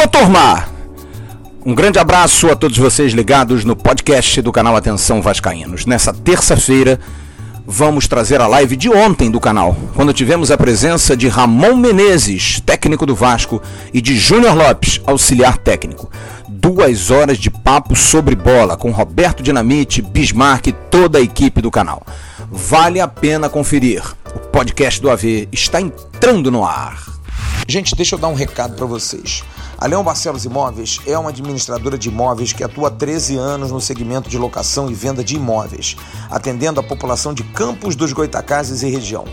Alô, turma! Um grande abraço a todos vocês ligados no podcast do canal Atenção Vascaínos. Nessa terça-feira, vamos trazer a live de ontem do canal, quando tivemos a presença de Ramon Menezes, técnico do Vasco, e de Júnior Lopes, auxiliar técnico. Duas horas de papo sobre bola com Roberto Dinamite, Bismarck e toda a equipe do canal. Vale a pena conferir. O podcast do AV está entrando no ar. Gente, deixa eu dar um recado para vocês. A Leão Barcelos Imóveis é uma administradora de imóveis que atua há 13 anos no segmento de locação e venda de imóveis, atendendo a população de Campos dos Goitacazes e região.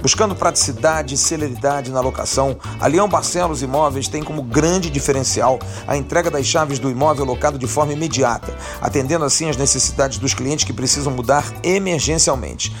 Buscando praticidade e celeridade na locação, a Leão Barcelos Imóveis tem como grande diferencial a entrega das chaves do imóvel locado de forma imediata, atendendo assim as necessidades dos clientes que precisam mudar emergencialmente.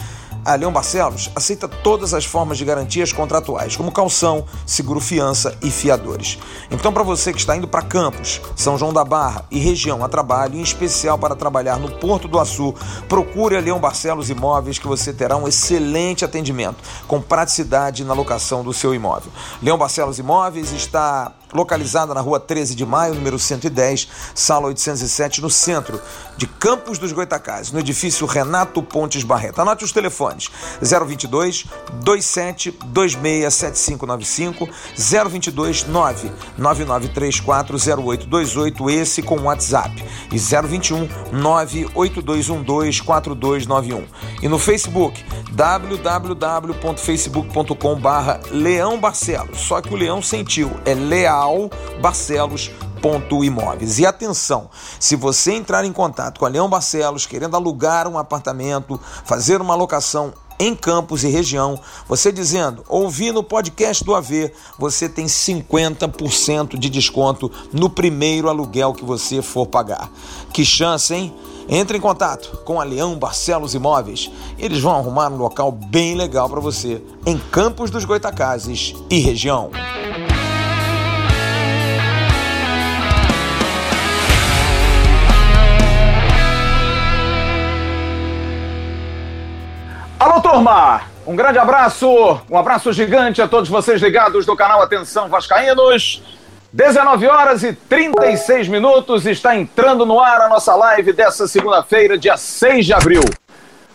A Leão Barcelos aceita todas as formas de garantias contratuais, como calção, seguro fiança e fiadores. Então, para você que está indo para Campos, São João da Barra e região a trabalho, em especial para trabalhar no Porto do Açu, procure a Leão Barcelos Imóveis que você terá um excelente atendimento, com praticidade na locação do seu imóvel. Leão Barcelos Imóveis está localizada na rua 13 de maio, número 110, sala 807, no centro de Campos dos Goitacazes, no edifício Renato Pontes Barreto. Anote os telefones: 022 27 26 7595 022 9 9934 0828, esse com WhatsApp, e 021 98212 4291. E no Facebook, www.facebook.com barra Leão Barcelos. Só que o Leão sentiu, é Leal Barcelos Imóveis. E atenção, se você entrar em contato com a Leão Barcelos querendo alugar um apartamento, fazer uma locação em Campos e região, você dizendo, ouvi no podcast do AV, você tem 50% de desconto no primeiro aluguel que você for pagar. Que chance, hein? Entre em contato com a Leão Barcelos Imóveis. Eles vão arrumar um local bem legal para você em Campos dos Goitacazes e região. Alô, turma! Um grande abraço, um abraço gigante a todos vocês ligados do canal Atenção Vascaínos. 19 horas e 36 minutos está entrando no ar a nossa live dessa segunda-feira, dia 6 de abril.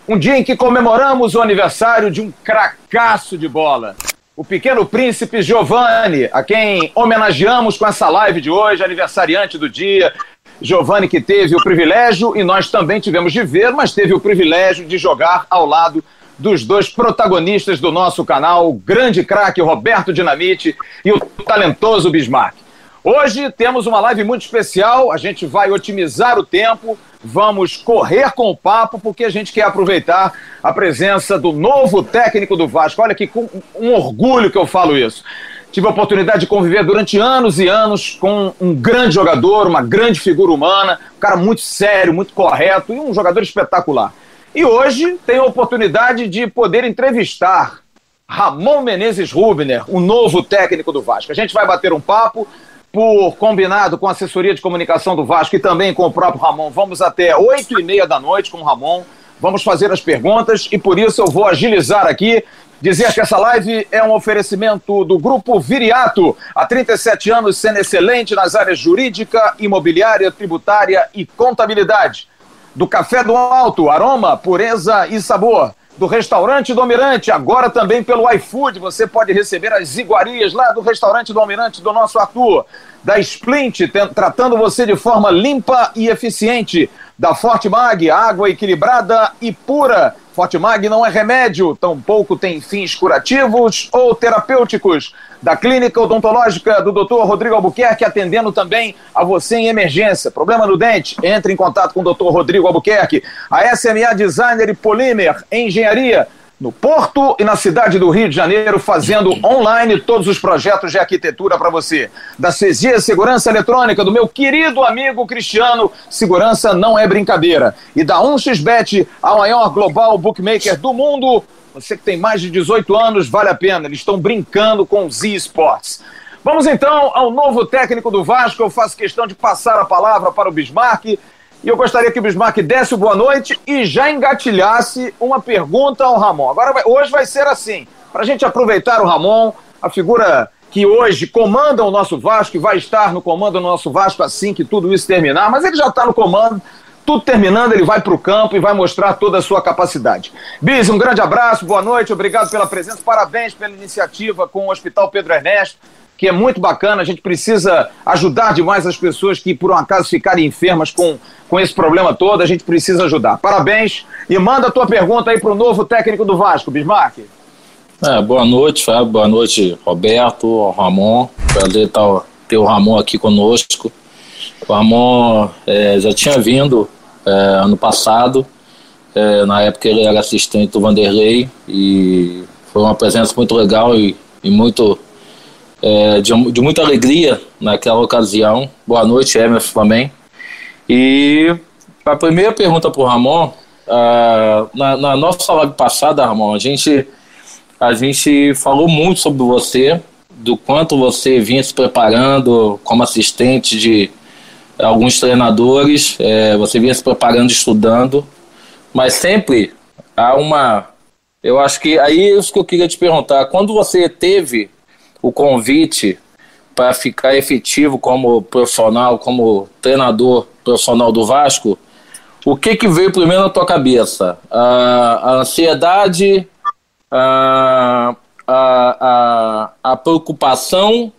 Um dia em que comemoramos o aniversário de um cracaço de bola. O pequeno príncipe Giovanni, a quem homenageamos com essa live de hoje, aniversariante do dia. Giovanni que teve o privilégio, e nós também tivemos de ver, mas teve o privilégio de jogar ao lado dos dois protagonistas do nosso canal, o grande craque Roberto Dinamite e o talentoso Bismarck. Hoje temos uma live muito especial, a gente vai otimizar o tempo, vamos correr com o papo, porque a gente quer aproveitar a presença do novo técnico do Vasco. Olha que com um orgulho que eu falo isso. Tive a oportunidade de conviver durante anos e anos com um grande jogador, uma grande figura humana, um cara muito sério, muito correto e um jogador espetacular. E hoje tenho a oportunidade de poder entrevistar Ramon Menezes Rubner, o novo técnico do Vasco. A gente vai bater um papo por combinado com a assessoria de comunicação do Vasco e também com o próprio Ramon. Vamos até oito e meia da noite com o Ramon. Vamos fazer as perguntas e por isso eu vou agilizar aqui Dizer que essa live é um oferecimento do Grupo Viriato, há 37 anos sendo excelente nas áreas jurídica, imobiliária, tributária e contabilidade. Do Café do Alto, aroma, pureza e sabor. Do restaurante do Almirante, agora também pelo iFood, você pode receber as iguarias lá do restaurante do Almirante do nosso Arthur. Da Splint, tratando você de forma limpa e eficiente. Da Forte Mag, água equilibrada e pura Fortimag não é remédio, tampouco tem fins curativos ou terapêuticos. Da Clínica Odontológica do Dr. Rodrigo Albuquerque, atendendo também a você em emergência. Problema no dente? Entre em contato com o Dr. Rodrigo Albuquerque. A SMA Designer e Polímer Engenharia no Porto e na cidade do Rio de Janeiro, fazendo online todos os projetos de arquitetura para você. Da CESIA Segurança Eletrônica, do meu querido amigo Cristiano, segurança não é brincadeira. E da 1xBet, a maior global bookmaker do mundo. Você que tem mais de 18 anos, vale a pena. Eles estão brincando com Z Sports. Vamos então ao novo técnico do Vasco. Eu faço questão de passar a palavra para o Bismarck e eu gostaria que o Bismarck desse o boa noite e já engatilhasse uma pergunta ao Ramon. Agora, hoje vai ser assim, para a gente aproveitar o Ramon, a figura que hoje comanda o nosso Vasco e vai estar no comando do nosso Vasco assim que tudo isso terminar, mas ele já está no comando. Tudo terminando, ele vai para o campo e vai mostrar toda a sua capacidade. Bis, um grande abraço, boa noite, obrigado pela presença, parabéns pela iniciativa com o Hospital Pedro Ernesto, que é muito bacana. A gente precisa ajudar demais as pessoas que, por um acaso, ficarem enfermas com, com esse problema todo. A gente precisa ajudar. Parabéns e manda a tua pergunta aí para o novo técnico do Vasco, Bismarck. É, boa noite, Fábio. Boa noite, Roberto, Ramon. Prazer ter o Ramon aqui conosco. O Ramon é, já tinha vindo é, ano passado. É, na época ele era assistente do Vanderlei e foi uma presença muito legal e, e muito é, de, de, muita alegria naquela ocasião. Boa noite, Emerson também. E a primeira pergunta para o Ramon, uh, na, na, nossa live passada, Ramon, a gente a gente falou muito sobre você, do quanto você vinha se preparando como assistente de alguns treinadores, é, você vinha se preparando, estudando, mas sempre há uma. Eu acho que aí é isso que eu queria te perguntar. Quando você teve o convite para ficar efetivo como profissional, como treinador profissional do Vasco, o que, que veio primeiro na tua cabeça? A, a ansiedade, a, a, a, a preocupação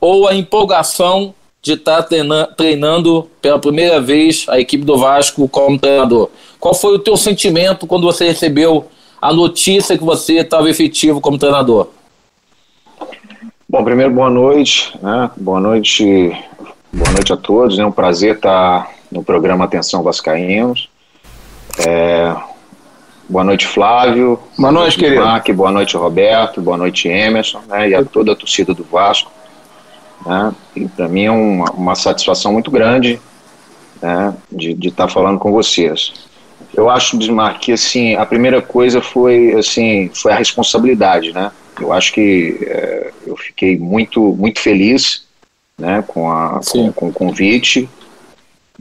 ou a empolgação de estar tá treinando pela primeira vez a equipe do Vasco como treinador. Qual foi o teu sentimento quando você recebeu a notícia que você estava efetivo como treinador? Bom, primeiro boa noite, né? Boa noite, boa noite a todos. É um prazer estar no programa Atenção Vascaínos. É, Boa noite, Flávio. Boa noite, querido. Mark, boa noite, Roberto. Boa noite, Emerson, né, e a toda a torcida do Vasco. Né, e para mim é uma, uma, satisfação muito grande né, de estar tá falando com vocês. Eu acho, Bismarck, que assim, a primeira coisa foi, assim, foi a responsabilidade, né? Eu acho que é, eu fiquei muito, muito feliz né, com, a, com, com o convite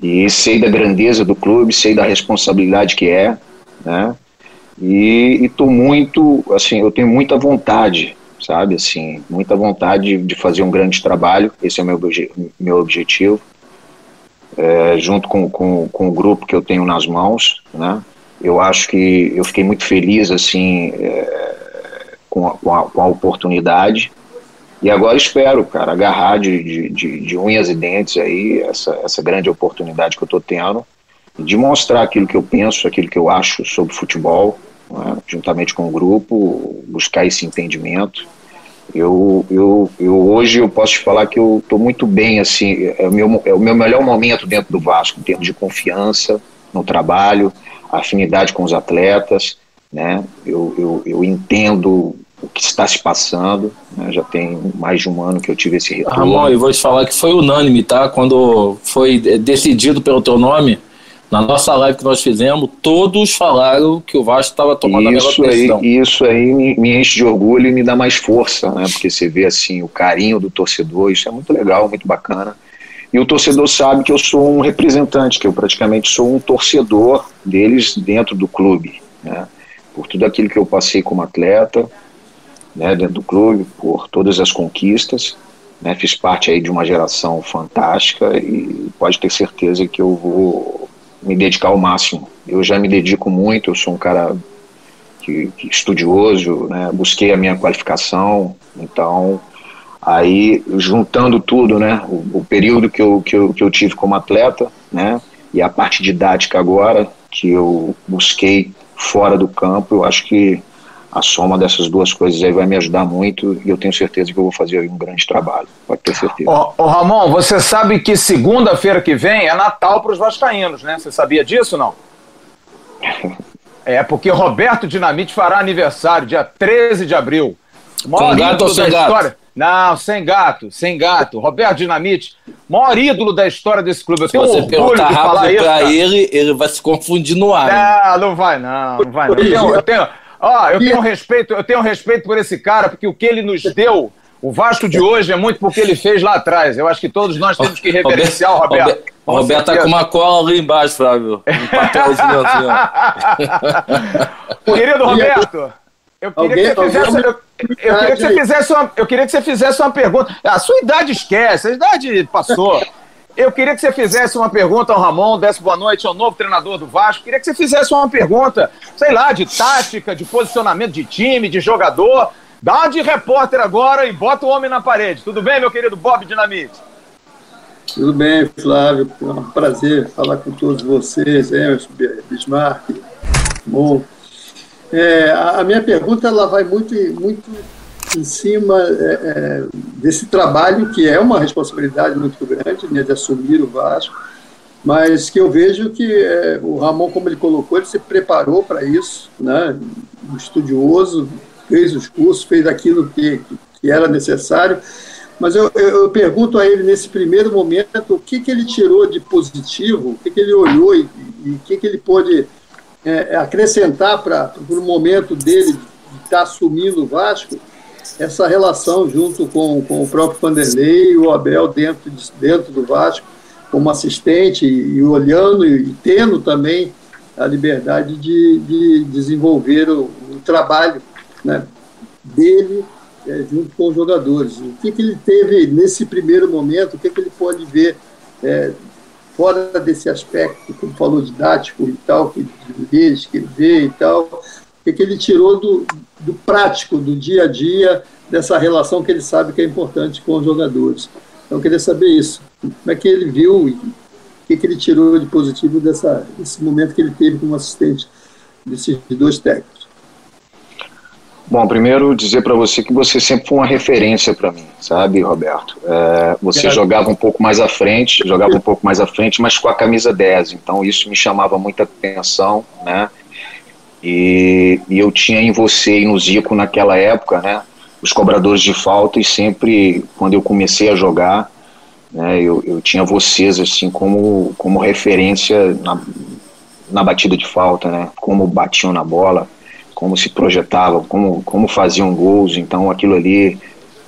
e sei da grandeza do clube, sei da responsabilidade que é, né? E estou muito, assim, eu tenho muita vontade, sabe, assim, muita vontade de fazer um grande trabalho, esse é o meu, meu objetivo, é, junto com, com, com o grupo que eu tenho nas mãos, né, eu acho que eu fiquei muito feliz, assim, é, com, a, com, a, com a oportunidade, e agora espero, cara, agarrar de, de, de, unhas e dentes aí essa, essa grande oportunidade que eu estou tendo de mostrar aquilo que eu penso, aquilo que eu acho sobre futebol, né, juntamente com o grupo, buscar esse entendimento. Eu, eu, eu hoje eu posso te falar que eu estou muito bem, assim, é o, meu, é o meu melhor momento dentro do Vasco, em termos de confiança no trabalho, afinidade com os atletas, né? Eu, eu, eu entendo o que está se passando, né? já tem mais de um ano que eu tive esse retorno. Ramon, eu vou te falar que foi unânime, tá? Quando foi decidido pelo teu nome, na nossa live que nós fizemos, todos falaram que o Vasco estava tomando isso a melhor decisão. Aí, isso aí me, me, enche de orgulho e me dá mais força, né? Porque você vê assim o carinho do torcedor, isso é muito legal, muito bacana. E o torcedor sabe que eu sou um representante, que eu praticamente sou um torcedor deles dentro do clube, né? Por tudo aquilo que eu passei como atleta, né, dentro do clube, por todas as conquistas, né? Fiz parte aí de uma geração fantástica e pode ter certeza que eu vou me dedicar ao máximo. Eu já me dedico muito, eu sou um cara que, que estudioso, né? busquei a minha qualificação, então aí juntando tudo, né, o, o, período que eu, que, eu, que eu tive como atleta, né, e a parte didática agora que eu busquei fora do campo, eu acho que a soma dessas duas coisas aí vai me ajudar muito e eu tenho certeza que eu vou fazer um grande trabalho, pode ter certeza. Ô, ô Ramon, você sabe que segunda-feira que vem é Natal para os vascaínos, né? Você sabia disso não? é, porque Roberto Dinamite fará aniversário dia 13 de abril. Com gato ou sem gato? Não, sem gato, sem gato. Roberto Dinamite, maior ídolo da história desse clube. Eu tenho Se você orgulho de falar isso. Pra ele, ele vai se confundir no ar. Não, não vai não, não vai não. Eu tenho, eu tenho, Ó, eu tenho respeito, eu tenho respeito por esse cara, porque o que ele nos deu, o Vasco de hoje é muito porque ele fez lá atrás. Eu acho que todos nós temos que reverenciar o Roberto. O Roberto tá com uma cola ali embaixo, Flávio. Um papelzinho assim. Querido Roberto, Eu queria, alguém, que você fizesse, eu, eu, queria que você fizesse uma, eu queria que você fizesse uma pergunta. A sua idade esquece, a idade passou. Eu queria que você fizesse uma pergunta ao Ramon, desse boa noite ao novo treinador do Vasco. Queria que você fizesse uma pergunta, sei lá, de tática, de posicionamento de time, de jogador. Dá uma de repórter agora e bota o homem na parede. Tudo bem, meu querido Bob Dinamite? Tudo bem, Flávio. É um prazer falar com todos vocês, Emerson, Bismarck, Mon. É, a minha pergunta ela vai muito, muito em cima é, é, desse trabalho que é uma responsabilidade muito grande né, de assumir o Vasco, mas que eu vejo que é, o Ramon, como ele colocou, ele se preparou para isso, né, um estudioso, fez os cursos, fez aquilo que, que era necessário, mas eu, eu, eu, pergunto a ele nesse primeiro momento o que, que ele tirou de positivo, o que, que ele olhou e o que, que ele pôde é, acrescentar para o momento dele de estar tá assumindo o Vasco, essa relação junto com, com o próprio Vanderlei e o Abel dentro, de, dentro do Vasco, como assistente e, e olhando e, e, tendo também a liberdade de, de desenvolver o, o trabalho né, dele é, junto com os jogadores. O que, que ele teve nesse primeiro momento, o que, que ele pode ver é, fora desse aspecto, como falou, didático e tal, que, de que ele vê e tal, o que, que ele tirou do, do prático, do dia a dia, dessa relação que ele sabe que é importante com os jogadores. Então, eu queria saber isso. Como é que ele viu e o que, que ele tirou de positivo dessa, desse momento que ele teve como assistente desses dois técnicos? Bom, primeiro dizer para você que você sempre foi uma referência para mim, sabe, Roberto? É, você jogava um pouco mais à frente, jogava um pouco mais à frente, mas com a camisa 10, então isso me chamava muita atenção, né? E, e eu tinha em você e no Zico naquela época, né? Os cobradores de falta e sempre, quando eu comecei a jogar, né, eu, eu tinha vocês assim como, como referência na, na batida de falta, né? Como batiam na bola como se projetavam, como, como faziam gols, então aquilo ali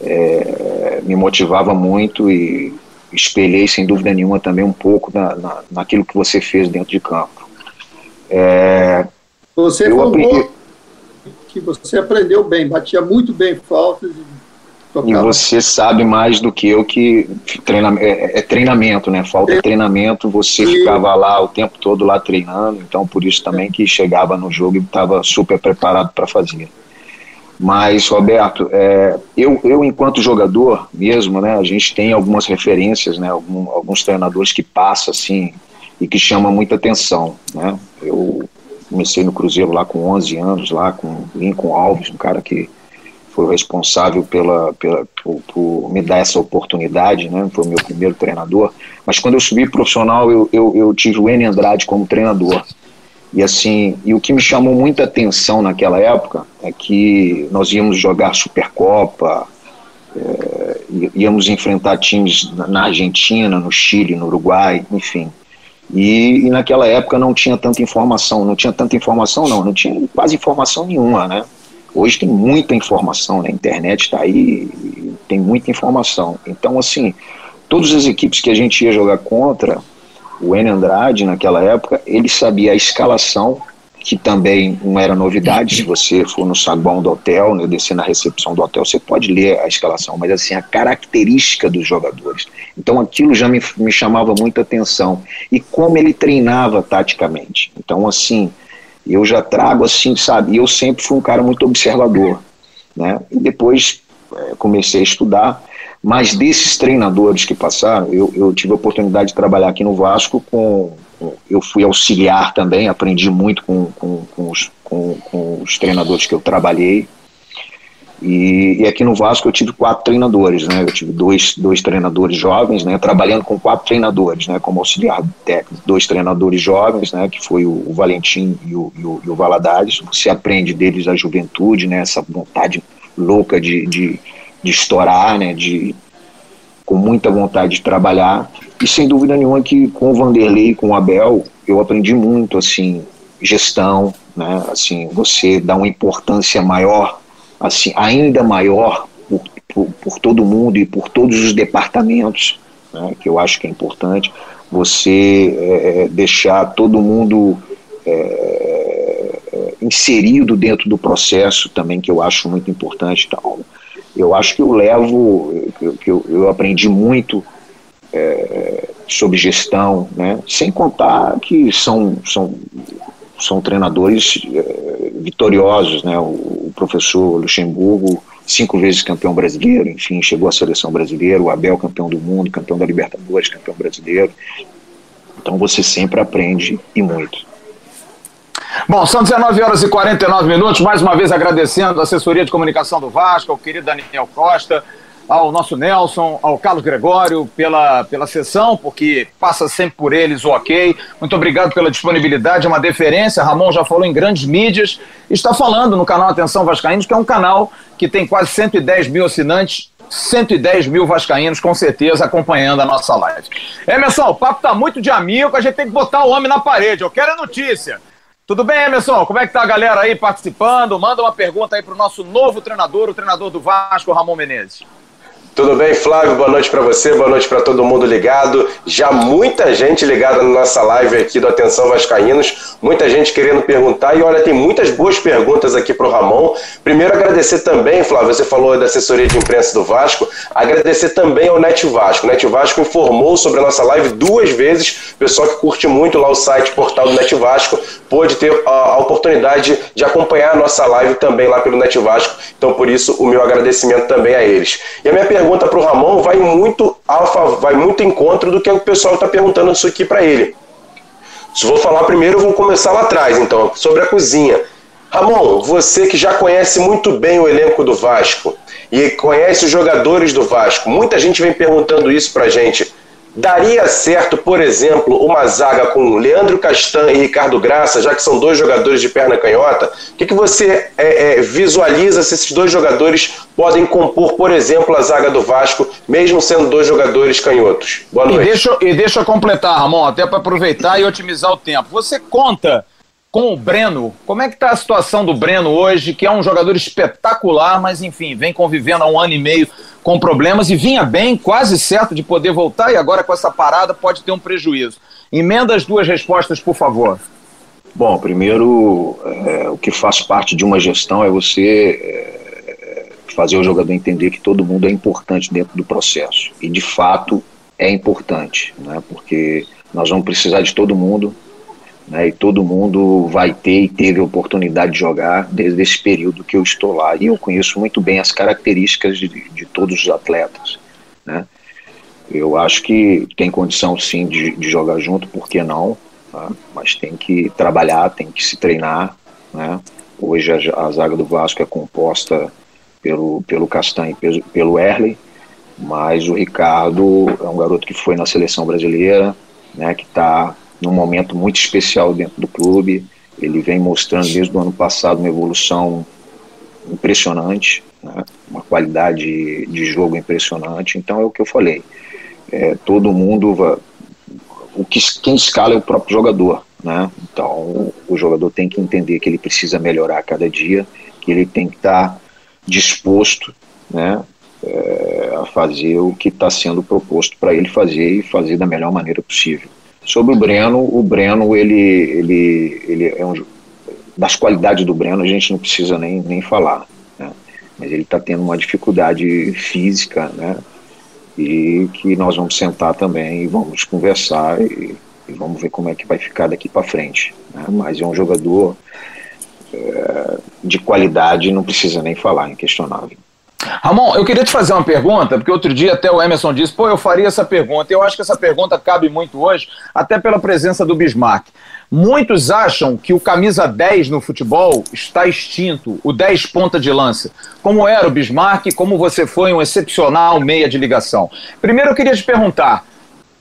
é, me motivava muito e espelhei sem dúvida nenhuma também um pouco na, na, naquilo que você fez dentro de campo. É, você eu aprendi... que você aprendeu bem, batia muito bem faltas e você sabe mais do que eu que treina, é, é treinamento, né? Falta é. treinamento, você e... ficava lá o tempo todo lá treinando, então por isso também que chegava no jogo e estava super preparado para fazer. Mas, Roberto, é, eu, eu enquanto jogador mesmo, né, a gente tem algumas referências, né, algum, alguns treinadores que passam assim e que chamam muita atenção, né. Eu comecei no Cruzeiro lá com 11 anos, lá com Lincoln Alves, um cara que foi responsável pela, pela por, por, me dar essa oportunidade, né? Foi o meu primeiro treinador. Mas quando eu subi profissional, eu, eu, eu tive o N Andrade como treinador. E assim, e o que me chamou muita atenção naquela época é que nós íamos jogar Supercopa, é, íamos enfrentar times na Argentina, no Chile, no Uruguai, enfim. E, e, naquela época não tinha tanta informação, não tinha tanta informação não, não tinha quase informação nenhuma, né? Hoje tem muita informação, né? a internet está aí, tem muita informação. Então, assim, todas as equipes que a gente ia jogar contra, o N Andrade, naquela época, ele sabia a escalação, que também não era novidade. Se você for no saguão do hotel, né, descer na recepção do hotel, você pode ler a escalação, mas assim, a característica dos jogadores. Então aquilo já me, me chamava muita atenção. E como ele treinava taticamente. Então, assim, eu já trago assim, sabe? Eu sempre fui um cara muito observador, né? E depois é, comecei a estudar, mas desses treinadores que passaram, eu, eu tive a oportunidade de trabalhar aqui no Vasco com, eu fui auxiliar também, aprendi muito com, com, com, os, com, com os treinadores que eu trabalhei. E, e, aqui no Vasco eu tive quatro treinadores, né? Eu tive dois, dois treinadores jovens, né? Trabalhando com quatro treinadores, né? Como auxiliar técnico, dois treinadores jovens, né? Que foi o, o Valentim e o, e o, e o Valadares. Você aprende deles a juventude, né? Essa vontade louca de, de, de estourar, né? De, com muita vontade de trabalhar. E sem dúvida nenhuma que com o Vanderlei com o Abel eu aprendi muito, assim, gestão, né? Assim, você dá uma importância maior assim, ainda maior por, por, por todo mundo e por todos os departamentos, né, que eu acho que é importante, você é, é deixar todo mundo é, é, inserido dentro do processo também, que eu acho muito importante. Então, eu acho que eu levo, que eu, eu, aprendi muito é, sobre gestão, né? sem contar que são, são, são treinadores é, vitoriosos, né? O, o, professor Luxemburgo, cinco vezes campeão brasileiro, enfim, chegou à seleção brasileira, o Abel campeão do mundo, campeão da Libertadores, campeão brasileiro. Então você sempre aprende e muito. Bom, são 19 horas e 49 minutos. Mais uma vez agradecendo a assessoria de comunicação do Vasco, ao querido Daniel Costa, ao nosso Nelson, ao Carlos Gregório pela, pela sessão, porque passa sempre por eles o ok. Muito obrigado pela disponibilidade, é uma deferência. Ramon já falou em grandes mídias, está falando no canal Atenção Vascaínos, que é um canal que tem quase 110 mil assinantes 110 mil vascaínos, com certeza, acompanhando a nossa live. Emerson, o papo tá muito de amigo, a gente tem que botar o homem na parede. Eu quero a notícia. Tudo bem, Emerson? Como é que tá a galera aí participando? Manda uma pergunta aí pro nosso novo treinador, o treinador do Vasco, Ramon Menezes. Tudo bem, Flávio? Boa noite para você, boa noite para todo mundo ligado. Já muita gente ligada na nossa live aqui do Atenção Vascaínos, muita gente querendo perguntar. E olha, tem muitas boas perguntas aqui para o Ramon. Primeiro, agradecer também, Flávio, você falou da assessoria de imprensa do Vasco, agradecer também ao Net Vasco. O Net Vasco informou sobre a nossa live duas vezes. O pessoal que curte muito lá o site, portal do Net Vasco, pôde ter a, oportunidade de acompanhar a nossa live também lá pelo Net Vasco. Então, por isso, o meu agradecimento também a eles. E a minha pergunta pergunta para o Ramon vai muito alfa, vai muito encontro do que o pessoal está perguntando isso aqui para ele. Se vou falar primeiro, vou começar lá atrás, então, sobre a cozinha. Ramon, você que já conhece muito bem o elenco do Vasco e conhece os jogadores do Vasco, muita gente vem perguntando isso para gente. Daria certo, por exemplo, uma zaga com Leandro Castan e Ricardo Graça, já que são dois jogadores de perna canhota? O que, que você é, é, visualiza se esses dois jogadores podem compor, por exemplo, a zaga do Vasco, mesmo sendo dois jogadores canhotos? Boa noite. E deixa, e deixa eu completar, Ramon, até para aproveitar e otimizar o tempo. Você conta com o Breno. Como é que está a situação do Breno hoje, que é um jogador espetacular, mas enfim, vem convivendo há um ano e meio com problemas e vinha bem, quase certo de poder voltar, e agora com essa parada pode ter um prejuízo. Emenda as duas respostas, por favor. Bom, primeiro, é, o que faz parte de uma gestão é você é, fazer o jogador entender que todo mundo é importante dentro do processo. E de fato é importante, né? porque nós vamos precisar de todo mundo né, e todo mundo vai ter e teve a oportunidade de jogar desde esse período que eu estou lá. E eu conheço muito bem as características de, de todos os atletas. Né. Eu acho que tem condição sim de, de jogar junto, por que não? Tá? Mas tem que trabalhar, tem que se treinar. Né. Hoje a, a, zaga do Vasco é composta pelo, pelo Castanho e pelo, pelo Erley, mas o Ricardo é um garoto que foi na seleção brasileira, né, que está num momento muito especial dentro do clube. Ele vem mostrando desde o ano passado uma evolução impressionante, né? uma qualidade de jogo impressionante. Então é o que eu falei. É, todo mundo o que quem escala é o próprio jogador, né? Então o jogador tem que entender que ele precisa melhorar a cada dia, que ele tem que estar disposto, né? É, a fazer o que está sendo proposto para ele fazer e fazer da melhor maneira possível. Sobre o Breno, o Breno, ele, ele, ele é um. Das qualidades do Breno, a gente não precisa nem, nem falar. Né? Mas ele está tendo uma dificuldade física, né? E que nós vamos sentar também e vamos conversar e, e vamos ver como é que vai ficar daqui para frente. Né? Mas é um jogador é, de qualidade, não precisa nem falar, inquestionável. Ramon, eu queria te fazer uma pergunta, porque outro dia até o Emerson disse, pô, eu faria essa pergunta. Eu acho que essa pergunta cabe muito hoje, até pela presença do Bismarck. Muitos acham que o camisa 10 no futebol está extinto, o 10 ponta de lança. Como era o Bismarck, como você foi um excepcional meia de ligação. Primeiro eu queria te perguntar,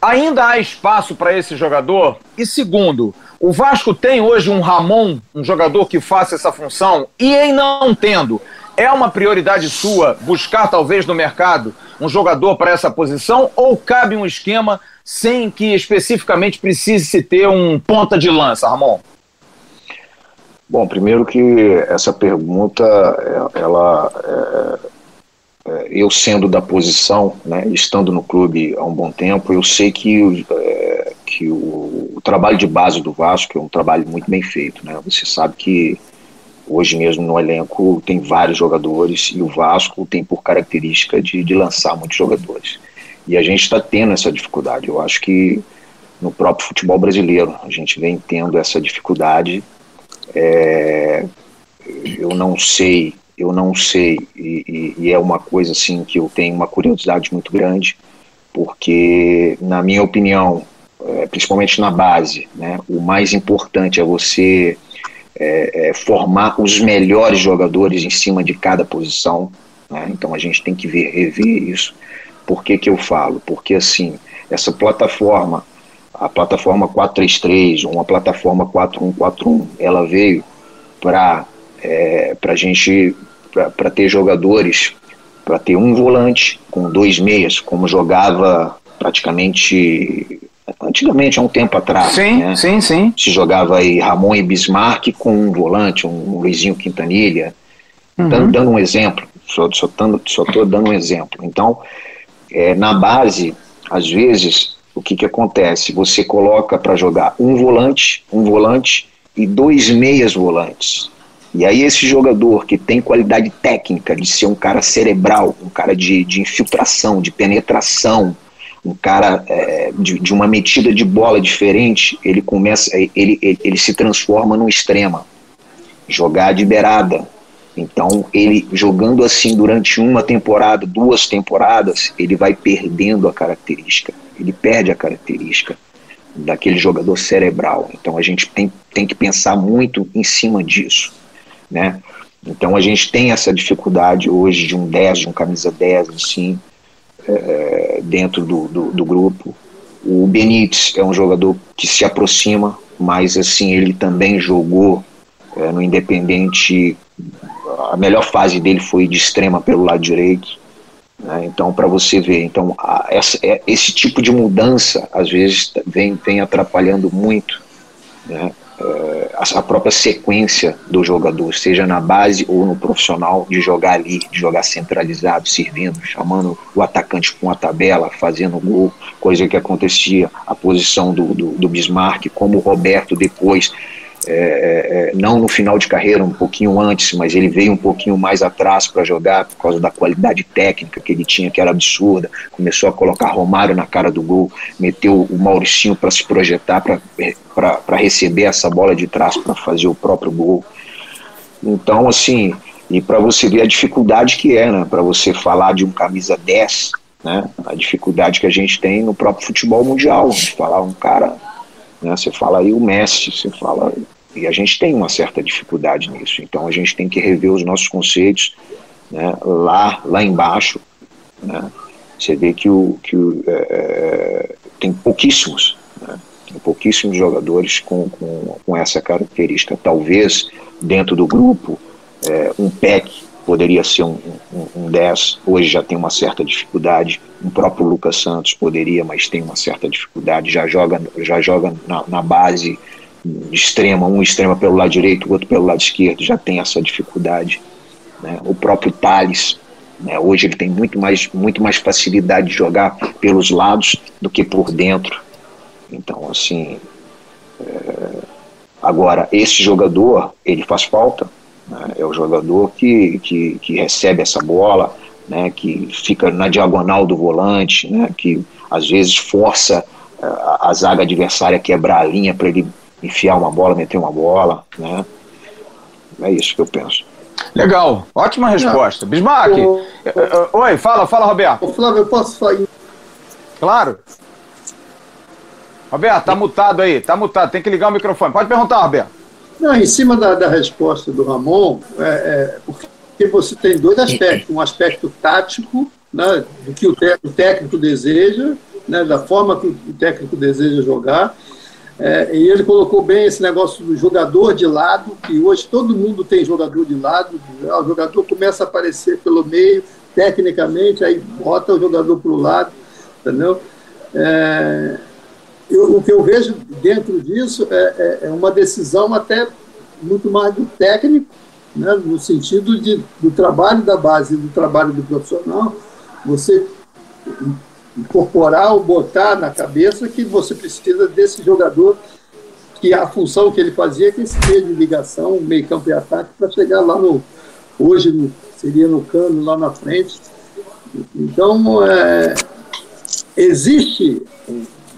ainda há espaço para esse jogador? E segundo, o Vasco tem hoje um Ramon, um jogador que faça essa função? E em não tendo, é uma prioridade sua buscar, talvez, no mercado um jogador para essa posição ou cabe um esquema sem que especificamente precise se ter um ponta de lança, Ramon? Bom, primeiro que essa pergunta, ela, é, é, eu sendo da posição, né, estando no clube há um bom tempo, eu sei que, é, que o, o, trabalho de base do Vasco é um trabalho muito bem feito. Né? Você sabe que Hoje mesmo no elenco tem vários jogadores e o Vasco tem por característica de, de lançar muitos jogadores. E a gente está tendo essa dificuldade. Eu acho que no próprio futebol brasileiro a gente vem tendo essa dificuldade. É, eu não sei, eu não sei, e, e, e é uma coisa assim que eu tenho uma curiosidade muito grande, porque na minha opinião, é, principalmente na base, né, o mais importante é você é, é, formar os melhores jogadores em cima de cada posição. Né? Então a gente tem que ver, rever isso. Por que, que eu falo? Porque assim, essa plataforma, a plataforma 433 ou uma plataforma 4141, ela veio para é, a gente para ter jogadores, para ter um volante com dois meias, como jogava praticamente Antigamente, há um tempo atrás, sim, né, sim, sim. se jogava aí Ramon e Bismarck com um volante, um, Luizinho Quintanilha, uhum. dando, dando, um exemplo, só estou só só dando um exemplo. Então, é, na base, às vezes, o que, que acontece? Você coloca para jogar um volante, um volante e dois meias volantes. E aí esse jogador que tem qualidade técnica de ser um cara cerebral, um cara de, de infiltração, de penetração, um cara é, de, de, uma metida de bola diferente, ele começa, ele, ele, ele se transforma num extrema, jogar de beirada. Então, ele jogando assim durante uma temporada, duas temporadas, ele vai perdendo a característica, ele perde a característica daquele jogador cerebral. Então, a gente tem, tem que pensar muito em cima disso, né? Então, a gente tem essa dificuldade hoje de um 10, de um camisa 10, assim, é, dentro do, do, do, grupo. O Benítez é um jogador que se aproxima, mas assim ele também jogou é, no Independente. A melhor fase dele foi de extrema pelo lado direito. Né? Então, para você ver, então a, essa, é, esse tipo de mudança às vezes vem, vem atrapalhando muito. Né? Uh, a própria sequência do jogador, seja na base ou no profissional, de jogar ali, de jogar centralizado, servindo, chamando o atacante com a tabela, fazendo gol, coisa que acontecia, a posição do, do, do Bismarck, como o Roberto depois é, é, é, não no final de carreira, um pouquinho antes, mas ele veio um pouquinho mais atrás para jogar por causa da qualidade técnica que ele tinha, que era absurda. Começou a colocar Romário na cara do gol, meteu o Mauricinho para se projetar, para receber essa bola de trás para fazer o próprio gol. Então, assim, e para você ver a dificuldade que é, né, para você falar de um camisa 10, né, a dificuldade que a gente tem no próprio futebol mundial, de falar um cara né? Você fala aí o Messi, você fala e a gente tem uma certa dificuldade nisso. Então a gente tem que rever os nossos conceitos né, lá, lá embaixo. Né? Você vê que, o, que o, é, é, tem pouquíssimos, né? tem pouquíssimos jogadores com, com, com, essa característica. Talvez dentro do grupo, é, um PEC poderia ser um, um, um 10, hoje já tem uma certa dificuldade. O próprio Lucas Santos poderia, mas tem uma certa dificuldade. Já joga, já joga na, na base extrema, um extrema pelo lado direito, o outro pelo lado esquerdo, já tem essa dificuldade. Né? O próprio Thales, né? hoje ele tem muito mais, muito mais facilidade de jogar pelos lados do que por dentro. Então, assim, é... agora, esse jogador, ele faz falta, né? é o jogador que, que, que recebe essa bola, né? que fica na diagonal do volante, né? que às vezes força a, é, a zaga adversária a quebrar a linha para ele enfiar uma bola, meter uma bola, né? É isso que eu penso. Legal, ótima resposta. Não. Bismarck, o... Eh, eh, oi, fala, fala, Roberto. Ô, Flávio, eu posso falar? Claro. Roberto, tá mutado aí, tá mutado, tem que ligar o microfone. Pode perguntar, Roberto. Não, em cima da, da resposta do Ramon, é, é, porque você tem dois aspectos. Um aspecto tático, né, do que o, o técnico deseja, né, da forma que o técnico deseja jogar, é, e ele colocou bem esse negócio do jogador de lado, que hoje todo mundo tem jogador de lado, né? o jogador começa a aparecer pelo meio, tecnicamente, aí bota o jogador para o lado, entendeu? É, eu, o que eu vejo dentro disso é, é, é, uma decisão até muito mais do técnico, né, no sentido de, do trabalho da base, do trabalho do profissional, você incorporar ou botar na cabeça que você precisa desse jogador que a função que ele fazia é que esse meio de ligação, meio campo e ataque, para chegar lá no. Hoje no, seria no cano, lá na frente. Então, é, existe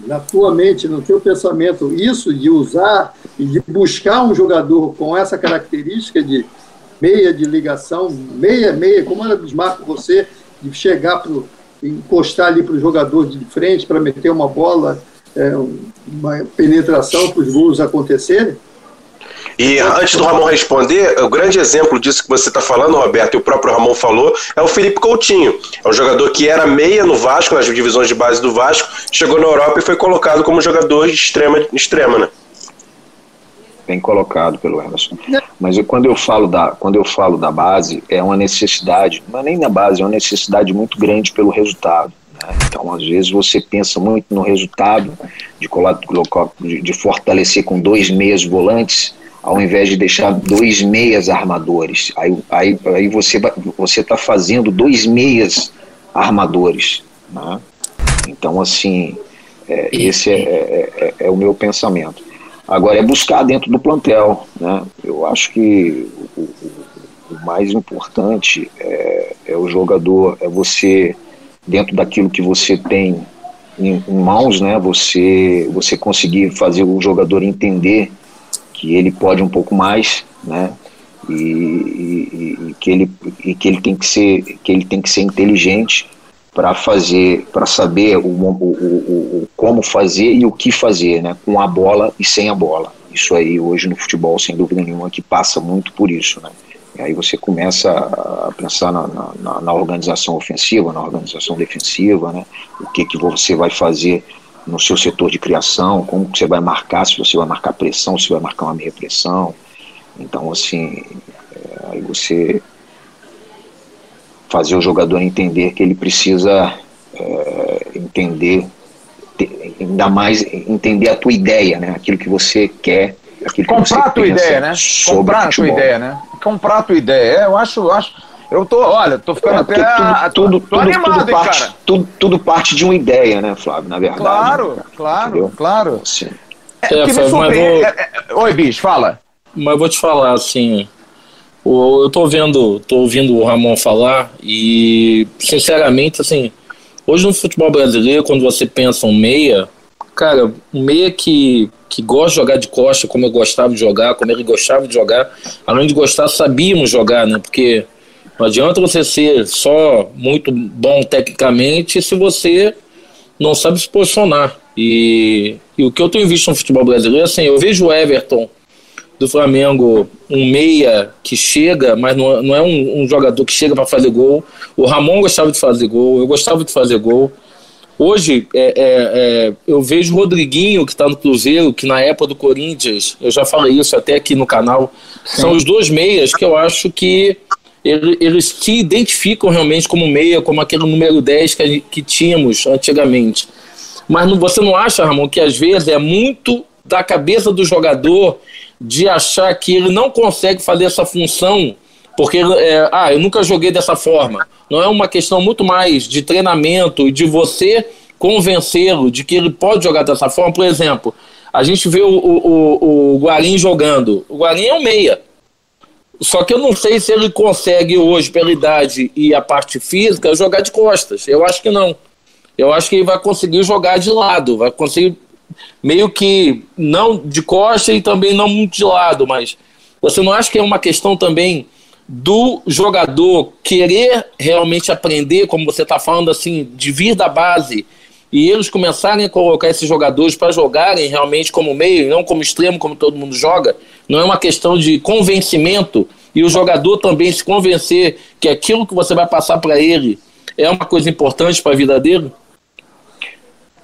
na tua mente, no teu pensamento, isso de usar e de buscar um jogador com essa característica de meia de ligação, meia, meia, como era Bismarck você, de chegar para encostar ali para o jogador de frente para meter uma bola, é, uma penetração para os gols acontecerem? E antes do Ramon responder, o grande exemplo disso que você está falando, Roberto, e o próprio Ramon falou, é o Felipe Coutinho. É um jogador que era meia no Vasco, nas divisões de base do Vasco, chegou na Europa e foi colocado como jogador de extrema, extrema né? Bem colocado pelo Emerson. Mas eu, quando, eu falo da, quando eu falo da base, é uma necessidade, não é nem na base, é uma necessidade muito grande pelo resultado. Né? Então, às vezes, você pensa muito no resultado de, de, de fortalecer com dois meias volantes, ao invés de deixar dois meias armadores. Aí, aí, aí você você está fazendo dois meias armadores. Né? Então, assim, é, esse é, é, é, é, o meu pensamento. Agora, é buscar dentro do plantel. Né? Eu acho que o, o, o mais importante é, é, o jogador, é você, dentro daquilo que você tem em, em mãos, né? você, você conseguir fazer o jogador entender que ele pode um pouco mais, né? E, e, e, que ele e que ele tem que ser que ele tem que ser inteligente para fazer para saber o, o, o, como fazer e o que fazer né? Com a bola e sem a bola. Isso aí hoje no futebol sem dúvida nenhuma que passa muito por isso né? E aí você começa a pensar na, na, na organização ofensiva na organização defensiva né? O que que você vai fazer no seu setor de criação, como você vai marcar, se você vai marcar pressão, se vai marcar uma meia pressão. Então, assim, é, aí você fazer o jogador entender que ele precisa é, entender, ainda mais entender a tua ideia, né? Aquilo que você quer. Aquilo Comprar que você a tua ideia, né? Comprar a tua ideia, né? Comprar a tua ideia. É, eu acho, acho eu tô, olha, tô ficando é, até. Tudo, tudo, tudo, animado, tudo, parte, cara. Tudo, tudo parte de uma ideia, né, Flávio? Na verdade. Claro, né, claro, Entendeu? claro. Sim. É, é, Fábio, vou... é, é, Oi, bicho, fala. Mas vou te falar, assim. Eu tô vendo, tô ouvindo o Ramon falar e, sinceramente, assim, hoje no futebol brasileiro, quando você pensa um meia, cara, um meia que, que gosta de jogar de costa, como eu gostava de jogar, como ele gostava de jogar, além de gostar, sabíamos jogar, né? Porque não adianta você ser só muito bom tecnicamente se você não sabe se posicionar. E, e o que eu tenho visto no futebol brasileiro, assim, eu vejo o Everton do Flamengo, um meia que chega, mas não, não é um, um jogador que chega para fazer gol. O Ramon gostava de fazer gol, eu gostava de fazer gol. Hoje, é, é, é, eu vejo o Rodriguinho, que está no Cruzeiro, que na época do Corinthians, eu já falei isso até aqui no canal, são os dois meias que eu acho que eles se identificam realmente como meia, como aquele número 10 que, que tínhamos antigamente. Mas não, você não acha, Ramon, que às vezes é muito da cabeça do jogador de achar que ele não consegue fazer essa função porque é, ah, eu nunca joguei dessa forma. Não é uma questão muito mais de treinamento e de você convencê-lo de que ele pode jogar dessa forma. Por exemplo, a gente vê o, o, o, Guarim jogando. O Guarim é um meia. Só que eu não sei se ele consegue hoje, pela idade e a parte física, jogar de costas. Eu acho que não. Eu acho que ele vai conseguir jogar de lado, vai conseguir meio que não de costas e também não muito de lado, mas você não acha que é uma questão também do jogador querer realmente aprender, como você está falando assim, de vir da base e eles começarem a colocar esses jogadores para jogarem realmente como meio, não como extremo, como todo mundo joga, não é uma questão de convencimento e o jogador também se convencer que aquilo que você vai passar para ele é uma coisa importante para a vida dele?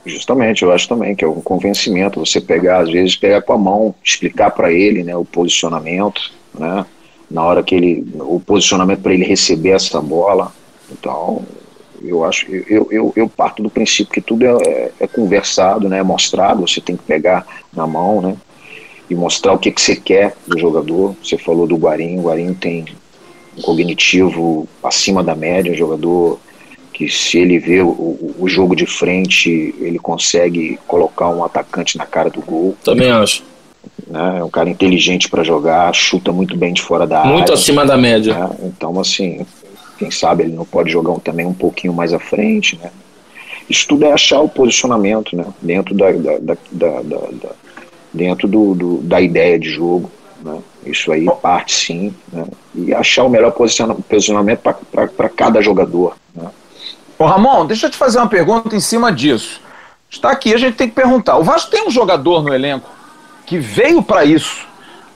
Justamente, eu acho também que é um convencimento, você pegar, às vezes, pegar com a mão, explicar para ele né, o posicionamento, né, na hora que ele, o posicionamento para ele receber essa bola. Então, eu acho, eu, eu, eu parto do princípio que tudo é, é, é conversado, né, é mostrado, você tem que pegar na mão, né, e mostrar o que, que você quer do jogador. Você falou do Guarim, o Guarim tem um cognitivo acima da média, um jogador que se ele vê o, o, jogo de frente, ele consegue colocar um atacante na cara do gol. Também acho. né? É um cara inteligente para jogar, chuta muito bem de fora da muito área. Muito acima da média. Né? Então, assim, quem sabe ele não pode jogar também um pouquinho mais à frente, né? Isso tudo é achar o posicionamento, né? Dentro da, da, da, da, dentro do, do, da ideia de jogo, né? Isso aí parte sim, né? E achar o melhor posicionamento para cada jogador, né? Ô Ramon, deixa eu te fazer uma pergunta em cima disso. Está aqui, a gente tem que perguntar. O Vasco tem um jogador no elenco que veio para isso,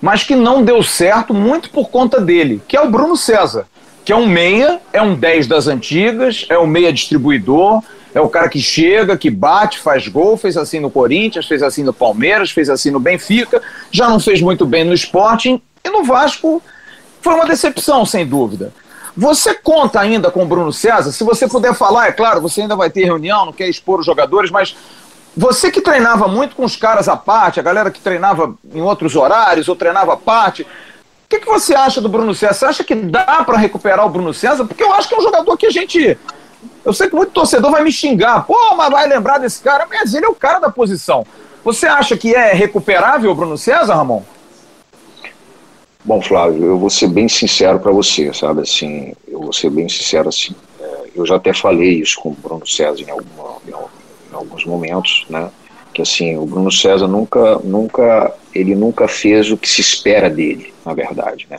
mas que não deu certo muito por conta dele, que é o Bruno César, que é um meia, é um 10 das antigas, é um meia distribuidor, é o cara que chega, que bate, faz gol, fez assim no Corinthians, fez assim no Palmeiras, fez assim no Benfica, já não fez muito bem no Sporting e no Vasco foi uma decepção, sem dúvida. Você conta ainda com o Bruno César? Se você puder falar, é claro, você ainda vai ter reunião, não quer expor os jogadores, mas você que treinava muito com os caras à parte, a galera que treinava em outros horários ou treinava à parte, o que, que você acha do Bruno César? Você acha que dá para recuperar o Bruno César? Porque eu acho que é um jogador que a gente. Eu sei que muito torcedor vai me xingar. Pô, mas vai lembrar desse cara. Mas ele é o cara da posição. Você acha que é recuperável o Bruno César, Ramon? Bom, Flávio, eu vou ser bem sincero para você, sabe? Assim, eu vou ser bem sincero assim. É, eu já até falei isso com o Bruno César em, alguma, em, alguns momentos, né? Que assim, o Bruno César nunca, nunca, ele nunca fez o que se espera dele, na verdade, né?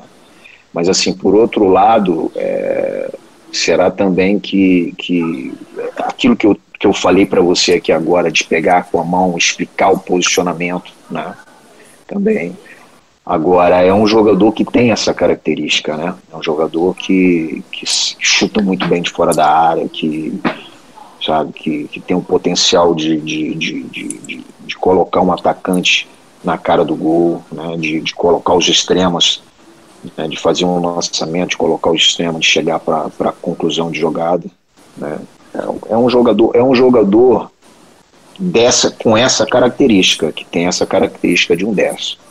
Mas assim, por outro lado, é, será também que, que aquilo que eu, que eu falei para você aqui agora de pegar com a mão, explicar o posicionamento, né? Também Agora, é um jogador que tem essa característica, né? É um jogador que, que chuta muito bem de fora da área, que, sabe, que, que tem um potencial de, de, de, de, de colocar um atacante na cara do gol, né? de, de colocar os extremos, né? de fazer um lançamento, de colocar os extremos, de chegar para a conclusão de jogada. Né? É, é um jogador, é um jogador dessa, com essa característica, que tem essa característica de um 10.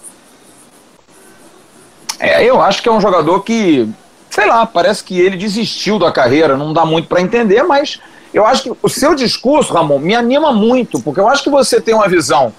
É, eu acho que é um jogador que, sei lá, parece que ele desistiu da carreira, não dá muito para entender, mas eu acho que o seu discurso, Ramon, me anima muito, porque eu acho que você tem uma visão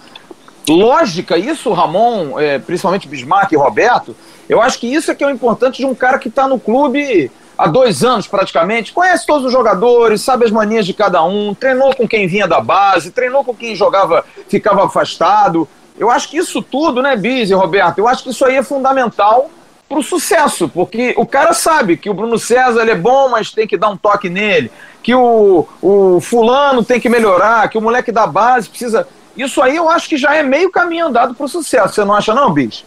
lógica, isso, Ramon, é, principalmente Bismarck e Roberto, eu acho que isso é que é o importante de um cara que está no clube há dois anos praticamente, conhece todos os jogadores, sabe as manias de cada um, treinou com quem vinha da base, treinou com quem jogava, ficava afastado. Eu acho que isso tudo, né, Biz e Roberto, eu acho que isso aí é fundamental para o sucesso, porque o cara sabe que o Bruno César é bom, mas tem que dar um toque nele, que o, o fulano tem que melhorar, que o moleque da base precisa. Isso aí eu acho que já é meio caminho andado para o sucesso. Você não acha, não, Bis?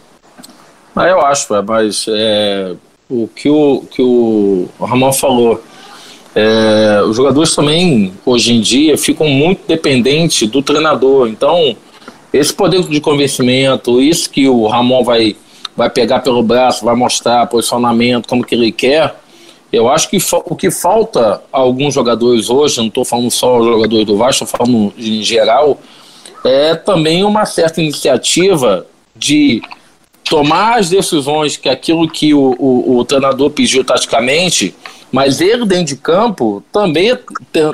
Ah, eu acho, mas é, o que o, que o Ramon falou. É, os jogadores também, hoje em dia, ficam muito dependentes do treinador. Então, esse poder de convencimento, isso que o Ramon vai, vai pegar pelo braço, vai mostrar posicionamento, como que ele quer, eu acho que o que falta a alguns jogadores hoje, não estou falando só os jogadores do Vasco, estou falando em geral, é também uma certa iniciativa de tomar as decisões que aquilo que o, o, o treinador pediu taticamente, mas ele dentro de campo também,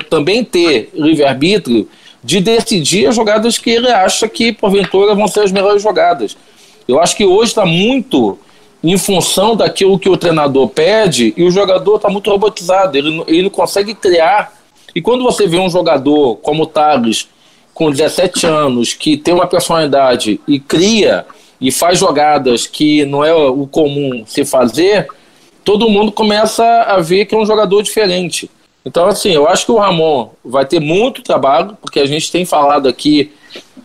também ter livre-arbítrio de decidir as jogadas que ele acha que, porventura, vão ser as melhores jogadas. Eu acho que hoje está muito em função daquilo que o treinador pede e o jogador está muito robotizado, ele, ele consegue criar. E quando você vê um jogador como o Thales, com 17 anos, que tem uma personalidade e cria e faz jogadas que não é o comum se fazer, todo mundo começa a ver que é um jogador diferente. Então, assim, eu acho que o Ramon vai ter muito trabalho, porque a gente tem falado aqui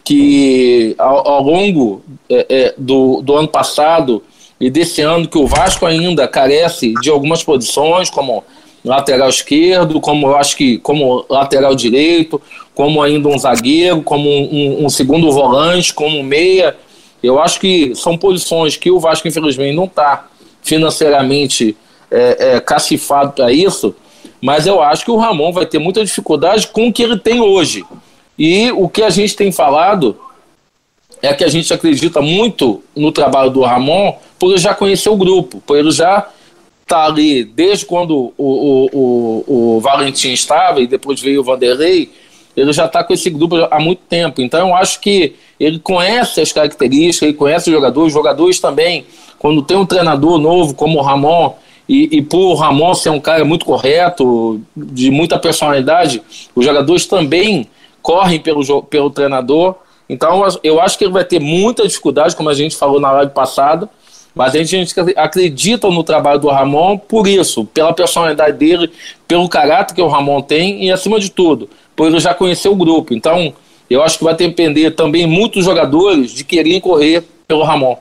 que ao, ao longo é, é, do, do ano passado e desse ano que o Vasco ainda carece de algumas posições, como lateral esquerdo, como eu acho que como lateral direito, como ainda um zagueiro, como um, um, segundo volante, como meia. Eu acho que são posições que o Vasco, infelizmente, não está financeiramente é, é, cacifado para isso, mas eu acho que o Ramon vai ter muita dificuldade com o que ele tem hoje. E o que a gente tem falado é que a gente acredita muito no trabalho do Ramon por ele já conhecer o grupo, por ele já tá ali desde quando o, o, o, o Valentim estava e depois veio o Vanderlei. ele já está com esse grupo há muito tempo. Então eu acho que ele conhece as características, ele conhece os jogadores, os jogadores também, quando tem um treinador novo como o Ramon, e, e por Ramon ser um cara muito correto, de muita personalidade, os jogadores também correm pelo, pelo treinador. Então eu acho que ele vai ter muita dificuldade, como a gente falou na live passada, mas a gente acredita no trabalho do Ramon por isso, pela personalidade dele, pelo caráter que o Ramon tem e, acima de tudo, por ele já conhecer o grupo. Então, eu acho que vai depender também muitos jogadores de quererem correr pelo Ramon.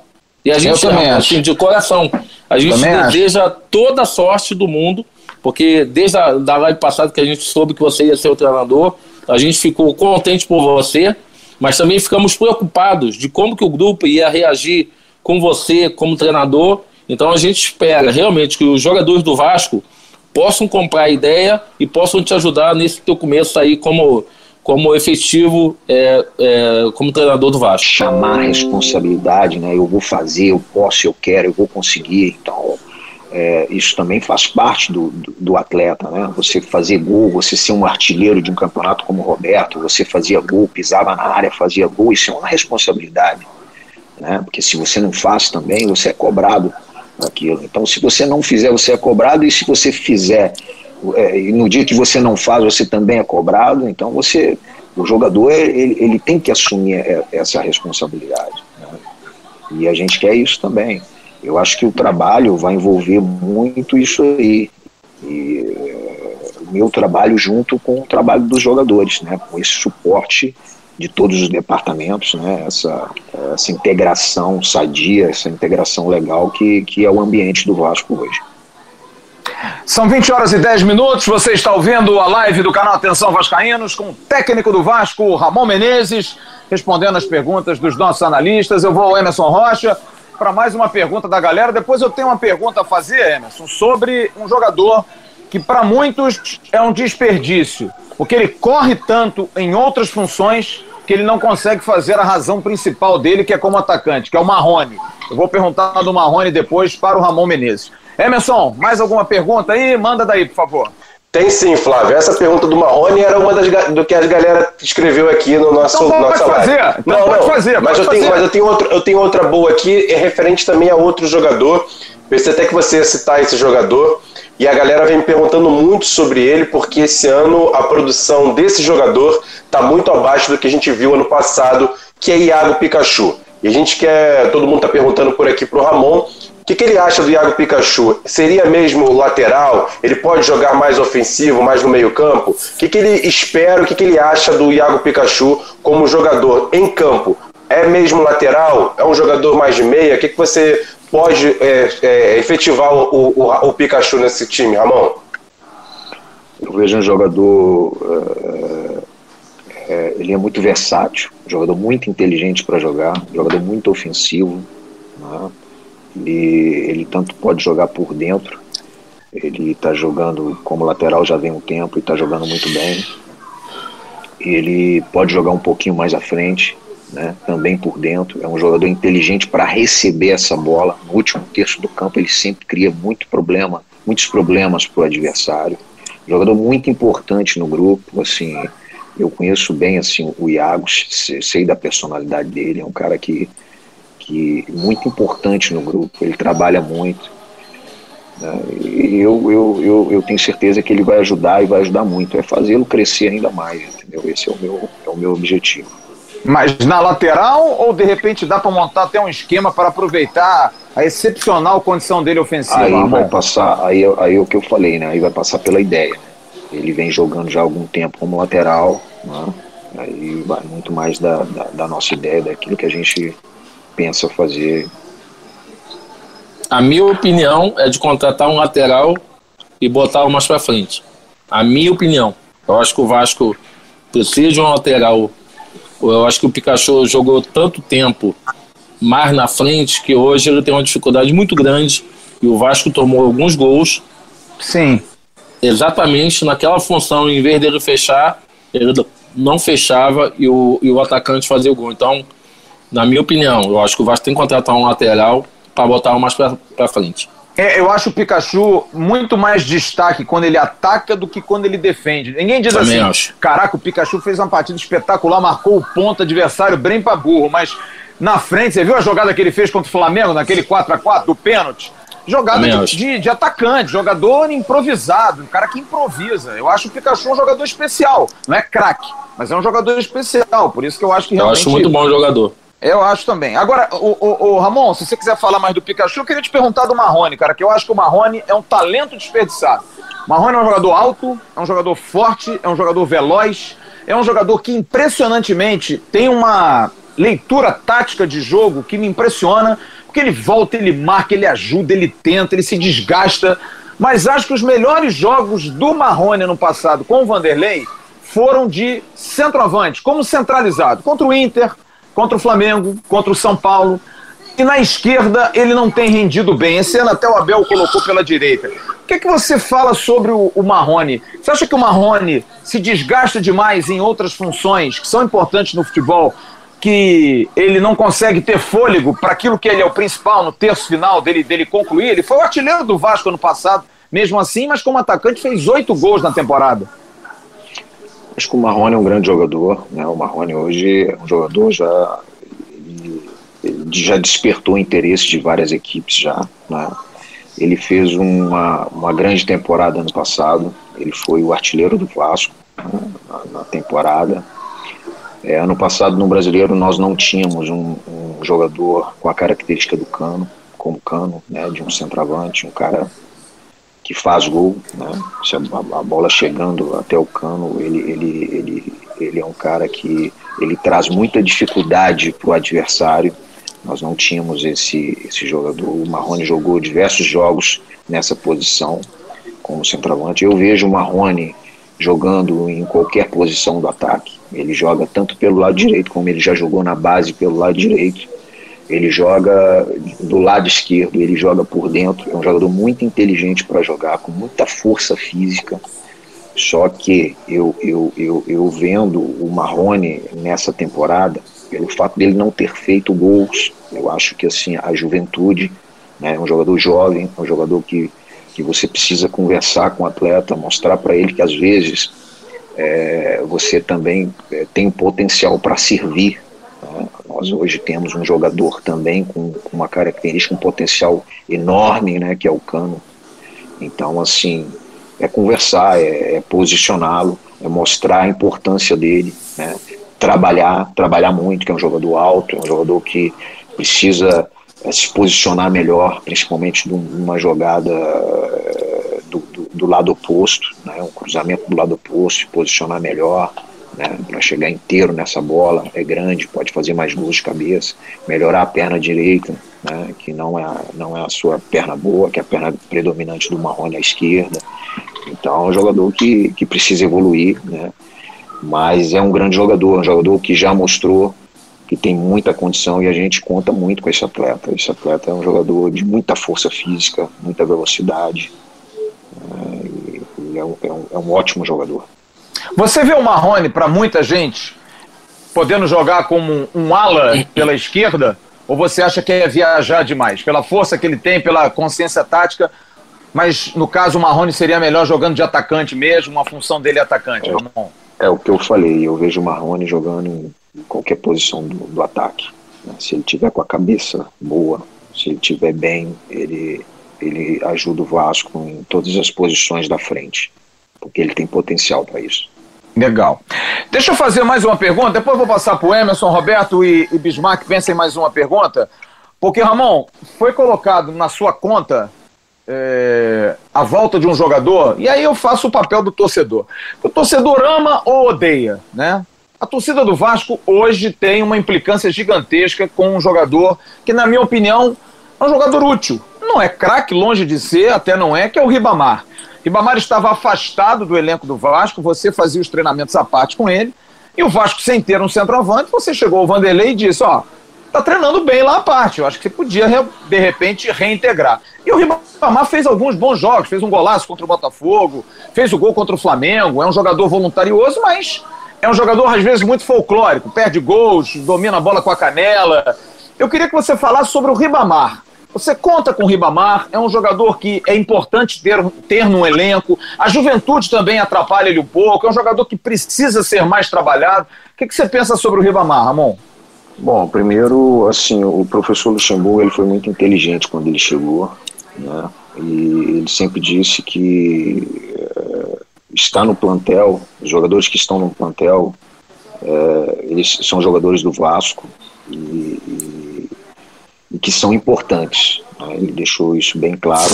E a gente, assim, de coração, a gente deseja acho. toda a sorte do mundo, porque desde a da live passada que a gente soube que você ia ser o treinador, a gente ficou contente por você, mas também ficamos preocupados de como que o grupo ia reagir com você como treinador. Então a gente espera realmente que os jogadores do Vasco possam comprar a ideia e possam te ajudar nesse teu começo aí como, como efetivo é, é, como treinador do Vasco. Chamar a responsabilidade, né? Eu vou fazer, eu posso, eu quero, eu vou conseguir. Então, é, isso também faz parte do, do, do, atleta, né? Você fazer gol, você ser um artilheiro de um campeonato como o Roberto, você fazia gol, pisava na área, fazia gol, isso é uma responsabilidade né? Porque se você não faz também, você é cobrado aquilo. Então, se você não fizer, você é cobrado, e se você fizer, é, e no dia que você não faz, você também é cobrado. Então, você, o jogador, ele, ele tem que assumir essa responsabilidade. Né? E a gente quer isso também. Eu acho que o trabalho vai envolver muito isso aí. E é, o meu trabalho junto com o trabalho dos jogadores, né? Com esse suporte de todos os departamentos, né? essa, essa integração sadia, essa integração legal que, que é o ambiente do Vasco hoje. São 20 horas e 10 minutos, você está ouvindo a live do canal Atenção Vascaínos com o técnico do Vasco, Ramon Menezes, respondendo as perguntas dos nossos analistas. Eu vou ao Emerson Rocha para mais uma pergunta da galera. Depois eu tenho uma pergunta a fazer, Emerson, sobre um jogador que para muitos é um desperdício, porque ele corre tanto em outras funções que ele não consegue fazer a razão principal dele, que é como atacante, que é o Marrone. Eu vou perguntar do Marrone depois para o Ramon Menezes. Emerson, mais alguma pergunta aí? Manda daí, por favor. Tem sim, Flávio. Essa pergunta do Marrone era uma das do que a galera escreveu aqui no nosso então pode nossa fazer. live. Então não, pode não. fazer. Mas, pode eu fazer. Tenho, mas eu tenho outro, eu tenho outra boa aqui, é referente também a outro jogador. Pensei até que você ia citar esse jogador. E a galera vem me perguntando muito sobre ele, porque esse ano a produção desse jogador está muito abaixo do que a gente viu ano passado, que é Iago Pikachu. E a gente quer, todo mundo está perguntando por aqui para o Ramon, o que, que, ele acha do Iago Pikachu? Seria mesmo lateral? Ele pode jogar mais ofensivo, mais no meio-campo? O que, que, ele espera, o que, que, ele acha do Iago Pikachu como jogador em campo? É mesmo lateral? É um jogador mais de meia? O que, você pode é, é, efetivar o, o, o, Pikachu nesse time, Ramon? Eu vejo um jogador. É, é ele é muito versátil, um jogador muito inteligente para jogar, um jogador muito ofensivo. Né? Ele, tanto pode jogar por dentro, ele está jogando como lateral já vem um tempo e está jogando muito bem. Ele pode jogar um pouquinho mais à frente, né, também por dentro. É um jogador inteligente para receber essa bola. No último terço do campo, ele sempre cria muito problema, muitos problemas para o adversário. Jogador muito importante no grupo. Assim, eu conheço bem assim o Iago, sei da personalidade dele. É um cara que, que muito importante no grupo. Ele trabalha muito. Né, e eu, eu, eu, eu tenho certeza que ele vai ajudar e vai ajudar muito. É fazê-lo crescer ainda mais. Entendeu? Esse é o meu, é o meu objetivo. Mas na lateral ou de repente dá para montar até um esquema para aproveitar a excepcional condição dele ofensiva? Aí vai passar, aí, aí é o que eu falei, né? Aí vai passar pela ideia. Ele vem jogando já há algum tempo como lateral, né? Aí vai muito mais da, da, da nossa ideia, daquilo que a gente pensa fazer. A minha opinião é de contratar um lateral e botar o mais para frente. A minha opinião. Eu acho que o Vasco precisa de um lateral eu acho que o Pikachu jogou tanto tempo mais na frente que hoje ele tem uma dificuldade muito grande e o Vasco tomou alguns gols. Sim. Exatamente naquela função, em vez dele fechar, ele não fechava e o, e o atacante fazia o gol. Então, na minha opinião, eu acho que o Vasco tem que contratar um lateral para botar mais para frente. É, eu acho o Pikachu muito mais destaque quando ele ataca do que quando ele defende. Ninguém diz Também assim, acho. caraca, o Pikachu fez uma partida espetacular, marcou o ponto adversário bem pra burro, mas na frente, você viu a jogada que ele fez contra o Flamengo, naquele 4 a 4 do pênalti? Jogada de, de, de atacante, jogador improvisado, um cara que improvisa. Eu acho o Pikachu um jogador especial. Não é craque, mas é um jogador especial. Por isso que eu acho que Eu realmente. acho muito bom o jogador. Eu acho também. Agora, o, o, o Ramon, se você quiser falar mais do Pikachu, eu queria te perguntar do Marrone, cara, que eu acho que o Marrone é um talento desperdiçado. O Marrone é um jogador alto, é um jogador forte, é um jogador veloz, é um jogador que impressionantemente tem uma leitura tática de jogo que me impressiona, porque ele volta, ele marca, ele ajuda, ele tenta, ele se desgasta. Mas acho que os melhores jogos do Marrone no passado com o Vanderlei foram de centroavante, como centralizado, contra o Inter, contra o Flamengo, contra o São Paulo. E na esquerda ele não tem rendido bem. Esse ano até o Abel colocou pela direita. O que, é que você fala sobre o, Marrone? Você acha que o Marrone se desgasta demais em outras funções que são importantes no futebol, que ele não consegue ter fôlego para aquilo que ele é o principal no terço final dele, dele concluir? Ele foi o artilheiro do Vasco ano passado, mesmo assim, mas como atacante fez oito gols na temporada. Acho que o Marrone é um grande jogador, né? O Marrone hoje é um jogador já ele, ele já despertou interesse de várias equipes já, né? Ele fez uma, uma grande temporada ano passado. Ele foi o artilheiro do Vasco né? na, na, temporada. É, ano passado no Brasileiro nós não tínhamos um, um, jogador com a característica do Cano, como Cano, né? De um centroavante, um cara que faz gol, né? Se a, a, bola chegando até o cano, ele, ele, ele, ele é um cara que ele traz muita dificuldade para o adversário. Nós não tínhamos esse, esse jogador. O Marrone jogou diversos jogos nessa posição como centroavante. Eu vejo o Marrone jogando em qualquer posição do ataque. Ele joga tanto pelo lado direito, como ele já jogou na base pelo lado direito ele joga do lado esquerdo, ele joga por dentro, é um jogador muito inteligente para jogar, com muita força física. Só que eu, eu, eu, eu vendo o Marrone nessa temporada, pelo fato dele não ter feito gols, eu acho que assim a juventude, né, é um jogador jovem, é um jogador que, que você precisa conversar com o atleta, mostrar para ele que às vezes é, você também é, tem potencial para servir nós hoje temos um jogador também com, uma característica, um potencial enorme, né, que é o Cano. Então, assim, é conversar, é, é posicioná-lo, é mostrar a importância dele, né, trabalhar, trabalhar muito, que é um jogador alto, é um jogador que precisa é, se posicionar melhor, principalmente numa jogada é, do, do, do, lado oposto, né, um cruzamento do lado oposto, se posicionar melhor, né, para chegar inteiro nessa bola, é grande, pode fazer mais gols de cabeça, melhorar a perna direita, né, que não é, não é a sua perna boa, que é a perna predominante do Marrone à esquerda. Então é um jogador que, que precisa evoluir, né, mas é um grande jogador, um jogador que já mostrou que tem muita condição e a gente conta muito com esse atleta. Esse atleta é um jogador de muita força física, muita velocidade, né, é um, é um, é um ótimo jogador. Você vê o Marrone, para muita gente, podendo jogar como um ala pela esquerda? Ou você acha que é viajar demais? Pela força que ele tem, pela consciência tática, mas no caso o Marrone seria melhor jogando de atacante mesmo, uma função dele é atacante, é, Ramon? É o que eu falei, eu vejo o Marrone jogando em qualquer posição do, do ataque. Né? Se ele tiver com a cabeça boa, se ele tiver bem, ele, ele ajuda o Vasco em todas as posições da frente, porque ele tem potencial para isso. Legal. Deixa eu fazer mais uma pergunta, depois vou passar para o Emerson, Roberto e, e Bismarck, pensem mais uma pergunta. Porque, Ramon, foi colocado na sua conta é, a volta de um jogador, e aí eu faço o papel do torcedor. O torcedor ama ou odeia, né? A torcida do Vasco hoje tem uma implicância gigantesca com um jogador que, na minha opinião, é um jogador útil. Não é craque, longe de ser, até não é, que é o Ribamar. Ribamar estava afastado do elenco do Vasco, você fazia os treinamentos à parte com ele, e o Vasco, sem ter um centroavante, você chegou ao Vanderlei e disse: Ó, tá treinando bem lá à parte, eu acho que você podia, de repente, reintegrar. E o Ribamar fez alguns bons jogos, fez um golaço contra o Botafogo, fez o gol contra o Flamengo, é um jogador voluntarioso, mas é um jogador, às vezes, muito folclórico, perde gols, domina a bola com a canela. Eu queria que você falasse sobre o Ribamar Você conta com o Ribamar, é um jogador que é importante ter, ter no elenco. A juventude também atrapalha ele um pouco, é um jogador que precisa ser mais trabalhado. O que, que você pensa sobre o Ribamar, Ramon? Bom, primeiro, assim, o professor Luxemburgo ele foi muito inteligente quando ele chegou, né? E ele sempre disse que é, está no plantel, os jogadores que estão no plantel, é, eles são jogadores do Vasco e, e, e que são importantes. Né? Ele deixou isso bem claro.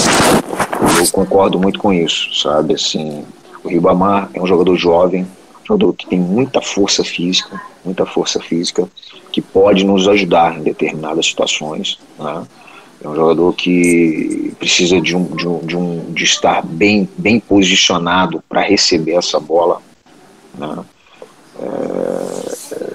Eu concordo muito com isso, sabe? Assim, o Ribamar é um jogador jovem, um jogador que tem muita força física, muita força física, que pode nos ajudar em determinadas situações. Né? É um jogador que precisa de, um, de, um, de, um, de estar bem, bem posicionado para receber essa bola. Né? É, é,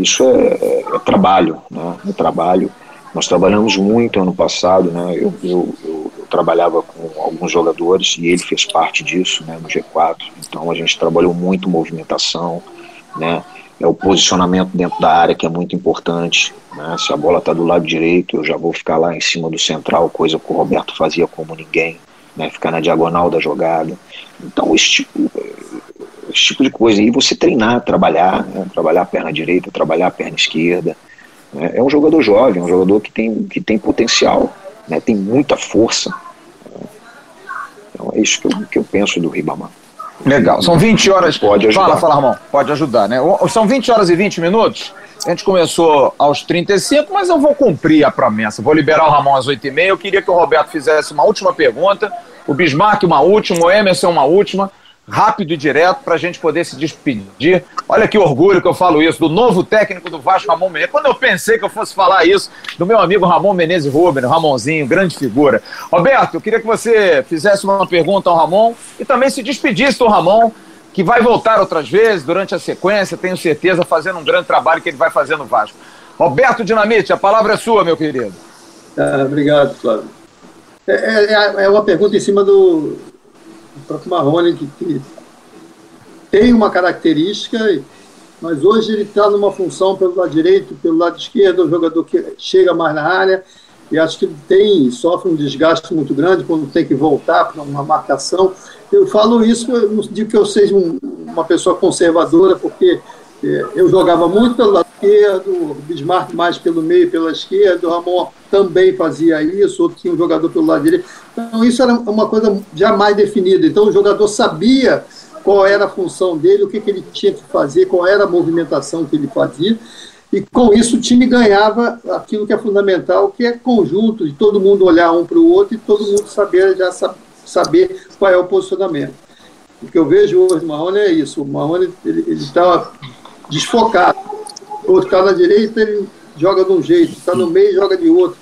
isso é, é, é, trabalho, né? é trabalho. Nós trabalhamos muito ano passado, né? eu, eu, eu, eu, trabalhava com alguns jogadores e ele fez parte disso né, no G4, então a gente trabalhou muito movimentação, né? é o posicionamento dentro da área que é muito importante. Né? Se a bola está do lado direito, eu já vou ficar lá em cima do central, coisa que o Roberto fazia como ninguém, né? ficar na diagonal da jogada. Então, esse tipo, esse tipo de coisa. E você treinar, trabalhar, né? trabalhar a perna direita, trabalhar a perna esquerda. Né? É um jogador jovem, um jogador que tem, que tem potencial, né? tem muita força. Então, é isso que eu, que eu penso do Ribamar. Legal. São 20 horas. Pode ajudar. Fala, fala, Ramon. Pode ajudar, né? São 20 horas e 20 minutos. A gente começou aos 35, mas eu vou cumprir a promessa. Vou liberar o Ramon às 8h30. Eu queria que o Roberto fizesse uma última pergunta, o Bismarck uma última, o Emerson uma última rápido e direto para a gente poder se despedir. Olha que orgulho que eu falo isso, do novo técnico do Vasco, Ramon Menezes. Quando eu pensei que eu fosse falar isso, do meu amigo Ramon Menezes Rubens, Ramonzinho, grande figura. Roberto, eu queria que você fizesse uma pergunta ao Ramon e também se despedisse do Ramon, que vai voltar outras vezes durante a sequência, tenho certeza, fazendo um grande trabalho que ele vai fazer no Vasco. Roberto Dinamite, a palavra é sua, meu querido. Ah, obrigado, Flávio. É, é, é uma pergunta em cima do, o próprio Marrone, que, que tem uma característica, mas hoje ele está numa função pelo lado direito, pelo lado esquerdo, o jogador que chega mais na área, e acho que ele tem, sofre um desgaste muito grande quando tem que voltar para uma marcação. Eu falo isso, eu não digo que eu seja um, uma pessoa conservadora, porque é, eu jogava muito pelo lado esquerdo, o Bismarck mais pelo meio, pela esquerda, o Ramon também fazia isso, outro tinha um jogador pelo lado direito. Então, isso era uma coisa jamais definida. Então, o jogador sabia qual era a função dele, o que, que ele tinha que fazer, qual era a movimentação que ele fazia. E com isso o time ganhava aquilo que é fundamental, que é conjunto, de todo mundo olhar um para o outro e todo mundo saber já saber qual é o posicionamento. O que eu vejo hoje no Marrone é isso. O Marrone ele estava desfocado. O outro está na direita, ele joga de um jeito, está no meio, joga de outro.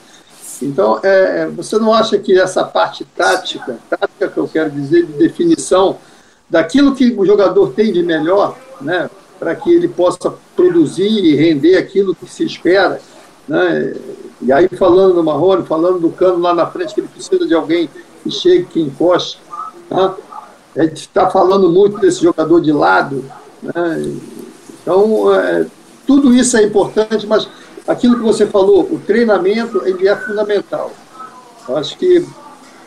Então, é, você não acha que essa parte tática, tática que eu quero dizer, de definição daquilo que o jogador tem de melhor, né, para que ele possa produzir e render aquilo que se espera, né, e aí falando do Marrone, falando do Cano lá na frente, que ele precisa de alguém que chegue, que encoste, tá? a gente está falando muito desse jogador de lado, né, então, é, tudo isso é importante, mas aquilo que você falou, o treinamento, ele é fundamental. Eu acho que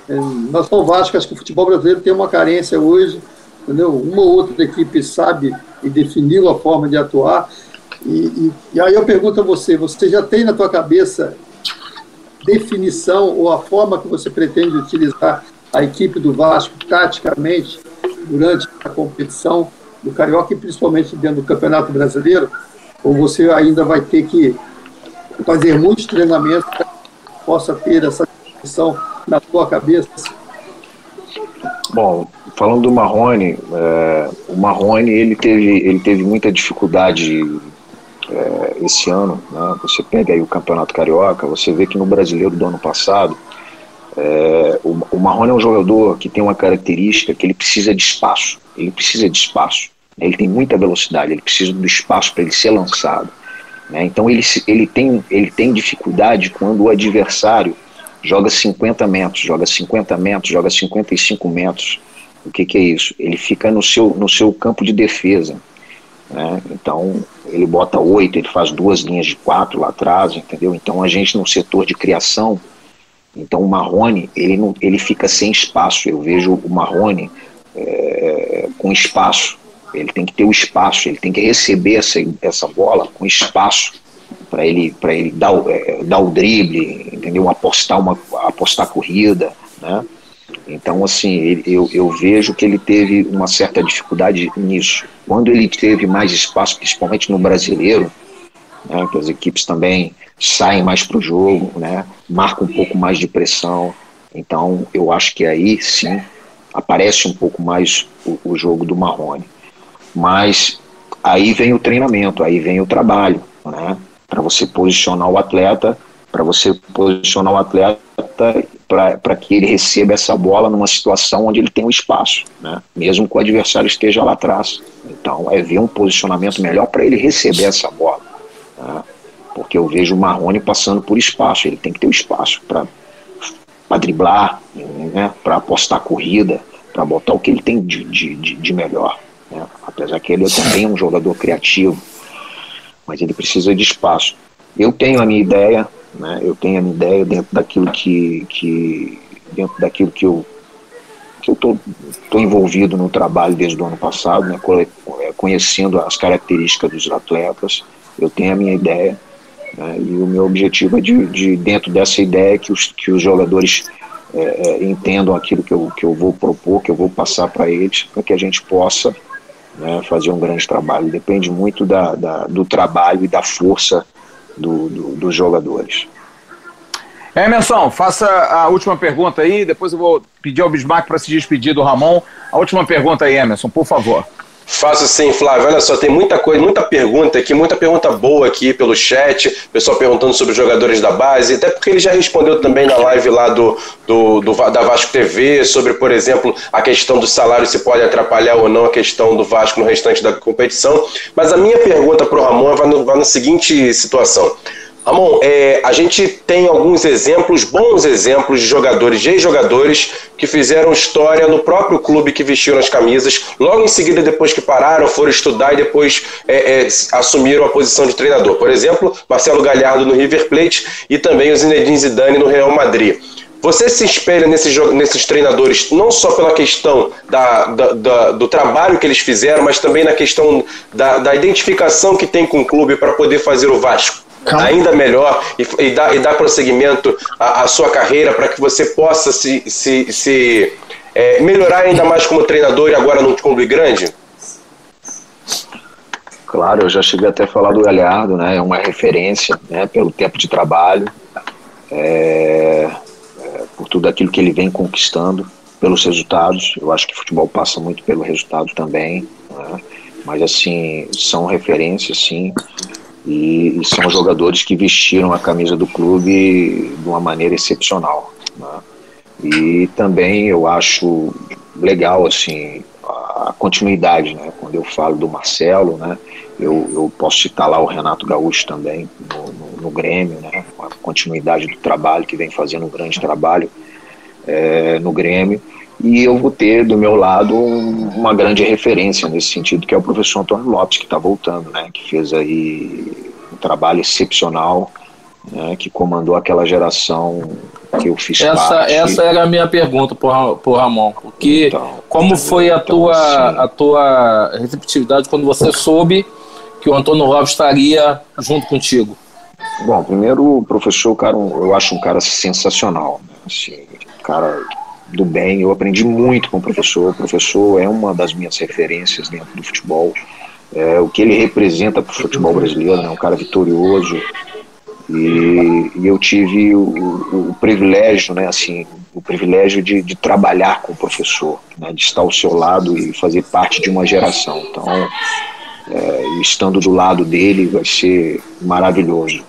é, nós somos Vasco, acho que o futebol brasileiro tem uma carência hoje, entendeu? Uma ou outra equipe sabe e definiu a forma de atuar. E, e, e aí eu pergunto a você, você já tem na tua cabeça definição ou a forma que você pretende utilizar a equipe do Vasco taticamente durante a competição do Carioca e principalmente dentro do Campeonato Brasileiro? Ou você ainda vai ter que fazer muitos treinamentos para que possa ter essa definição na tua cabeça? Bom, falando do Marrone, é, o Marrone ele teve, ele teve muita dificuldade é, esse ano. Né? Você pega aí o Campeonato Carioca, você vê que no Brasileiro do ano passado, é, o, o Marrone é um jogador que tem uma característica que ele precisa de espaço. Ele precisa de espaço. Ele tem muita velocidade, ele precisa do espaço para ele ser lançado. Né? Então ele, ele, tem, ele tem dificuldade quando o adversário joga 50 metros, joga 50 metros, joga 55 metros. O que, que é isso? Ele fica no seu, no seu campo de defesa. Né? Então ele bota oito, ele faz duas linhas de quatro lá atrás, entendeu? Então a gente no setor de criação Então o Marrone, ele, não, ele fica sem espaço. Eu vejo o Marrone é, com espaço. Ele tem que ter o espaço, ele tem que receber essa, essa bola com espaço para ele, ele dar, é, dar o drible, entendeu? Apostar, uma, apostar corrida, né? Então, assim, ele, eu, eu vejo que ele teve uma certa dificuldade nisso. Quando ele teve mais espaço, principalmente no brasileiro, né, que as equipes também saem mais para o jogo, né, marcam um pouco mais de pressão. Então, eu acho que aí sim aparece um pouco mais o, o jogo do Marrone. Mas aí vem o treinamento, aí vem o trabalho, né, para você posicionar o atleta, para você posicionar o atleta para que ele receba essa bola numa situação onde ele tem um espaço, né? mesmo que o adversário esteja lá atrás. Então, é ver um posicionamento melhor para ele receber essa bola. Né? Porque eu vejo o Marrone passando por espaço, ele tem que ter o um espaço para driblar, né? para apostar corrida, para botar o que ele tem de, de, de, de melhor. Né? Apesar que ele é também um jogador criativo, mas ele precisa de espaço. Eu tenho a minha ideia, né? Eu tenho a minha ideia dentro daquilo que, que dentro daquilo que eu que eu estou envolvido no trabalho desde o ano passado, né, é, conhecendo as características dos atletas, eu tenho a minha ideia né, e o meu objetivo é de, de, dentro dessa ideia que os, que os jogadores é, é, entendam aquilo que eu, que eu vou propor, que eu vou passar para eles, para que a gente possa né, fazer um grande trabalho. Depende muito da, da do trabalho e da força do, do, dos jogadores. Emerson, faça a última pergunta aí, depois eu vou pedir ao Bismarck para se despedir do Ramon. A última pergunta aí, Emerson, por favor. Faço sim, Flávio. Olha só, tem muita coisa, muita pergunta aqui, muita pergunta boa aqui pelo chat, pessoal perguntando sobre os jogadores da base, até porque ele já respondeu também na live lá do, do, do, da Vasco TV, sobre, por exemplo, a questão do salário, se pode atrapalhar ou não a questão do Vasco no restante da competição. Mas a minha pergunta para o Ramon vai, no, vai na seguinte situação. Ramon, é, a gente tem alguns exemplos, bons exemplos de jogadores, de jogadores que fizeram história no próprio clube que vestiram as camisas. Logo em seguida, depois que pararam, foram estudar e depois é, é, assumiram a posição de treinador. Por exemplo, Marcelo Galhardo no River Plate e também o Zinedine Zidane no Real Madrid. Você se espelha nesses, nesses treinadores não só pela questão da, da, da, do trabalho que eles fizeram, mas também na questão da, da identificação que tem com o clube para poder fazer o Vasco? Ainda melhor e, e, dar, e dar prosseguimento à, à sua carreira para que você possa se, se, se é, melhorar ainda mais como treinador e agora num clube grande? Claro, eu já cheguei até a falar do Galhardo, né? É uma referência, né? Pelo tempo de trabalho, é, é, por tudo aquilo que ele vem conquistando, pelos resultados. Eu acho que futebol passa muito pelo resultado também, né? mas assim são referências, sim e, são jogadores que vestiram a camisa do clube de uma maneira excepcional. Né? E também eu acho legal assim a continuidade, né? Quando eu falo do Marcelo, né? Eu, eu posso citar lá o Renato Gaúcho também no, no, no Grêmio, né? A continuidade do trabalho que vem fazendo um grande trabalho é, no Grêmio e eu vou ter do meu lado uma grande referência nesse sentido, que é o professor Antônio Lopes, que está voltando, né, que fez aí um trabalho excepcional, né, que comandou aquela geração que eu fiz essa, parte. Essa era a minha pergunta por, Ramon, porque então, como foi a, então, tua, assim, a tua receptividade quando você soube que o Antônio Lopes estaria junto contigo? Bom, primeiro o professor, cara, eu acho um cara sensacional, né, assim, cara do bem. Eu aprendi muito com o professor. O professor é uma das minhas referências dentro do futebol. É, o que ele representa para o futebol brasileiro, é né? um cara vitorioso. E, e eu tive o, o, o, privilégio, né, assim, o privilégio de, de trabalhar com o professor, né, de estar ao seu lado e fazer parte de uma geração. Então, é, estando do lado dele vai ser maravilhoso.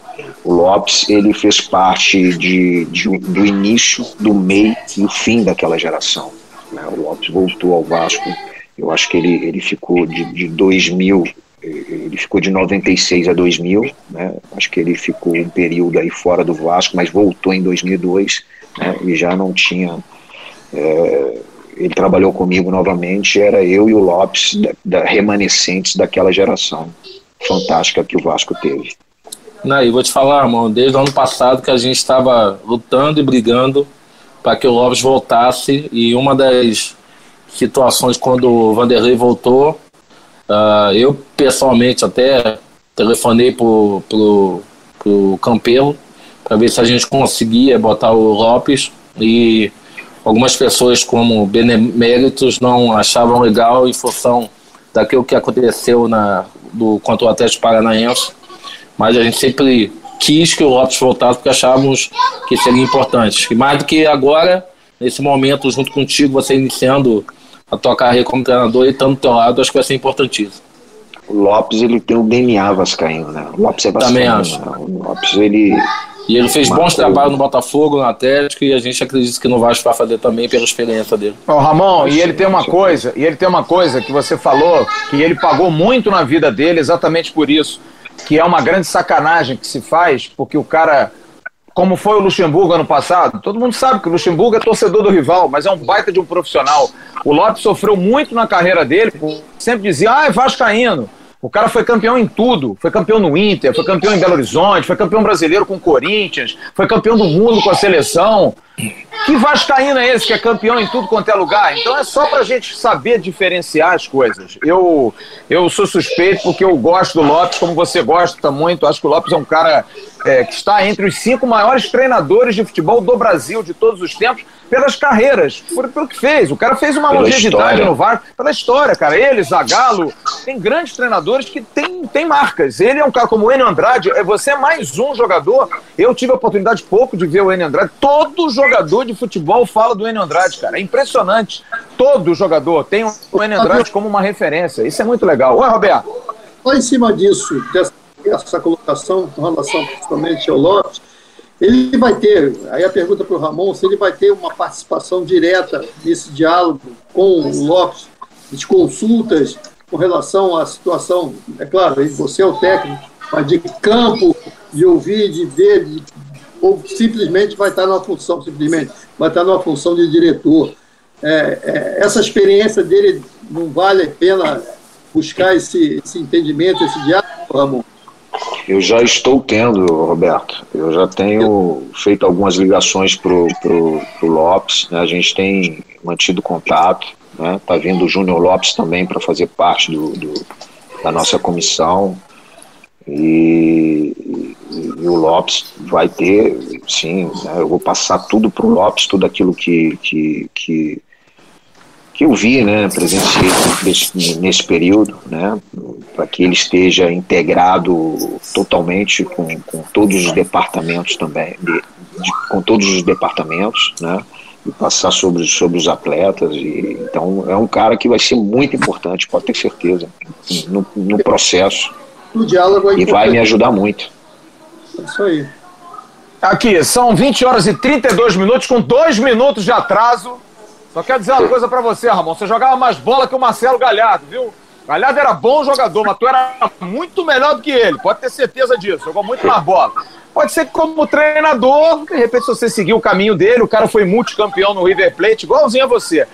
O Lopes ele fez parte de, de, do início, do meio e o fim daquela geração. Né? O Lopes voltou ao Vasco, eu acho que ele, ele ficou de, de 2000, ele ficou de 96 a 2000, né? acho que ele ficou um período aí fora do Vasco, mas voltou em 2002 né? e já não tinha... É, ele trabalhou comigo novamente, era eu e o Lopes, da, da, remanescentes daquela geração fantástica que o Vasco teve. E vou te falar, irmão, desde o ano passado que a gente estava lutando e brigando para que o Lopes voltasse. E uma das situações quando o Vanderlei voltou, uh, eu pessoalmente até telefonei pro, pro, pro Campelo para ver se a gente conseguia botar o Lopes. E algumas pessoas como beneméritos não achavam legal em função daquilo que aconteceu na, do, contra o Atlético Paranaense, mas a gente sempre quis que o Lopes voltasse porque achávamos que seria importante. E mais do que agora, nesse momento, junto contigo, você iniciando a tua carreira como treinador e estando do teu lado, acho que vai ser importantíssimo. O Lopes, ele tem o DNA vascaíno, né? O Lopes é vascaíno. Também acho. Né? O Lopes, ele... E ele fez bons trabalhos no Botafogo, no Atlético, e a gente acredita que no Vasco vai fazer também pela experiência dele. Ô, Ramon, e ele tem uma coisa, e ele tem uma coisa que você falou, que ele pagou muito na vida dele exatamente por isso, que é uma grande sacanagem que se faz, porque o cara como foi o Luxemburgo ano passado, todo mundo sabe que o Luxemburgo é torcedor do rival, mas é um baita de um profissional. O Lopes sofreu muito na carreira dele, sempre dizia, ah, é vascaíno. O cara foi campeão em tudo. Foi campeão no Inter, foi campeão em Belo Horizonte, foi campeão brasileiro com o Corinthians, foi campeão do mundo com a seleção. Que Vascaíno é esse que é campeão em tudo quanto é lugar? Então é só pra gente saber diferenciar as coisas. Eu, eu sou suspeito porque eu gosto do Lopes, como você gosta muito. Acho que o Lopes é um cara é, que está entre os cinco maiores treinadores de futebol do Brasil de todos os tempos pelas carreiras, por, pelo que fez. O cara fez uma pela longevidade história. no VAR, pela história, cara. Ele, Zagallo, tem grandes treinadores que têm tem marcas. Ele é um cara como o Enio Andrade, é, você é mais um jogador. Eu tive a oportunidade pouco de ver o Enio Andrade. Todo jogador de futebol fala do Enio Andrade, cara. É impressionante. Todo jogador tem o Enio Andrade como uma referência. Isso é muito legal. Oi, Roberto. Só em cima disso, dessa, dessa colocação com relação principalmente ao Lopes, ele vai ter, aí a pergunta para o Ramon, se ele vai ter uma participação direta nesse diálogo com o Lopes, de consultas com relação à situação, é claro, você é o técnico, mas de campo, de ouvir, de ver, de, ou simplesmente vai estar numa função, simplesmente, vai estar numa função de diretor. É, é, essa experiência dele não vale a pena buscar esse, esse entendimento, esse diálogo, Ramon? Eu já estou tendo, Roberto. Eu já tenho feito algumas ligações para o Lopes. Né? A gente tem mantido contato. Né? Tá vindo o Júnior Lopes também para fazer parte do, do, da nossa comissão. E, e, e, o Lopes vai ter, sim, né? eu vou passar tudo para o Lopes, tudo aquilo que, que, que que eu vi, né, presenciei nesse, nesse período, né, para que ele esteja integrado totalmente com, com todos os departamentos também, de, de, com todos os departamentos, né, e passar sobre, sobre os atletas. E, então é um cara que vai ser muito importante, pode ter certeza, no, no processo. No diálogo é e vai me ajudar muito. É isso aí. Aqui, são 20 horas e 32 minutos, com dois minutos de atraso. Só quero dizer uma coisa para você, Ramon. Você jogava mais bola que o Marcelo Galhardo, viu? Galhardo era bom jogador, mas tu era muito melhor do que ele. Pode ter certeza disso. Jogou muito mais bola. Pode ser que como treinador, de repente, se você seguir o caminho dele, o cara foi multicampeão no River Plate, igualzinho a você.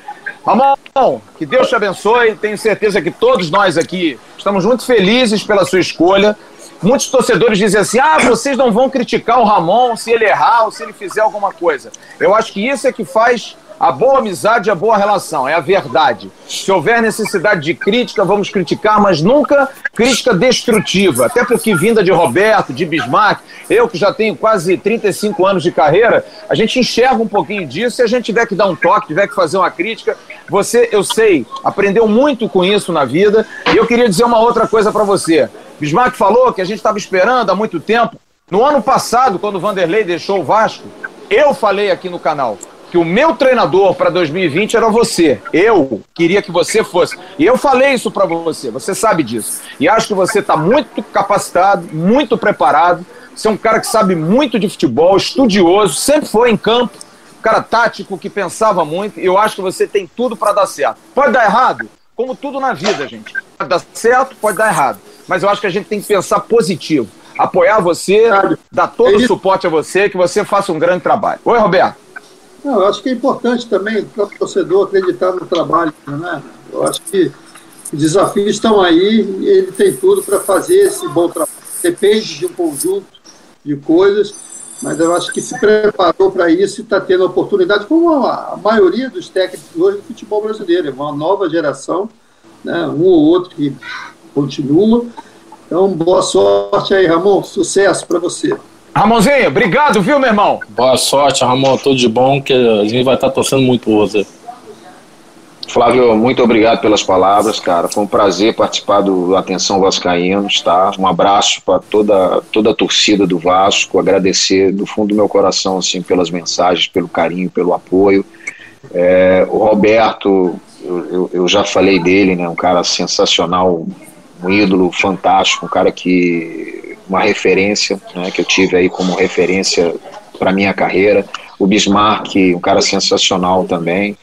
Ramon, que Deus te abençoe. Tenho certeza que todos nós aqui estamos muito felizes pela sua escolha. Muitos torcedores dizem assim: ah, vocês não vão criticar o Ramon se ele errar ou se ele fizer alguma coisa. Eu acho que isso é que faz a boa amizade e a boa relação, é a verdade. Se houver necessidade de crítica, vamos criticar, mas nunca crítica destrutiva. Até porque, vinda de Roberto, de Bismarck, eu que já tenho quase 35 anos de carreira, a gente enxerga um pouquinho disso. Se a gente tiver que dar um toque, tiver que fazer uma crítica, você, eu sei, aprendeu muito com isso na vida. E eu queria dizer uma outra coisa para você. Bismarck falou que a gente estava esperando há muito tempo. No ano passado, quando o Vanderlei deixou o Vasco, eu falei aqui no canal que o meu treinador para 2020 era você. Eu queria que você fosse. E eu falei isso para você, você sabe disso. E acho que você está muito capacitado, muito preparado. Você é um cara que sabe muito de futebol, estudioso, sempre foi em campo, um cara tático que pensava muito. E eu acho que você tem tudo para dar certo. Pode dar errado? Como tudo na vida, gente. Pode dar certo, pode dar errado. Mas eu acho que a gente tem que pensar positivo. Apoiar você, dar todo o suporte a você, que você faça um grande trabalho. Oi, Roberto. Não, eu acho que é importante também para o torcedor acreditar no trabalho, né? Eu acho que os desafios estão aí e ele tem tudo para fazer esse bom trabalho. Depende de um conjunto, de coisas, mas eu acho que se preparou para isso e está tendo oportunidade, como a, maioria dos técnicos hoje do futebol brasileiro, é uma nova geração, né, um ou outro que continua. Então, boa sorte aí, Ramon, sucesso para você. Ramonzinho, obrigado, viu, meu irmão? Boa sorte, Ramon, tudo de bom, que a gente vai estar torcendo muito por você. Flávio, muito obrigado pelas palavras, cara. Foi um prazer participar do Atenção Vascaínos, tá? Um abraço para toda, toda a torcida do Vasco, agradecer do fundo do meu coração, assim, pelas mensagens, pelo carinho, pelo apoio. É, o Roberto, eu, eu, eu, já falei dele, né? Um cara sensacional, um ídolo fantástico, um cara que uma referência, né? Que eu tive aí como referência para minha carreira. O Bismarck, um cara sensacional também.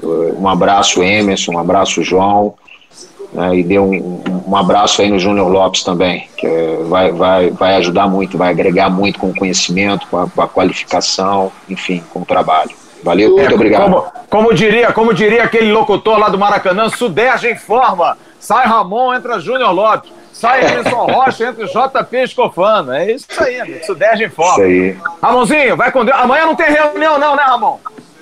Um abraço, Emerson, um abraço, João. Né, e dê um, um, abraço aí no Júnior Lopes também, que é, vai, vai, vai ajudar muito, vai agregar muito com o conhecimento, com a, com a qualificação, enfim, com o trabalho. Valeu, muito é, obrigado. Como, como, diria, como diria aquele locutor lá do Maracanã, Suderja informa. Sai Ramon, entra Júnior Lopes. Sai Emerson Rocha, entra JP Escofano. É isso aí, amigo. Suderja informa. Isso aí. Ramonzinho, vai com Deus. Amanhã não tem reunião, não, né, Ramon?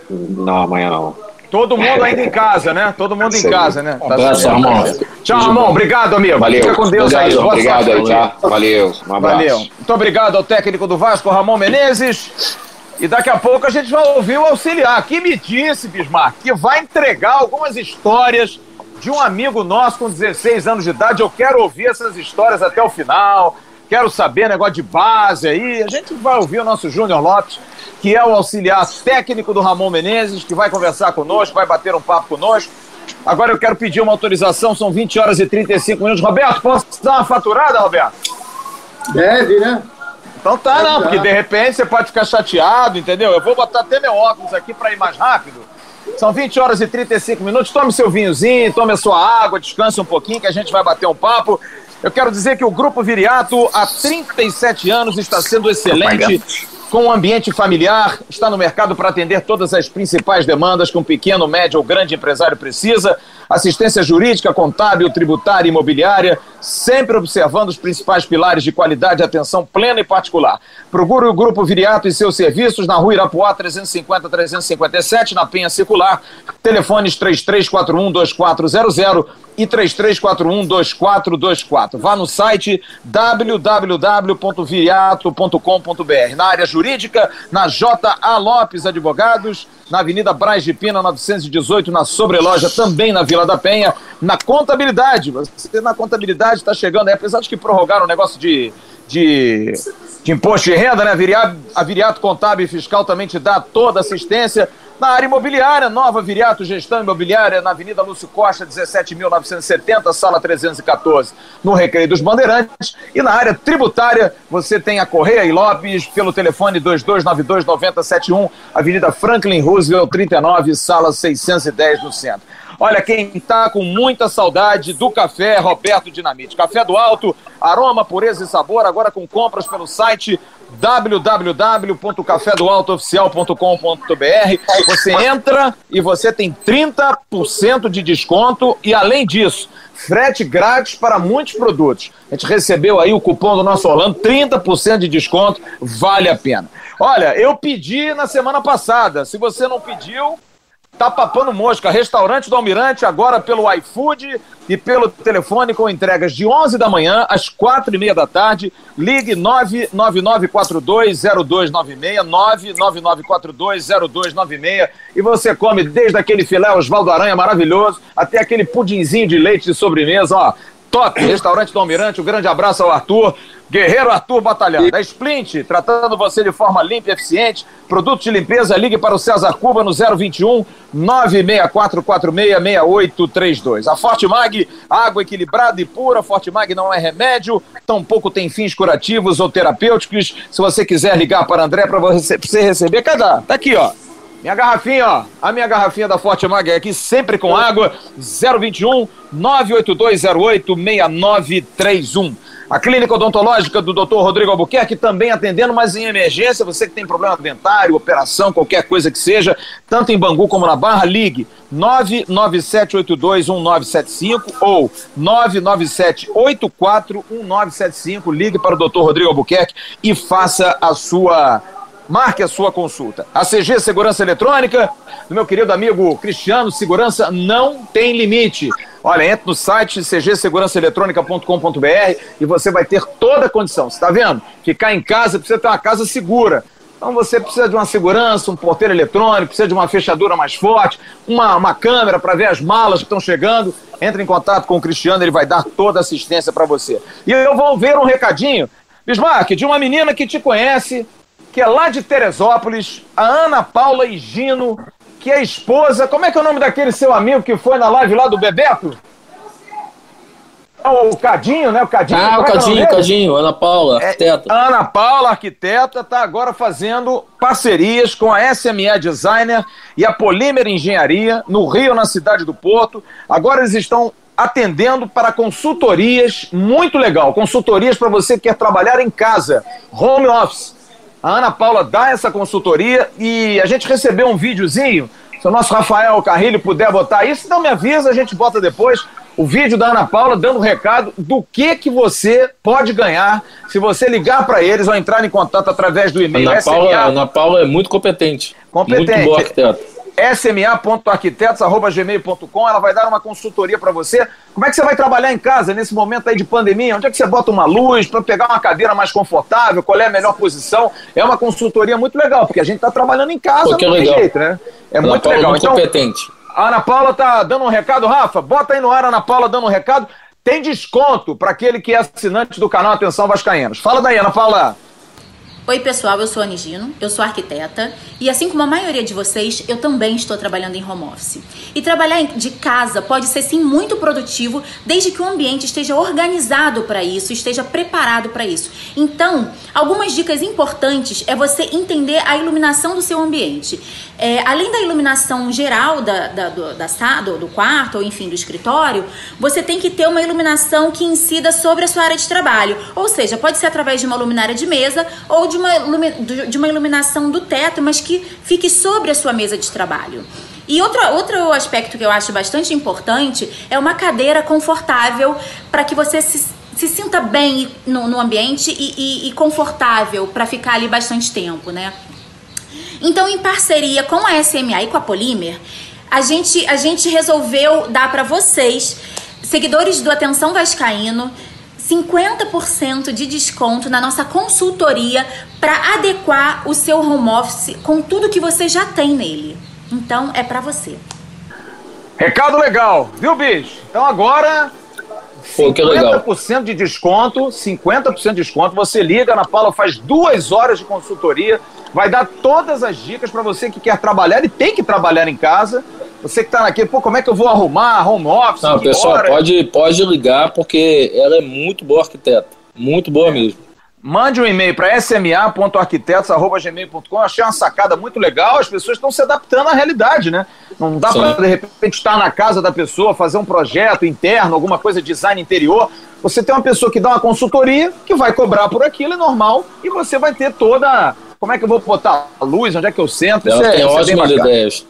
Não, amanhã não. Todo mundo ainda em casa, né? Todo mundo em casa, né? Um abraço, Ramon. Tchau, Ramon. Obrigado, amigo. Valeu. Fica com Deus obrigado, aí. Boa obrigado sorte, aí, tá? Valeu. Um abraço. Valeu. Muito obrigado ao técnico do Vasco, Ramon Menezes. E daqui a pouco a gente vai ouvir o auxiliar, que me disse, Bismarck, que vai entregar algumas histórias de um amigo nosso com 16 anos de idade. Eu quero ouvir essas histórias até o final. Quero saber negócio de base aí. A gente vai ouvir o nosso Júnior Lopes que é o auxiliar técnico do Ramon Menezes, que vai conversar conosco, vai bater um papo conosco. Agora eu quero pedir uma autorização, são 20 horas e 35 minutos. Roberto, posso dar uma faturada, Roberto? Deve, né? Então tá, não, porque de repente você pode ficar chateado, entendeu? Eu vou botar até meu óculos aqui para ir mais rápido. São 20 horas e 35 minutos. Tome seu vinhozinho, tome a sua água, descanse um pouquinho que a gente vai bater um papo. Eu quero dizer que o Grupo Viriato, há 37 anos, está sendo excelente com um ambiente familiar, está no mercado para atender todas as principais demandas que um pequeno, médio ou grande empresário precisa. Assistência jurídica, contábil, tributária, imobiliária, sempre observando os principais pilares de qualidade e atenção plena e particular. Procure o Grupo Viriato e seus serviços na rua Irapuá 350-357, na Penha Circular. Telefones 3341-2400 e 3341-2424. Vá no site www.viriato.com.br. Na área jurídica, na J.A. Lopes Advogados, na Avenida Braz de Pina, 918, na Sobreloja, também na Vila da Penha. Na contabilidade, você na contabilidade está chegando aí, apesar de que prorrogaram o negócio de, de, de imposto de renda, né? A Viriato Contábil e Fiscal também te dá toda assistência. Na área imobiliária, Nova Viriato Gestão Imobiliária, na Avenida Lúcio Costa, 17.970, sala 314, no Recreio dos Bandeirantes. E na área tributária, você tem a Correia e Lopes, pelo telefone 2292-9071, Avenida Franklin Roosevelt, 39, sala 610, no centro. Olha, quem está com muita saudade do café Roberto Dinamite. Café do Alto, aroma, pureza e sabor, agora com compras pelo site www.cafedoaltooficial.com.br. Você entra e você tem 30% de desconto e além disso, frete grátis para muitos produtos. A gente recebeu aí o cupom do nosso Orlando, 30% de desconto, vale a pena. Olha, eu pedi na semana passada, se você não pediu, Tá papando mosca. Restaurante do Almirante, agora pelo iFood e pelo telefone com entregas de 11 da manhã às 4 e meia da tarde. Ligue 999420296, 999420296 e você come desde aquele filé Osvaldo Aranha maravilhoso até aquele pudinzinho de leite de sobremesa, ó. Top, restaurante do Almirante, um grande abraço ao Arthur. Guerreiro Arthur Batalhão, da Splint, tratando você de forma limpa e eficiente. Produto de limpeza, ligue para o César Cuba no 021 964466832. A Forte Mag, água equilibrada e pura. Forte Mag não é remédio, tampouco tem fins curativos ou terapêuticos. Se você quiser ligar para André para você, você receber, cadê? Tá aqui, ó. Minha garrafinha, ó. A minha garrafinha da Forte Mag é aqui, sempre com água. 021 98208 6931. A clínica odontológica do Dr. Rodrigo Albuquerque também atendendo, mas em emergência, você que tem problema dentário, operação, qualquer coisa que seja, tanto em Bangu como na Barra, ligue 997821975 ou 997841975. Ligue para o Dr. Rodrigo Albuquerque e faça a sua marque a sua consulta. A CG Segurança Eletrônica, do meu querido amigo Cristiano, segurança não tem limite. Olha, entre no site cgsegurançaeletrônica.com.br e você vai ter toda a condição. Você está vendo? Ficar em casa precisa ter uma casa segura. Então você precisa de uma segurança, um porteiro eletrônico, precisa de uma fechadura mais forte, uma, uma câmera para ver as malas que estão chegando. Entre em contato com o Cristiano, ele vai dar toda a assistência para você. E eu vou ver um recadinho, Bismarck, de uma menina que te conhece, que é lá de Teresópolis, a Ana Paula Higino, que é esposa. Como é que é o nome daquele seu amigo que foi na live lá do Bebeto? O Cadinho, né? O Cadinho. Ah, o é Cadinho, o Cadinho, Ana Paula, é, arquiteta. Ana Paula, arquiteta, está agora fazendo parcerias com a SME Designer e a Polímer Engenharia, no Rio, na cidade do Porto. Agora eles estão atendendo para consultorias muito legal. Consultorias para você que quer trabalhar em casa, home office. A Ana Paula dá essa consultoria e a gente recebeu um videozinho. Se o nosso Rafael Carrilho puder botar isso, então me avisa, a gente bota depois o vídeo da Ana Paula dando um recado do que que você pode ganhar se você ligar para eles ou entrar em contato através do e-mail. Ana Paula, Ana Paula é muito competente. Competente. Muito boa arquiteta sma.arquitetos.gmail.com, ela vai dar uma consultoria para você. Como é que você vai trabalhar em casa nesse momento aí de pandemia? Onde é que você bota uma luz para pegar uma cadeira mais confortável? Qual é a melhor posição? É uma consultoria muito legal, porque a gente está trabalhando em casa, Pô, não legal. tem jeito, né? É Ana muito Paula legal. muito então, competente. a Ana Paula tá dando um recado, Rafa, bota aí no ar a Ana Paula dando um recado. Tem desconto para aquele que é assinante do canal Atenção Vascaínos. Fala daí, Ana Paula. Oi, pessoal, eu sou a Nigino, eu sou arquiteta e assim como a maioria de vocês, eu também estou trabalhando em home office. E trabalhar de casa pode ser sim muito produtivo, desde que o ambiente esteja organizado para isso, esteja preparado para isso. Então, algumas dicas importantes é você entender a iluminação do seu ambiente. É, além da iluminação geral da, da, do, da, do, do quarto ou enfim do escritório, você tem que ter uma iluminação que incida sobre a sua área de trabalho. Ou seja, pode ser através de uma luminária de mesa ou de uma, de uma iluminação do teto, mas que fique sobre a sua mesa de trabalho. E outro, outro aspecto que eu acho bastante importante é uma cadeira confortável para que você se, se sinta bem no, no ambiente e, e, e confortável para ficar ali bastante tempo, né? Então, em parceria com a SMA e com a Polímer, a gente, a gente resolveu dar para vocês, seguidores do Atenção Vascaíno, 50% de desconto na nossa consultoria para adequar o seu home office com tudo que você já tem nele. Então é para você. Recado legal, viu, bicho? Então agora Pô, que legal. 50% de desconto, 50% de desconto. Você liga, Ana Paula faz duas horas de consultoria, vai dar todas as dicas para você que quer trabalhar e tem que trabalhar em casa. Você que está aqui, pô, como é que eu vou arrumar home office? Não, pessoal, pode, pode ligar porque ela é muito boa arquiteta. Muito boa mesmo. Mande um e-mail para sma.arquitetos.gmail.com. Achei uma sacada muito legal. As pessoas estão se adaptando à realidade, né? Não dá para, de repente, estar na casa da pessoa, fazer um projeto interno, alguma coisa, design interior. Você tem uma pessoa que dá uma consultoria, que vai cobrar por aquilo, é normal, e você vai ter toda. Como é que eu vou botar a luz? Onde é que eu sento? Ela isso tem é, ótimas é ideias.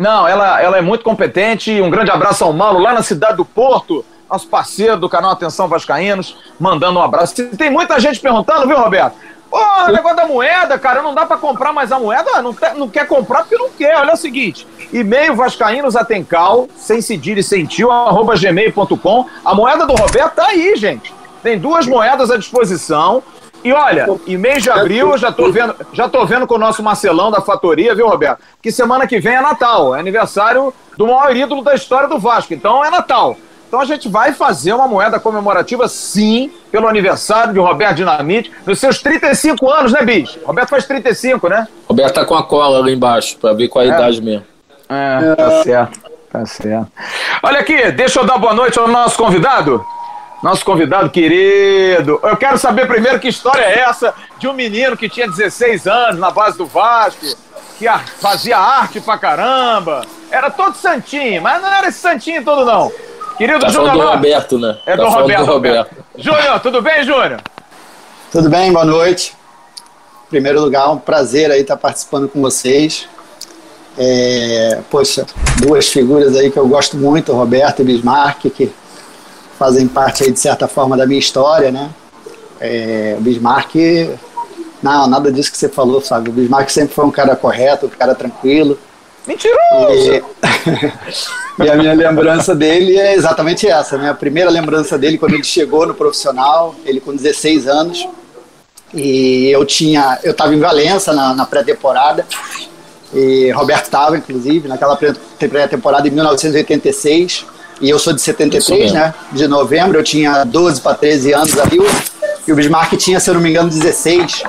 Não, ela, ela é muito competente. Um grande abraço ao Mauro, lá na cidade do Porto nosso parceiro do canal Atenção Vascaínos, mandando um abraço. Tem muita gente perguntando, viu, Roberto? Pô, o negócio da moeda, cara, não dá para comprar mais a moeda? Não, não quer comprar porque não quer. Olha o seguinte: e-mail vascaínos atencal, sem cedilha e sem tio, arroba gmail.com. A moeda do Roberto tá aí, gente. Tem duas moedas à disposição. E olha, em mês de abril eu já tô vendo, já tô vendo com o nosso Marcelão da Fatoria, viu, Roberto? Que semana que vem é Natal, é aniversário do maior ídolo da história do Vasco. Então é Natal. Então a gente vai fazer uma moeda comemorativa, sim, pelo aniversário de Roberto Dinamite, nos seus 35 anos, né, bicho? Roberto faz 35, né? Roberto tá com a cola lá embaixo, pra ver qual a é. idade mesmo. É, tá certo, tá certo. Olha aqui, deixa eu dar boa noite ao nosso convidado. Nosso convidado querido. Eu quero saber primeiro que história é essa de um menino que tinha 16 anos na base do Vasco, que fazia arte pra caramba. Era todo santinho, mas não era esse santinho todo, não. Querido tá Júnior do Roberto, né? É tá do Roberto, do Roberto. Júnior, tudo bem, Júnior? Tudo bem, boa noite. Em primeiro lugar, um prazer aí estar participando com vocês. É, poxa, duas figuras aí que eu gosto muito, Roberto e Bismarck, que fazem parte aí de certa forma da minha história, né? É, Bismarck, não, nada disso que você falou, sabe? O Bismarck sempre foi um cara correto, um cara tranquilo. Mentiroso! E, e a minha lembrança dele é exatamente essa, né? A primeira lembrança dele quando ele chegou no profissional, ele com 16 anos, e eu tinha, eu estava em Valença na, na pré-temporada e Roberto estava, inclusive, naquela pré-temporada em 1986. E eu sou de 73, né? De novembro, eu tinha 12 para 13 anos ali. E o Bismarck tinha, se eu não me engano, 16.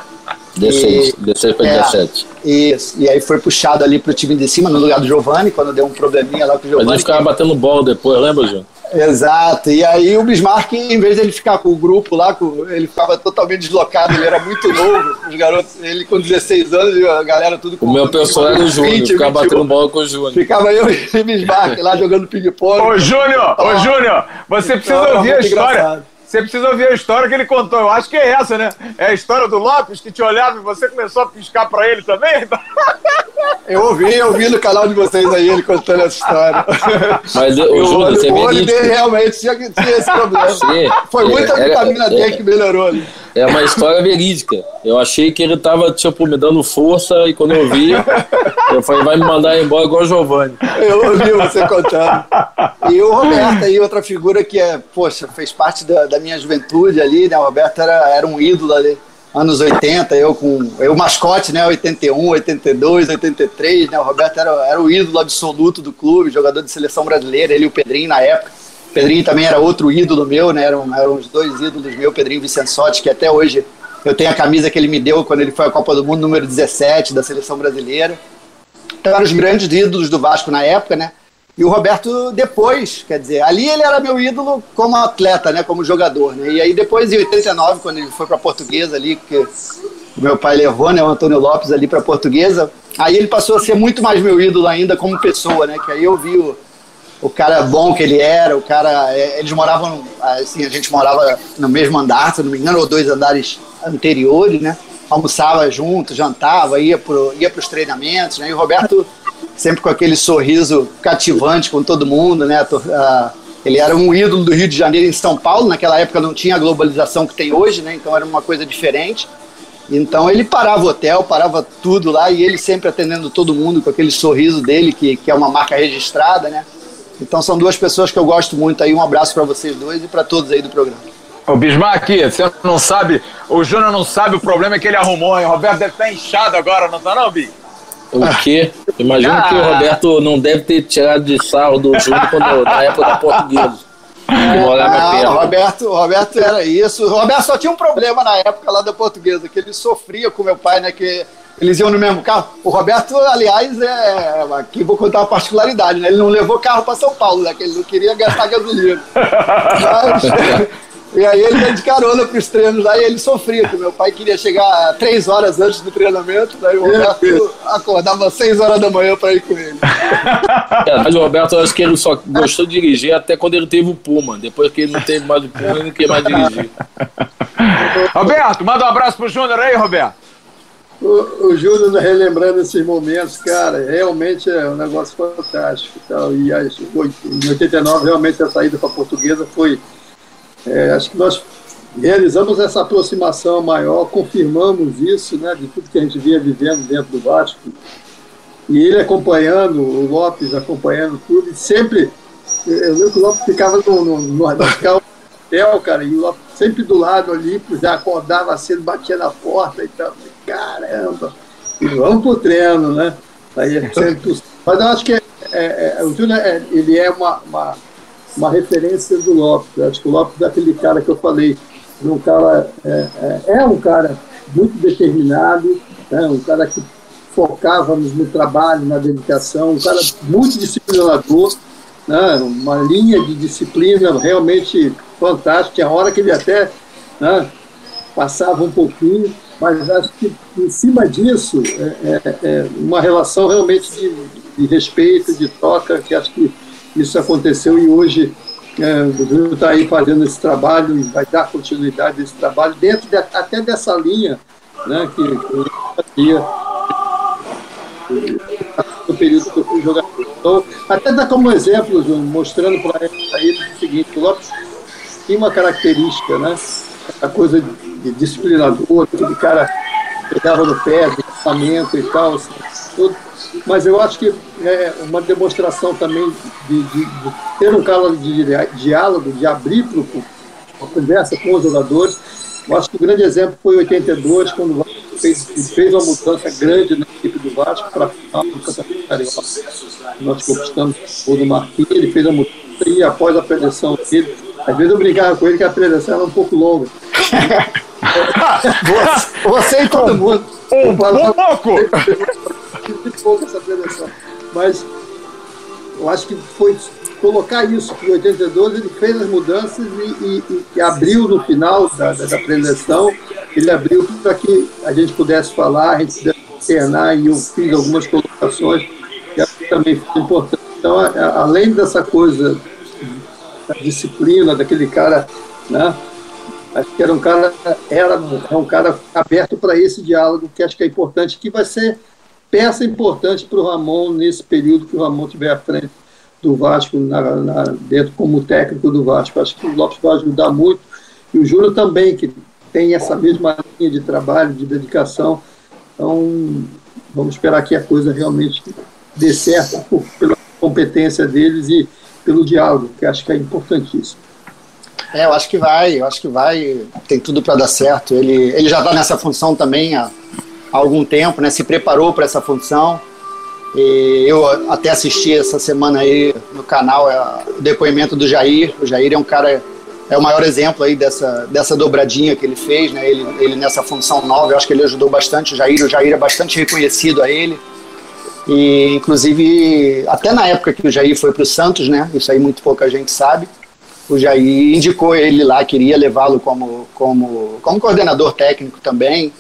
16, 16 para 17. Isso. E aí foi puxado ali pro time de cima, no lugar do Giovanni, quando deu um probleminha lá com o Giovanni. Mas ele ficava batendo bola depois, lembra, João? Exato, e aí o Bismarck, em vez de ele ficar com o grupo lá, ele ficava totalmente deslocado, ele era muito novo, os garotos, ele com 16 anos, a galera tudo com O meu pessoal era o Júnior, ficava batendo bola com o Júnior. Ficava eu e o Bismarck lá jogando ping-pong. Ô Júnior, ô Júnior, você precisa ouvir a história. Engraçado. Você precisa ouvir a história que ele contou. Eu acho que é essa, né? É a história do Lopes que te olhava e você começou a piscar pra ele também? Eu ouvi, eu ouvi no canal de vocês aí ele contando essa história. Mas o Júnior, você O olho dele realmente tinha, tinha esse problema. Sim, Foi muita é, vitamina D é, que melhorou ali. É uma história verídica. Eu achei que ele tava, tipo, me dando força e quando eu vi, eu falei, vai me mandar embora igual o Giovanni. Eu ouvi você contando. E o Roberto aí, outra figura que é, poxa, fez parte da, da minha juventude ali, né? O Roberto era, era um ídolo ali anos 80, eu com eu mascote, né, 81, 82, 83, né, o Roberto era, era o ídolo absoluto do clube, jogador de seleção brasileira, ele e o Pedrinho na época. O Pedrinho também era outro ídolo meu, né, eram, eram os dois ídolos meus, Pedrinho Vicençotti, que até hoje eu tenho a camisa que ele me deu quando ele foi à Copa do Mundo número 17 da seleção brasileira. Então eram os grandes ídolos do Vasco na época, né? E o Roberto depois, quer dizer, ali ele era meu ídolo como atleta, né, como jogador, né? E aí depois em 89, quando ele foi para Portuguesa ali, que meu pai levou, né, o Antônio Lopes ali para Portuguesa, aí ele passou a ser muito mais meu ídolo ainda como pessoa, né? Que aí eu vi o, o cara bom que ele era, o cara, é, eles moravam, assim, a gente morava no mesmo andar, se não me engano, ou dois andares anteriores, né? Almoçava junto, jantava, ia para ia os treinamentos, né? E o Roberto sempre com aquele sorriso cativante com todo mundo, né? Ele era um ídolo do Rio de Janeiro em São Paulo, naquela época não tinha a globalização que tem hoje, né? Então era uma coisa diferente. Então ele parava o hotel, parava tudo lá e ele sempre atendendo todo mundo com aquele sorriso dele, que, que é uma marca registrada, né? Então são duas pessoas que eu gosto muito aí. Um abraço para vocês dois e para todos aí do programa. Ô Bismarck, você não sabe, o Júnior não sabe o problema que ele arrumou, hein? O Roberto deve estar inchado agora, não tá não, Bi? O quê? Imagino ah. que o Roberto não deve ter tirado de sarro do Júnior quando, na época da portuguesa. É, não, Roberto, Roberto era isso. O Roberto só tinha um problema na época lá da portuguesa, que ele sofria com meu pai, né? Que eles iam no mesmo carro. O Roberto, aliás, é. Aqui vou contar uma particularidade, né? Ele não levou carro para São Paulo, né? Que ele não queria gastar gasolina. Mas, e aí ele ia de carona para os treinos lá e ele sofria, que meu pai queria chegar três horas antes do treinamento, daí o Roberto acordava seis horas da manhã para ir com ele. É, mas o Roberto, eu acho que ele só gostou de dirigir até quando ele teve o Puma. Depois que ele não teve mais o Puma, ele não quer mais dirigir. Roberto, manda um abraço pro Júnior aí, Roberto. O, o Júnior relembrando esses momentos, cara, realmente é um negócio fantástico. Então, e as, em 89, realmente a saída para a portuguesa foi é, acho que nós realizamos essa aproximação maior, confirmamos isso, né, de tudo que a gente vinha vivendo dentro do Vasco. E ele acompanhando, o Lopes acompanhando tudo, e sempre, eu lembro que o Lopes ficava no, no, no hotel, cara, e o Lopes sempre do lado ali, já acordava cedo, batia na porta e tal. Caramba! E vamos pro treino, né? Aí sempre, mas eu acho que é, é, é, o Júnior, é, ele é uma, uma uma referência do Lopes. Eu acho que o Lopes é aquele cara que eu falei, um cara, é, é, é um cara muito determinado, é um cara que focava no, trabalho, na dedicação, um cara muito disciplinador, né, uma linha de disciplina realmente fantástica. A hora que ele até né, passava um pouquinho, mas acho que em cima disso é, é, é uma relação realmente de, de respeito, de troca, que acho que isso aconteceu e hoje É, o Júnior está aí fazendo esse trabalho e vai dar continuidade desse trabalho dentro de, até dessa linha né, que, eu fazia no período que eu fui jogador. Então, até dar como exemplo, mostrando para ele o seguinte, o Lopes tinha uma característica, né? A coisa de disciplinador, aquele cara pegava no pé, de pensamento e tal, assim, tudo. Mas eu acho que é uma demonstração também de, de, de ter um canal de diálogo, de abrir para uma conversa com os jogadores. Eu acho que o grande exemplo foi 82, quando o Vasco fez, fez uma mudança grande na equipe do Vasco para a final do Campeonato Carioca. Nós conquistamos o do Marquinhos, ele fez a mudança e após a preleção dele, às vezes eu brincava com ele que a preleção era um pouco longa. você, você e todo mundo. Um pouco! pouco essa preleção. Mas eu acho que foi colocar isso, que em 82 ele fez as mudanças e, e, e abriu no final da, da, preleção, ele abriu para que a gente pudesse falar, a gente pudesse internar e eu fiz algumas colocações que também foi importante. Então, a, a, além dessa coisa da disciplina, daquele cara, né? Acho que era um cara, era é um cara aberto para esse diálogo que acho que é importante, que vai ser peça importante para o Ramon nesse período que o Ramon estiver à frente do Vasco, na, na, dentro como técnico do Vasco. Acho que o Lopes vai ajudar muito. E o Júlio também, que tem essa mesma linha de trabalho, de dedicação. Então, vamos esperar que a coisa realmente dê certo por, pela competência deles e pelo diálogo, que acho que é importantíssimo. É, eu acho que vai, eu acho que vai, tem tudo para dar certo. Ele, ele já está nessa função também há, há algum tempo, né? Se preparou para essa função. E eu até assisti essa semana aí no canal é, o depoimento do Jair. O Jair é um cara é o maior exemplo aí dessa, dessa dobradinha que ele fez, né? Ele, ele nessa função nova, eu acho que ele ajudou bastante o Jair. O Jair é bastante reconhecido a ele. E inclusive até na época que o Jair foi para o Santos, né? Isso aí muito pouca gente sabe. O Jair indicou ele lá, queria levá-lo como, como, como coordenador técnico também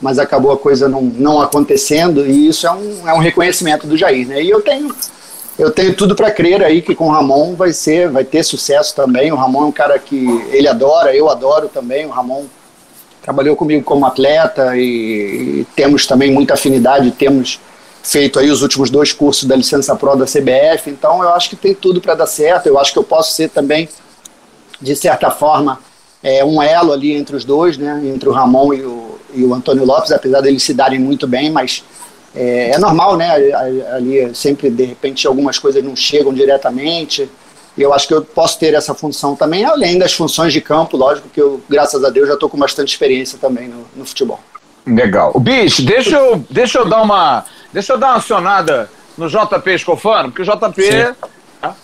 mas acabou a coisa não, não acontecendo e isso é um, é um reconhecimento do Jair, né? E eu tenho eu tenho tudo para crer aí que com o Ramon vai ser, vai ter sucesso também. O Ramon é um cara que ele adora, eu adoro também. O Ramon trabalhou comigo como atleta e, e temos também muita afinidade, temos feito aí os últimos dois cursos da licença pro da CBF, então eu acho que tem tudo para dar certo. Eu acho que eu posso ser também de certa forma é, um elo ali entre os dois, né? Entre o Ramon e o e o Antônio Lopes, apesar deles se darem muito bem, mas é, é, normal, né? Ali sempre, de repente, algumas coisas não chegam diretamente. E eu acho que eu posso ter essa função também, além das funções de campo, lógico que eu, graças a Deus, já estou com bastante experiência também no, no futebol. Legal. O Bicho, deixa eu, deixa eu dar uma. Deixa eu dar uma acionada no JP Escofano, porque o JP Sim.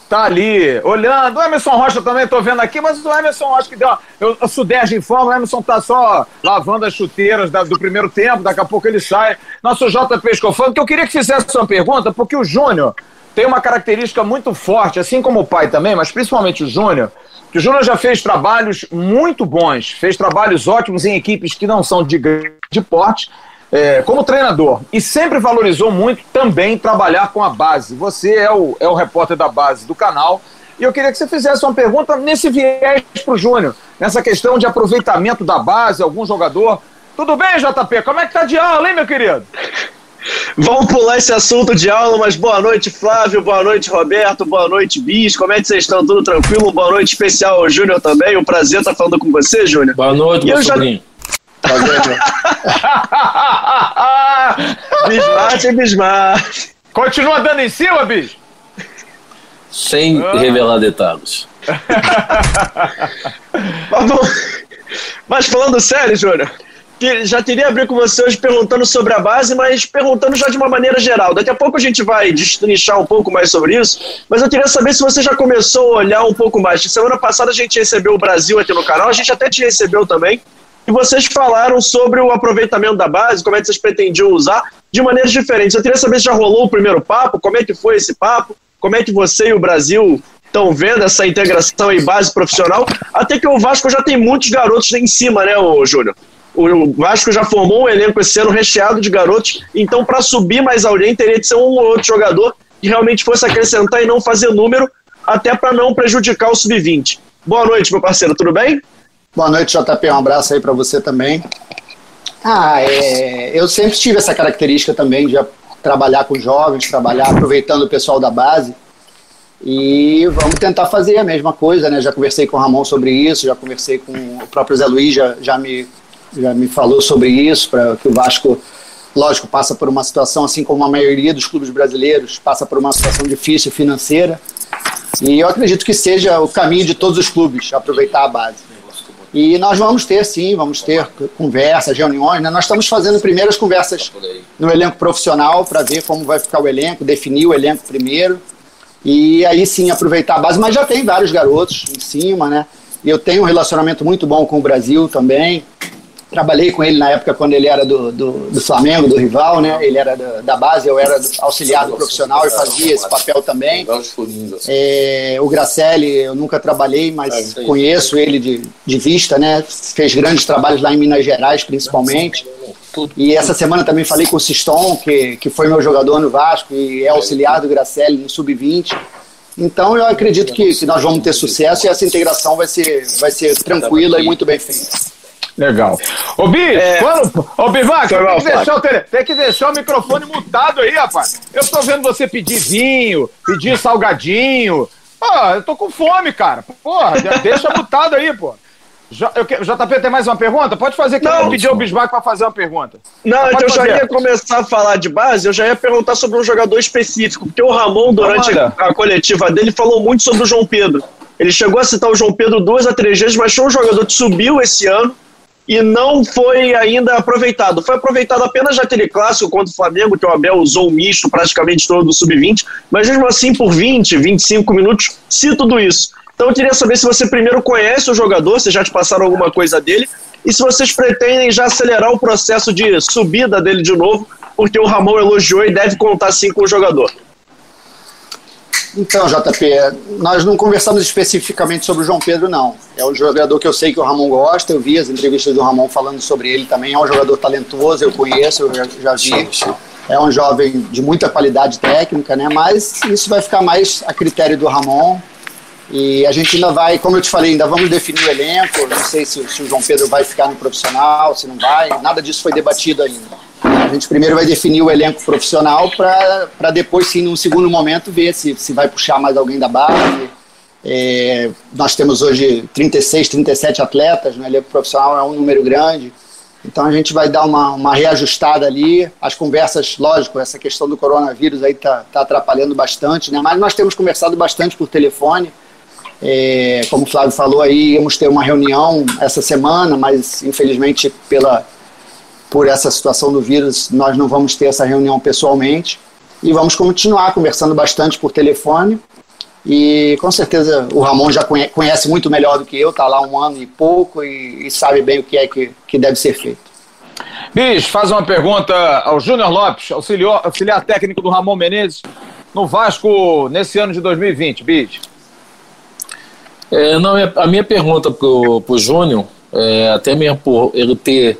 Tá ali, olhando. O Emerson Rocha também tô vendo aqui, mas o Emerson Rocha que deu. Eu, o Sudeste informa, o Emerson tá só lavando as chuteiras da, do primeiro tempo, daqui a pouco ele sai. Nosso JP Escofano, que eu queria que fizesse uma pergunta, porque o Júnior tem uma característica muito forte, assim como o pai também, mas principalmente o Júnior, que o Júnior já fez trabalhos muito bons, fez trabalhos ótimos em equipes que não são de grande porte, é, como treinador e sempre valorizou muito também trabalhar com a base. Você é o, é o repórter da base do canal e eu queria que você fizesse uma pergunta nesse viés para o Júnior, nessa questão de aproveitamento da base, algum jogador. Tudo bem, JP? Como é que tá de aula, hein, meu querido? Vamos pular esse assunto de aula, mas boa noite, Flávio, boa noite, Roberto, boa noite, Bis. Como é que vocês estão? Tudo tranquilo? Boa noite especial ao Júnior também. Um prazer estar falando com você, Júnior. Boa noite, meu sobrinho. Já... Fazendo. É Bismart. Continua dando em cima, bicho? Sem ah. revelar detalhes. mas, mas falando sério, Júnior, já queria abrir com você hoje perguntando sobre a base, mas perguntando já de uma maneira geral. Daqui a pouco a gente vai destrinchar um pouco mais sobre isso, mas eu queria saber se você já começou a olhar um pouco mais. Semana passada a gente recebeu o Brasil aqui no canal, a gente até te recebeu também. E vocês falaram sobre o aproveitamento da base, como é que vocês pretendiam usar de maneiras diferentes. Eu queria saber se já rolou o primeiro papo, como é que foi esse papo, como é que você e o Brasil estão vendo essa integração em base profissional, até que o Vasco já tem muitos garotos em cima, né, ô Júnior? O Vasco já formou um elenco esse ano recheado de garotos, então para subir mais alguém teria de ser um ou outro jogador que realmente fosse acrescentar e não fazer número, até para não prejudicar o sub-20. Boa noite, meu parceiro, tudo bem? Boa noite, JP. Um abraço aí para você também. Ah, é, eu sempre tive essa característica também de trabalhar com jovens, trabalhar aproveitando o pessoal da base. E vamos tentar fazer a mesma coisa, né? Já conversei com o Ramon sobre isso, já conversei com o próprio Zé Luiz, já, já, me, já me falou sobre isso, para que o Vasco, lógico, passa por uma situação, assim como a maioria dos clubes brasileiros, passa por uma situação difícil financeira. E eu acredito que seja o caminho de todos os clubes, aproveitar a base. E nós vamos ter, sim, vamos ter conversas, reuniões. Né? Nós estamos fazendo primeiras conversas no elenco profissional para ver como vai ficar o elenco, definir o elenco primeiro. E aí sim aproveitar a base. Mas já tem vários garotos em cima, né? E eu tenho um relacionamento muito bom com o Brasil também. Trabalhei com ele na época quando ele era do, do, do Flamengo, do rival, né? Ele era da, da base, eu era auxiliar do profissional e fazia esse papel também. É, o Gracelli, eu nunca trabalhei, mas conheço ele de, de vista, né? Fez grandes trabalhos lá em Minas Gerais, principalmente. E essa semana também falei com o Siston, que, que foi meu jogador no Vasco e é auxiliar do Gracelli no Sub-20. Então eu acredito que, que nós vamos ter sucesso e essa integração vai ser, vai ser tranquila e muito bem feita. Legal. Ô, Bi, é... quando... Ô, Bivac, tem, que deixar o tele... tem que deixar o microfone mutado aí, rapaz. Eu tô vendo você pedir vinho, pedir salgadinho. Pô, eu tô com fome, cara. Porra, deixa mutado aí, pô. JP, tem mais uma pergunta? Pode fazer que não, eu pedi ao Bismarck para fazer uma pergunta. Não, então eu já ia começar a falar de base, eu já ia perguntar sobre um jogador específico, porque o Ramon, durante a coletiva dele, falou muito sobre o João Pedro. Ele chegou a citar o João Pedro duas a três vezes, mas foi um jogador que subiu esse ano, e não foi ainda aproveitado. Foi aproveitado apenas naquele clássico contra o Flamengo, que o Abel usou o misto praticamente todo do sub-20, mas mesmo assim por 20, 25 minutos, se tudo isso. Então eu queria saber se você primeiro conhece o jogador, se já te passaram alguma coisa dele, e se vocês pretendem já acelerar o processo de subida dele de novo, porque o Ramon elogiou e deve contar sim com o jogador. Então, JP, nós não conversamos especificamente sobre o João Pedro, não. É um jogador que eu sei que o Ramon gosta, eu vi as entrevistas do Ramon falando sobre ele também. É um jogador talentoso, eu conheço, eu já, já vi. É um jovem de muita qualidade técnica, né? Mas isso vai ficar mais a critério do Ramon. E a gente ainda vai, como eu te falei, ainda vamos definir o elenco. Não sei se, se o João Pedro vai ficar no profissional, se não vai. Nada disso foi debatido ainda. Gente primeiro vai definir o elenco profissional para depois, sim, num segundo momento, ver se, se vai puxar mais alguém da base. É, nós temos hoje 36, 37 atletas no elenco profissional, é um número grande. Então a gente vai dar uma, uma reajustada ali. As conversas, lógico, essa questão do coronavírus aí está tá atrapalhando bastante, né? mas nós temos conversado bastante por telefone. É, como o Flávio falou aí, íamos ter uma reunião essa semana, mas infelizmente pela por essa situação do vírus, nós não vamos ter essa reunião pessoalmente e vamos continuar conversando bastante por telefone. E com certeza o Ramon já conhece muito melhor do que eu, está lá um ano e pouco e, e, sabe bem o que é que, que deve ser feito. Bicho, faz uma pergunta ao Júnior Lopes, auxiliar, auxiliar técnico do Ramon Menezes, no Vasco nesse ano de 2020. Bicho. É, não, a minha pergunta para o Júnior, é, até mesmo por ele ter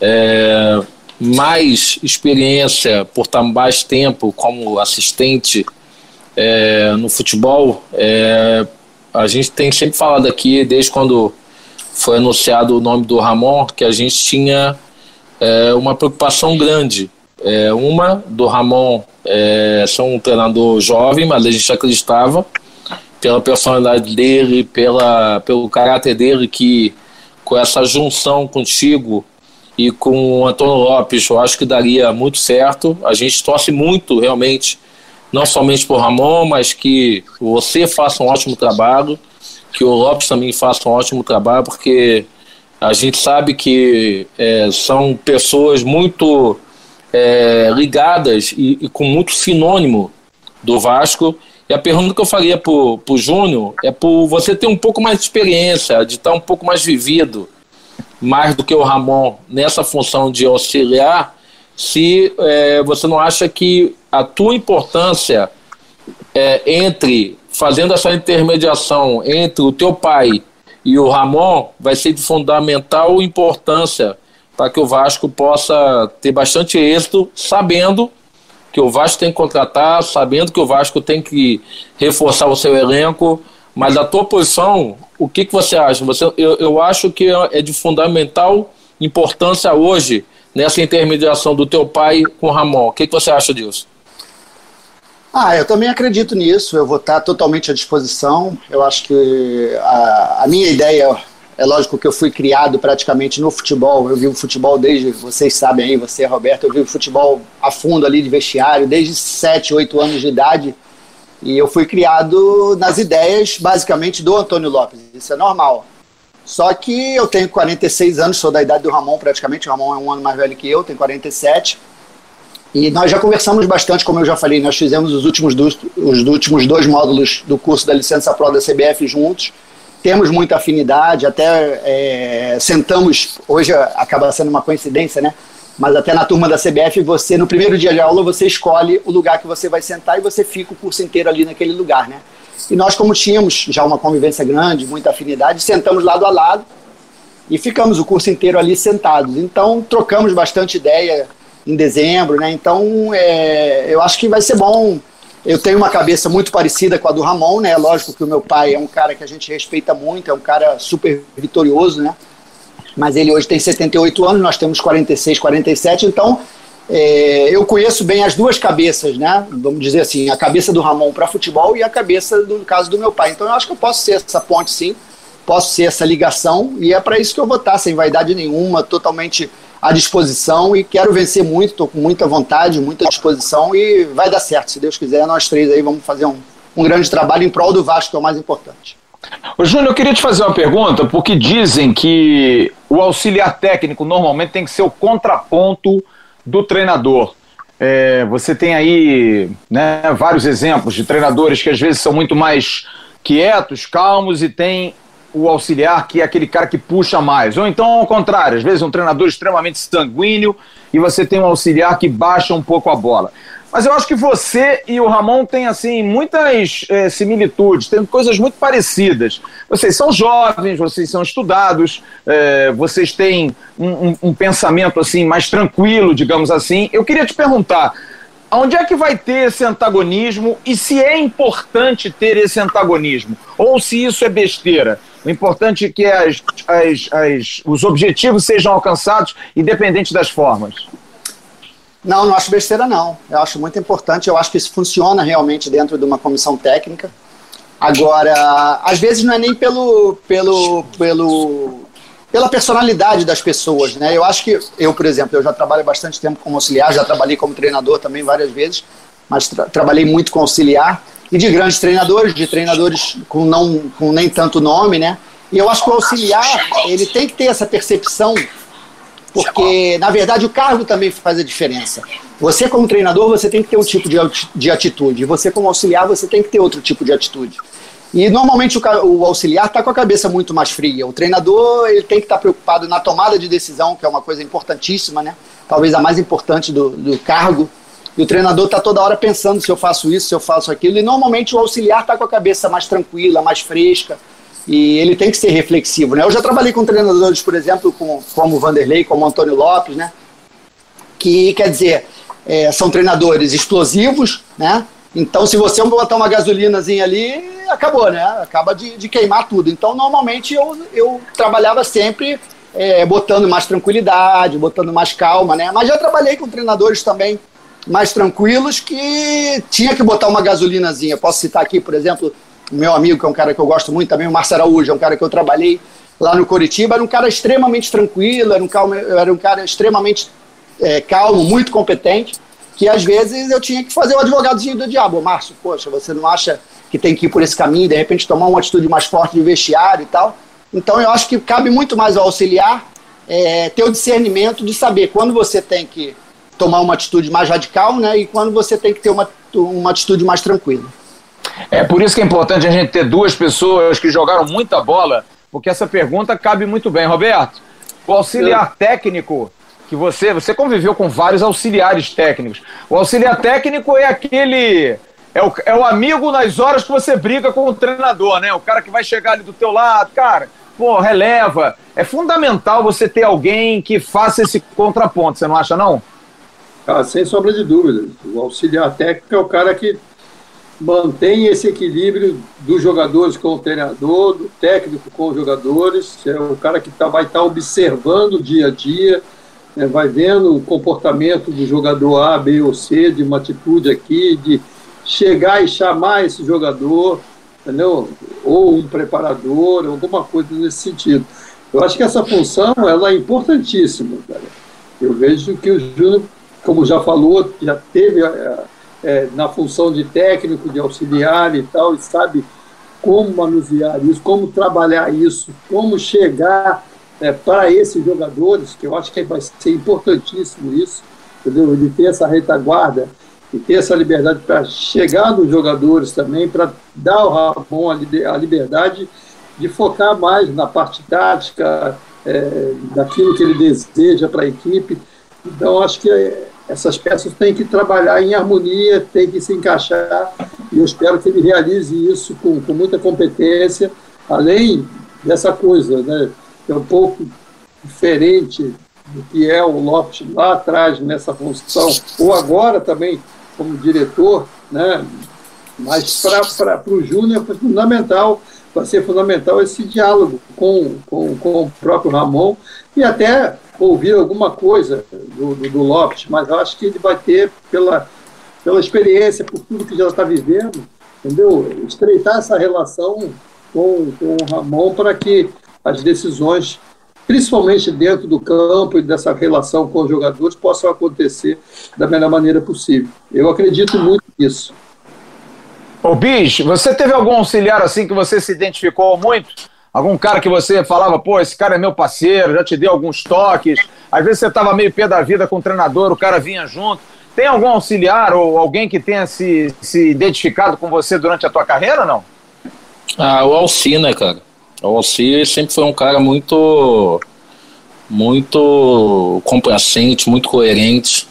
é, mais experiência por estar mais tempo como assistente é, no futebol, é, a gente tem sempre falado aqui, desde quando foi anunciado o nome do Ramon, que a gente tinha é, uma preocupação grande. É, uma, do Ramon é, ser um treinador jovem, mas a gente acreditava pela personalidade dele, pela, pelo caráter dele, que com essa junção contigo e com o Antônio Lopes, eu acho que daria muito certo. A gente torce muito, realmente, não somente por Ramon, mas que você faça um ótimo trabalho, que o Lopes também faça um ótimo trabalho, porque a gente sabe que é, são pessoas muito é, ligadas e, e, com muito sinônimo do Vasco. E a pergunta que eu faria para o Júnior é por você ter um pouco mais de experiência, de estar um pouco mais vivido mais do que o Ramon nessa função de auxiliar, se é, você não acha que a tua importância é, entre fazendo essa intermediação entre o teu pai e o Ramon vai ser de fundamental importância para que o Vasco possa ter bastante êxito, sabendo que o Vasco tem que contratar, sabendo que o Vasco tem que reforçar o seu elenco, mas a tua posição, o que, que você acha? Você, eu, eu acho que é de fundamental importância hoje nessa intermediação do teu pai com o Ramon. O que, que você acha disso? Ah, eu também acredito nisso. Eu vou estar totalmente à disposição. Eu acho que a, a minha ideia é lógico que eu fui criado praticamente no futebol. Eu vi o futebol desde, vocês sabem aí, você, Roberto, eu vi o futebol a fundo ali de vestiário, desde 7, 8 anos de idade. E eu fui criado nas ideias, basicamente, do Antônio Lopes. Isso é normal. Só que eu tenho 46 anos, sou da idade do Ramon praticamente. O Ramon é um ano mais velho que eu, tem 47. E nós já conversamos bastante, como eu já falei, nós fizemos os últimos, dois, os últimos dois módulos do curso da licença Pro da CBF juntos. Temos muita afinidade, até é, sentamos, hoje acaba sendo uma coincidência, né? Mas até na turma da CBF, você, no primeiro dia de aula, você escolhe o lugar que você vai sentar e você fica o curso inteiro ali naquele lugar, né? E nós, como tínhamos já uma convivência grande, muita afinidade, sentamos lado a lado e ficamos o curso inteiro ali sentados. Então, trocamos bastante ideia em dezembro, né? Então, é, eu acho que vai ser bom. Eu tenho uma cabeça muito parecida com a do Ramon, né? Lógico que o meu pai é um cara que a gente respeita muito, é um cara super vitorioso, né? Mas ele hoje tem 78 anos, nós temos 46, 47, então é, eu conheço bem as duas cabeças, né? Vamos dizer assim, a cabeça do Ramon para futebol e a cabeça do no caso do meu pai. Então eu acho que eu posso ser essa ponte, sim, posso ser essa ligação e é para isso que eu vou estar, sem vaidade nenhuma, totalmente à disposição e quero vencer muito, estou com muita vontade, muita disposição e vai dar certo, se Deus quiser, nós três aí vamos fazer um, um grande trabalho em prol do Vasco, que é o mais importante. Júnior, eu queria te fazer uma pergunta, porque dizem que o auxiliar técnico normalmente tem que ser o contraponto do treinador. É, você tem aí né, vários exemplos de treinadores que às vezes são muito mais quietos, calmos e tem o auxiliar, que é aquele cara que puxa mais. Ou então, ao contrário, às vezes um treinador extremamente sanguíneo e você tem um auxiliar que baixa um pouco a bola. Mas eu acho que você e o Ramon têm, assim, muitas é, similitudes, têm coisas muito parecidas. Vocês são jovens, vocês são estudados, é, vocês têm um, um, um pensamento, assim, mais tranquilo, digamos assim. Eu queria te perguntar, Onde é que vai ter esse antagonismo e se é importante ter esse antagonismo? Ou se isso é besteira? O importante é que as, as, as, os objetivos sejam alcançados, independente das formas. Não, não acho besteira, não. Eu acho muito importante. Eu acho que isso funciona realmente dentro de uma comissão técnica. Agora, às vezes não é nem pelo, pelo, pelo, pela personalidade das pessoas, né? Eu acho que eu, por exemplo, eu já trabalho bastante tempo como auxiliar, já trabalhei como treinador também várias vezes, mas tra trabalhei muito com auxiliar e de grandes treinadores, de treinadores com não com nem tanto nome, né? E eu acho que o auxiliar, ele tem que ter essa percepção, porque na verdade o cargo também faz a diferença. Você como treinador, você tem que ter um tipo de, de atitude, você como auxiliar, você tem que ter outro tipo de atitude. E normalmente o, o auxiliar está com a cabeça muito mais fria. O treinador ele tem que estar tá preocupado na tomada de decisão, que é uma coisa importantíssima, né? Talvez a mais importante do, do cargo. E o treinador está toda hora pensando se eu faço isso, se eu faço aquilo. E normalmente o auxiliar está com a cabeça mais tranquila, mais fresca. E ele tem que ser reflexivo, né? Eu já trabalhei com treinadores, por exemplo, com, como Vanderlei, como Antônio Lopes, né? Que, quer dizer, é, são treinadores explosivos, né? Então, se você botar uma gasolinazinha ali, acabou, né? Acaba de, de queimar tudo. Então, normalmente, eu, eu trabalhava sempre é, botando mais tranquilidade, botando mais calma, né? Mas já trabalhei com treinadores também mais tranquilos que tinha que botar uma gasolinazinha. Posso citar aqui, por exemplo, o meu amigo, que é um cara que eu gosto muito também, o Márcio Araújo, é um cara que eu trabalhei lá no Curitiba, era um cara extremamente tranquilo, era um, calmo, era um cara extremamente é, calmo, muito competente, que às vezes eu tinha que fazer o advogadozinho do diabo. Márcio, poxa, você não acha que tem que ir por esse caminho, de repente tomar uma atitude mais forte de vestiário e tal? Então eu acho que cabe muito mais ao auxiliar é, ter o discernimento de saber quando você tem que tomar uma atitude mais radical, né? E quando você tem que ter uma, uma atitude mais tranquila. É por isso que é importante a gente ter duas pessoas que jogaram muita bola, porque essa pergunta cabe muito bem. Roberto, o auxiliar Eu... técnico que você, você conviveu com vários auxiliares técnicos. O auxiliar técnico é aquele é o, é o amigo nas horas que você briga com o treinador, né? O cara que vai chegar ali do teu lado, cara, pô, releva. É fundamental você ter alguém que faça esse contraponto, você não acha não? Ah, sem sombra de dúvida. O auxiliar técnico é o cara que mantém esse equilíbrio dos jogadores com o treinador, do técnico com os jogadores. É o cara que tá, vai estar tá observando o dia a dia, né, vai vendo o comportamento do jogador A, B ou C, de uma atitude aqui, de chegar e chamar esse jogador, entendeu? Ou um preparador, alguma coisa nesse sentido. Eu acho que essa função ela é importantíssima, cara. Eu vejo que o Júnior, como já falou, já teve é, é, na função de técnico, de auxiliar e tal, e sabe como manusear isso, como trabalhar isso, como chegar é, para esses jogadores, que eu acho que vai ser importantíssimo isso, entendeu? Ele ter essa retaguarda e ter essa liberdade para chegar nos jogadores também, para dar ao Ramon a liberdade de focar mais na parte tática, é, daquilo que ele deseja para a equipe. Então, acho que é, essas peças têm que trabalhar em harmonia, têm que se encaixar, e eu espero que ele realize isso com, com muita competência, além dessa coisa, né, que é um pouco diferente do que é o Lopes lá atrás nessa função, ou agora também como diretor, né, mas para o Júnior foi fundamental, vai ser fundamental esse diálogo com, com, com o próprio Ramon e até ouvir alguma coisa do, do, do Lopes, mas acho que ele vai ter, pela, pela experiência, por tudo que já está vivendo, entendeu? Estreitar essa relação com, com o Ramon para que as decisões, principalmente dentro do campo e dessa relação com os jogadores, possam acontecer da melhor maneira possível. Eu acredito muito nisso. Ô, Bis, você teve algum auxiliar assim que você se identificou muito? Algum cara que você falava, pô, esse cara é meu parceiro, já te deu alguns toques. Às vezes você estava meio pé da vida com o treinador, o cara vinha junto. Tem algum auxiliar ou alguém que tenha se, se identificado com você durante a tua carreira não? Ah, o Alci, né, cara? O Alci sempre foi um cara muito, muito complacente, muito coerente.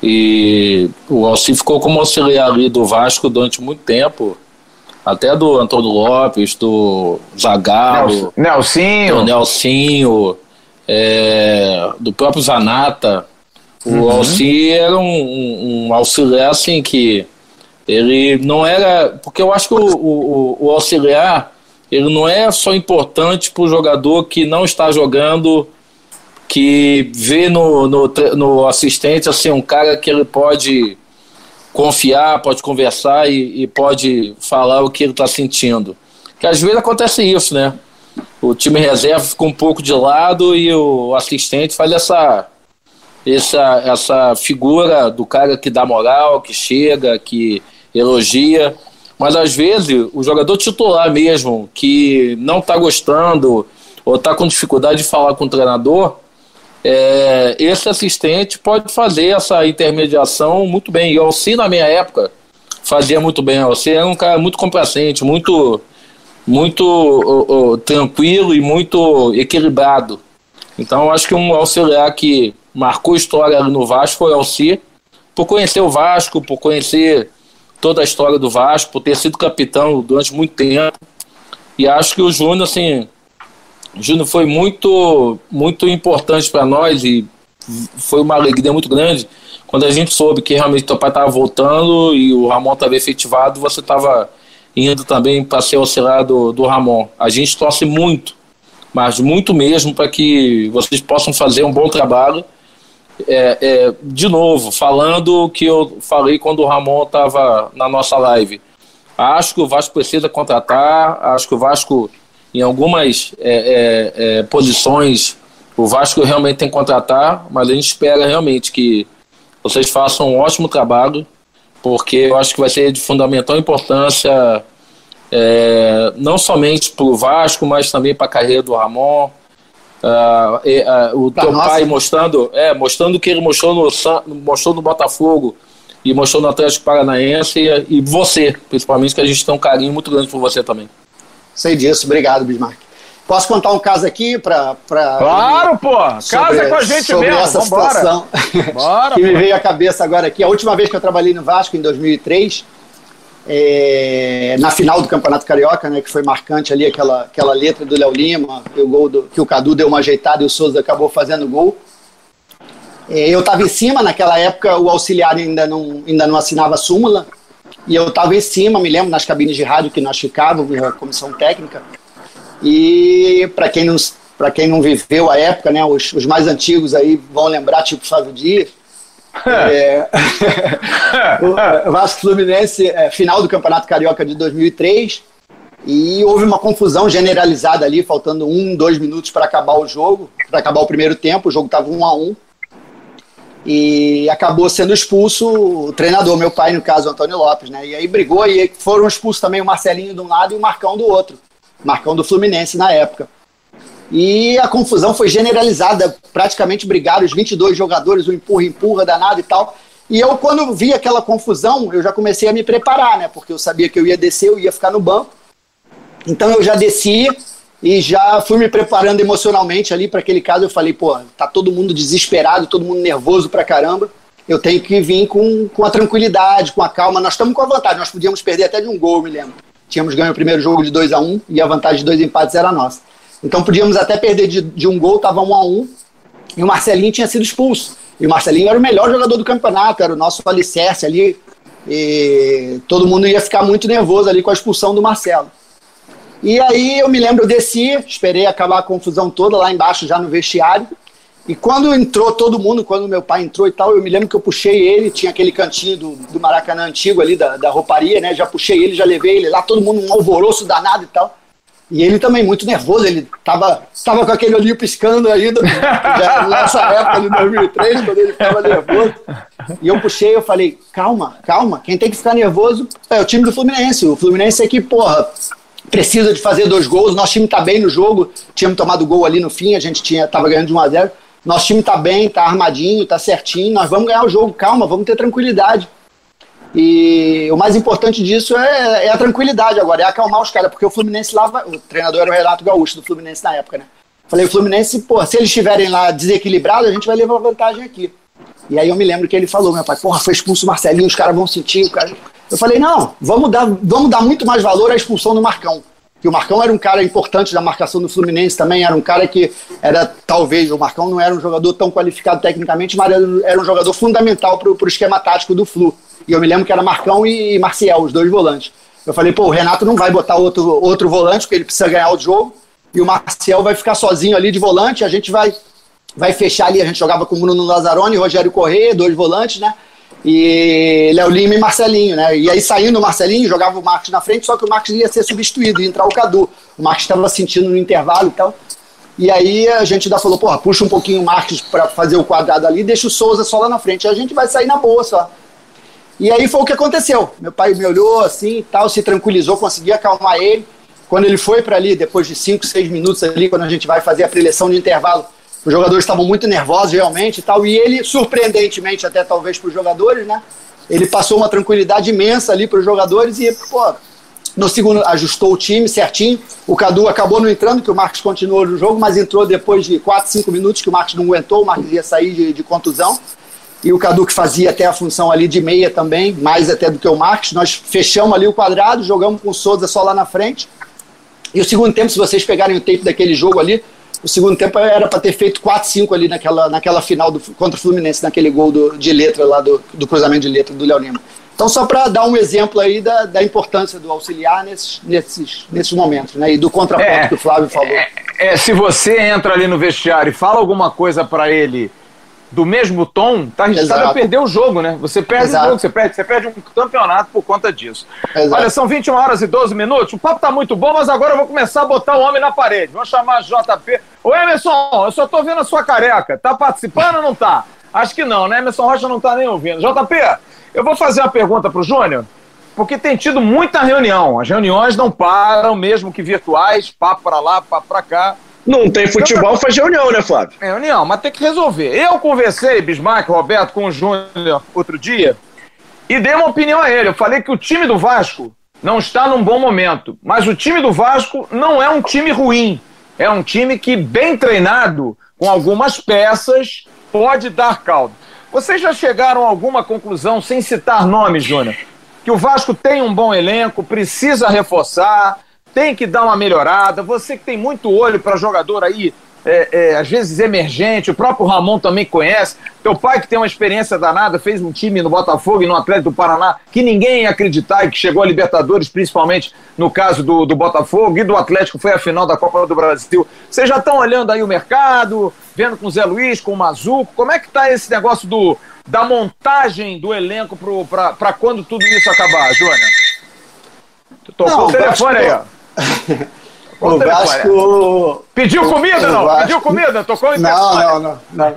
E o Alci ficou como auxiliar ali do Vasco durante muito tempo até do Antônio Lopes, do Zagallo, Nelsinho, do Nelsinho, é, do próprio Zanata. O uhum. Alci era um, um, um, auxiliar assim que ele não era. Porque eu acho que o, o, o auxiliar ele não é só importante para o jogador que não está jogando, que vê no, no, no assistente assim, um cara que ele pode confiar, pode conversar e, e pode falar o que ele está sentindo. Que às vezes acontece isso, né? O time reserva fica um pouco de lado e o assistente faz essa, essa, essa figura do cara que dá moral, que chega, que elogia. Mas às vezes o jogador titular mesmo, que não está gostando ou está com dificuldade de falar com o treinador, é, esse assistente pode fazer essa intermediação muito bem. E o Alci, na minha época, fazia muito bem. O Alci era um cara muito complacente, muito, muito uh, uh, tranquilo e muito equilibrado. Então, acho que um auxiliar que marcou história no Vasco foi o Alci, por conhecer o Vasco, por conhecer toda a história do Vasco, por ter sido capitão durante muito tempo. E acho que o Júnior, assim, Júnior foi muito, muito importante para nós e foi uma alegria muito grande quando a gente soube que realmente teu pai estava voltando e o Ramon estava efetivado, você estava indo também para ser auxiliar do, do Ramon. A gente torce muito, mas muito mesmo para que vocês possam fazer um bom trabalho. É, é, de novo, falando que eu falei quando o Ramon estava na nossa live. Acho que o Vasco precisa contratar, acho que o Vasco em algumas é, é, é, posições o Vasco realmente tem que contratar, mas a gente espera realmente que vocês façam um ótimo trabalho, porque eu acho que vai ser de fundamental importância é, não somente para o Vasco, mas também para a carreira do Ramon. Uh, uh, o teu nossa. pai mostrando, é, mostrando o que ele mostrou no, mostrou no Botafogo e mostrou no Atlético Paranaense e, e você, principalmente, que a gente tem um carinho muito grande por você também. Sei disso, obrigado, Bismarck. Posso contar um caso aqui para. Claro, pô! Casa com a gente sobre mesmo. essa Vambora. situação Bora, que me veio à cabeça agora aqui. A última vez que eu trabalhei no Vasco, em 2003, é, na final do Campeonato Carioca, né, que foi marcante ali aquela, aquela letra do Léo Lima, que o, gol do, que o Cadu deu uma ajeitada e o Souza acabou fazendo gol. É, eu estava em cima, naquela época o auxiliar ainda não, ainda não assinava súmula, e eu estava em cima, me lembro, nas cabines de rádio que nós ficávamos, a comissão técnica, e para quem, não, quem não viveu a época, né, os, os mais antigos aí vão lembrar, tipo Flávio Dias, é, o Vasco Fluminense, é, final do Campeonato Carioca de 2003, e houve uma confusão generalizada ali, faltando um, dois minutos para acabar o jogo, para acabar o primeiro tempo, o jogo estava um a um, e acabou sendo expulso o treinador, meu pai, no caso, Antônio Lopes, né? E aí brigou e foram expulsos também o Marcelinho de um lado e o Marcão do outro. Marcão do Fluminense na época. E a confusão foi generalizada, praticamente brigaram os 22 jogadores, o empurra-empurra danado e tal. E eu, quando vi aquela confusão, eu já comecei a me preparar, né? Porque eu sabia que eu ia descer, eu ia ficar no banco. Então eu já desci e já fui me preparando emocionalmente ali para aquele caso. Eu falei, pô, tá todo mundo desesperado, todo mundo nervoso pra caramba. Eu tenho que vir com, com a tranquilidade, com a calma. Nós estamos com a vantagem, nós podíamos perder até de um gol, me lembro. Tínhamos ganho o primeiro jogo de 2 a 1 um, e a vantagem de dois empates era nossa. Então podíamos até perder de, de um gol, estava um a um, e o Marcelinho tinha sido expulso. E o Marcelinho era o melhor jogador do campeonato, era o nosso alicerce ali. E todo mundo ia ficar muito nervoso ali com a expulsão do Marcelo. E aí eu me lembro, eu desci, esperei acabar a confusão toda lá embaixo, já no vestiário. E quando entrou todo mundo, quando meu pai entrou e tal, eu me lembro que eu puxei ele, tinha aquele cantinho do, do Maracanã antigo ali, da, da rouparia, né? Já puxei ele, já levei ele lá, todo mundo um alvoroço danado e tal. E ele também muito nervoso, ele tava, tava com aquele olhinho piscando já, nessa época de 2003, quando ele ficava nervoso. E eu puxei, eu falei, calma, calma, quem tem que ficar nervoso é o time do Fluminense. O Fluminense é que, porra, precisa de fazer dois gols. Nosso time tá bem no jogo. Tínhamos tomado gol ali no fim, a gente tinha, tava ganhando de 1 a 0 Nosso time tá bem, tá armadinho, tá certinho. Nós vamos ganhar o jogo, calma, vamos ter tranquilidade. E o mais importante disso é, é a tranquilidade agora, é acalmar os caras, porque o Fluminense lá, o treinador era o Renato Gaúcho do Fluminense na época, né? Falei, o Fluminense, pô, se eles estiverem lá desequilibrados, a gente vai levar vantagem aqui. E aí eu me lembro que ele falou, meu pai, porra, foi expulso o Marcelinho, os caras vão sentir, o cara... Eu falei, não, vamos dar, vamos dar muito mais valor à expulsão do Marcão que o Marcão era um cara importante da marcação do Fluminense também, era um cara que era, talvez, o Marcão não era um jogador tão qualificado tecnicamente, mas era um jogador fundamental para o esquema tático do Flu. E eu me lembro que era Marcão e Marcial, os dois volantes. Eu falei, pô, o Renato não vai botar outro, outro volante, porque ele precisa ganhar o jogo, e o Marcial vai ficar sozinho ali de volante, a gente vai, vai fechar ali, a gente jogava com o Bruno Lazzaroni, Rogério Corrêa, dois volantes, né? E Léo Lima e Marcelinho, né? E aí saindo o Marcelinho, jogava o Marcos na frente, só que o Marcos ia ser substituído, ia entrar o Cadu. O Marcos estava sentindo no intervalo e tal. E aí a gente ainda falou, porra, puxa um pouquinho o Marcos para fazer o quadrado ali, deixa o Souza só lá na frente. A gente vai sair na boa só. E aí foi o que aconteceu. Meu pai me olhou assim e tal, se tranquilizou, consegui acalmar ele. Quando ele foi para ali, depois de 5, 6 minutos ali, quando a gente vai fazer a preleção de intervalo, os jogadores estavam muito nervosos realmente e tal, e ele, surpreendentemente até talvez para os jogadores, né? Ele passou uma tranquilidade imensa ali para os jogadores e, pô, no segundo ajustou o time certinho. O Cadu acabou não entrando, que o Marcos continuou no jogo, mas entrou depois de 4, 5 minutos que o Marcos não aguentou, o Marcos ia sair de, de contusão. E o Cadu que fazia até a função ali de meia também, mais até do que o Marcos. Nós fechamos ali o quadrado, jogamos com o Souza só lá na frente. E o segundo tempo, se vocês pegarem o tempo daquele jogo ali, o segundo tempo era para ter feito 4-5 ali naquela, naquela final do, contra o Fluminense, naquele gol do, de letra lá, do, do cruzamento de letra do Léo Lima. Então, só para dar um exemplo aí da, da importância do auxiliar nesses, nesses, nesses momentos, né? E do contraponto é, que o Flávio falou. É, é, se você entra ali no vestiário e fala alguma coisa para ele do mesmo tom, tá arriscado a perder o jogo, né? Você perde Exato. o jogo, você perde, você perde um campeonato por conta disso. Exato. Olha, são 21 horas e 12 minutos, o papo tá muito bom, mas agora eu vou começar a botar o homem na parede. Vou chamar JP. Ô Emerson, eu só tô vendo a sua careca. Tá participando ou não tá? Acho que não, né? Emerson Rocha não tá nem ouvindo. JP, eu vou fazer uma pergunta pro Júnior, porque tem tido muita reunião. As reuniões não param, mesmo que virtuais, papo para lá, papo para cá. Não tem futebol, faz reunião, né, Flávio? É reunião, mas tem que resolver. Eu conversei, Bismarck, Roberto, com o Júnior outro dia e dei uma opinião a ele. Eu falei que o time do Vasco não está num bom momento, mas o time do Vasco não é um time ruim. É um time que, bem treinado, com algumas peças, pode dar caldo. Vocês já chegaram a alguma conclusão, sem citar nomes, Júnior? Que o Vasco tem um bom elenco, precisa reforçar, tem que dar uma melhorada. Você que tem muito olho para jogador aí é, é, às vezes emergente, o próprio Ramon também conhece. Teu pai, que tem uma experiência danada, fez um time no Botafogo e no Atlético do Paraná que ninguém ia acreditar e que chegou a Libertadores, principalmente no caso do, do Botafogo e do Atlético, foi a final da Copa do Brasil. Vocês já estão olhando aí o mercado, vendo com o Zé Luiz, com o Mazuco, como é que tá esse negócio do, da montagem do elenco para quando tudo isso acabar, Júnior? Tocou não, o telefone aí, ó. O, Vasco. Pediu comida, não? Vasco... Pediu comida? Tocou o não, não, não, não.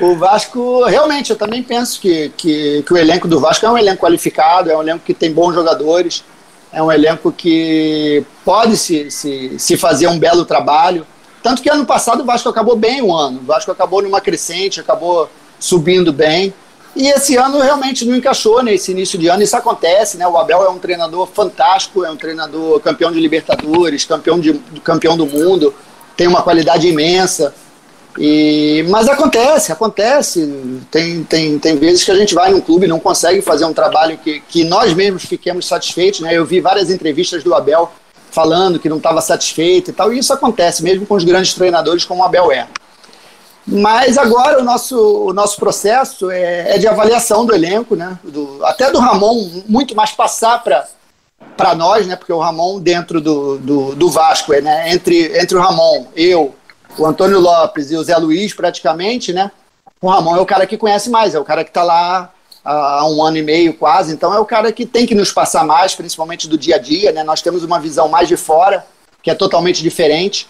o Vasco, realmente, eu também penso que, que, que o elenco do Vasco é um elenco qualificado, é um elenco que tem bons jogadores, é um elenco que pode se, se, se fazer um belo trabalho. Tanto que ano passado o Vasco acabou bem o ano. O Vasco acabou numa crescente, acabou subindo bem. E esse ano realmente não encaixou nesse início de ano, isso acontece, né? O Abel é um treinador fantástico, é um treinador campeão de Libertadores, campeão, de, campeão do mundo, tem uma qualidade imensa. E, mas acontece, acontece. Tem, tem, tem vezes que a gente vai num clube e não consegue fazer um trabalho que, que nós mesmos fiquemos satisfeitos. Né? Eu vi várias entrevistas do Abel falando que não estava satisfeito e tal, e isso acontece mesmo com os grandes treinadores como o Abel é. Mas agora o nosso, o nosso processo é, é de avaliação do elenco, né? Do, até do Ramon, muito mais passar para nós, né? Porque o Ramon dentro do, do, do Vasco, é, né? entre, entre o Ramon, eu, o Antônio Lopes e o Zé Luiz, praticamente, né? O Ramon é o cara que conhece mais, é o cara que está lá há um ano e meio quase, então é o cara que tem que nos passar mais, principalmente do dia a dia, né? Nós temos uma visão mais de fora, que é totalmente diferente.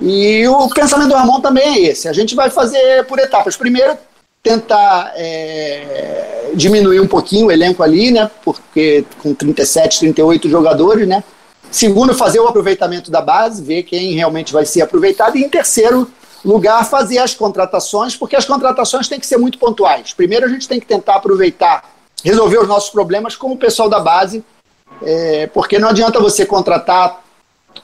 E o pensamento do Ramon também é esse. A gente vai fazer por etapas. Primeiro, tentar é, diminuir um pouquinho o elenco ali, né? Porque com 37, 38 jogadores, né? Segundo, fazer o aproveitamento da base, ver quem realmente vai ser aproveitado. E em terceiro lugar, fazer as contratações, porque as contratações têm que ser muito pontuais. Primeiro, a gente tem que tentar aproveitar, resolver os nossos problemas com o pessoal da base, é, porque não adianta você contratar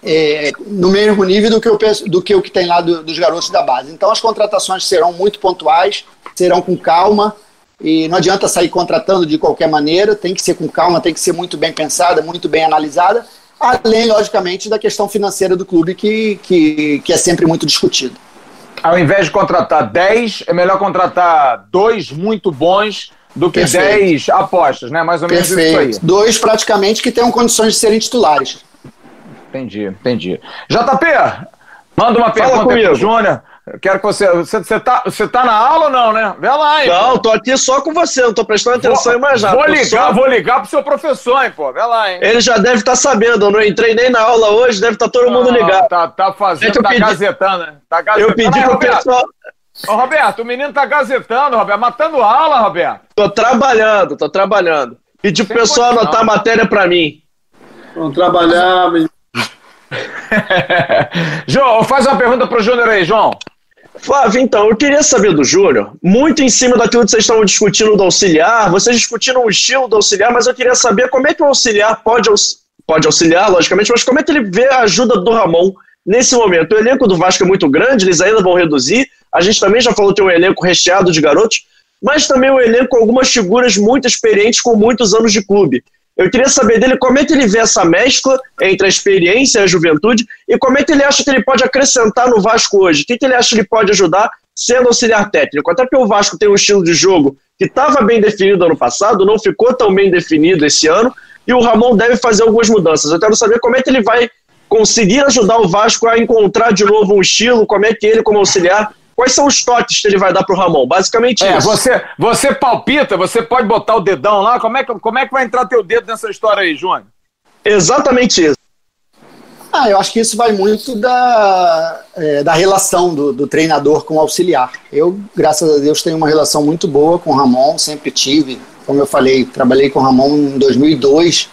é, no mesmo nível do que, eu, do que o que tem lá do, dos garotos da base. Então as contratações serão muito pontuais, serão com calma, e não adianta sair contratando de qualquer maneira, tem que ser com calma, tem que ser muito bem pensada, muito bem analisada, além, logicamente, da questão financeira do clube, que, que, que é sempre muito discutido. Ao invés de contratar 10, é melhor contratar dois muito bons do que 10 apostas, né? Mais ou menos Perfeito. isso aí. Dois praticamente que tenham condições de serem titulares. Entendi, entendi. JP, manda uma pergunta Fala comigo. pro Júnior. quero que você. Você, você, tá, você tá na aula ou não, né? Vê lá, hein? Não, tô aqui só com você, não tô prestando atenção vou, em mais nada. Vou ligar, só... vou ligar pro seu professor, hein, pô. Vê lá, hein? Ele já deve estar tá sabendo, eu não entrei nem na aula hoje, deve estar tá todo mundo ligado. Tá, tá fazendo, tá pedi... gazetando, né? Tá gazetando. Eu pedi pro pessoal. Ô, Roberto, o menino tá gazetando, Roberto, matando aula, Roberto. Tô trabalhando, tô trabalhando. Pedi pro pessoal anotar a matéria pra mim. Vamos trabalhar, menino. João, faz uma pergunta pro Júnior aí, João. Flávio, então, eu queria saber do Júnior, muito em cima daquilo que vocês estavam discutindo do auxiliar, vocês discutiram o estilo do auxiliar, mas eu queria saber como é que o auxiliar pode, pode auxiliar, logicamente, mas como é que ele vê a ajuda do Ramon nesse momento. O elenco do Vasco é muito grande, eles ainda vão reduzir, a gente também já falou que é um elenco recheado de garotos, mas também um elenco com algumas figuras muito experientes com muitos anos de clube. Eu queria saber dele como é que ele vê essa mescla entre a experiência e a juventude e como é que ele acha que ele pode acrescentar no Vasco hoje. O que, que ele acha que ele pode ajudar sendo auxiliar técnico? Até porque o Vasco tem um estilo de jogo que estava bem definido ano passado, não ficou tão bem definido esse ano, e o Ramon deve fazer algumas mudanças. Eu quero saber como é que ele vai conseguir ajudar o Vasco a encontrar de novo um estilo, como é que ele, como auxiliar, Quais são os toques que ele vai dar pro Ramon? Basicamente é, isso. Você, você palpita, você pode botar o dedão lá. Como é, que, como é que vai entrar teu dedo nessa história aí, João? Exatamente isso. Ah, eu acho que isso vai muito da, é, da relação do, do, treinador com o auxiliar. Eu, graças a Deus, tenho uma relação muito boa com o Ramon, sempre tive. Como eu falei, trabalhei com o Ramon em 2002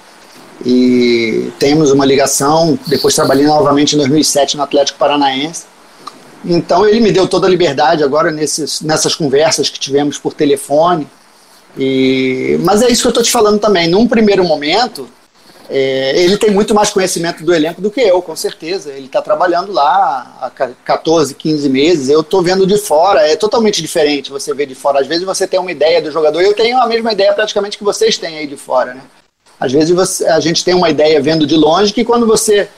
e temos uma ligação. Depois trabalhei novamente em 2007 no Atlético Paranaense. Então ele me deu toda a liberdade agora nesses, nessas conversas que tivemos por telefone. E, mas é isso que eu estou te falando também. Num primeiro momento, é, ele tem muito mais conhecimento do elenco do que eu, com certeza. Ele está trabalhando lá há 14, 15 meses. Eu estou vendo de fora, é totalmente diferente você ver de fora. Às vezes você tem uma ideia do jogador, eu tenho a mesma ideia praticamente que vocês têm aí de fora. Né? Às vezes você, a gente tem uma ideia vendo de longe que quando você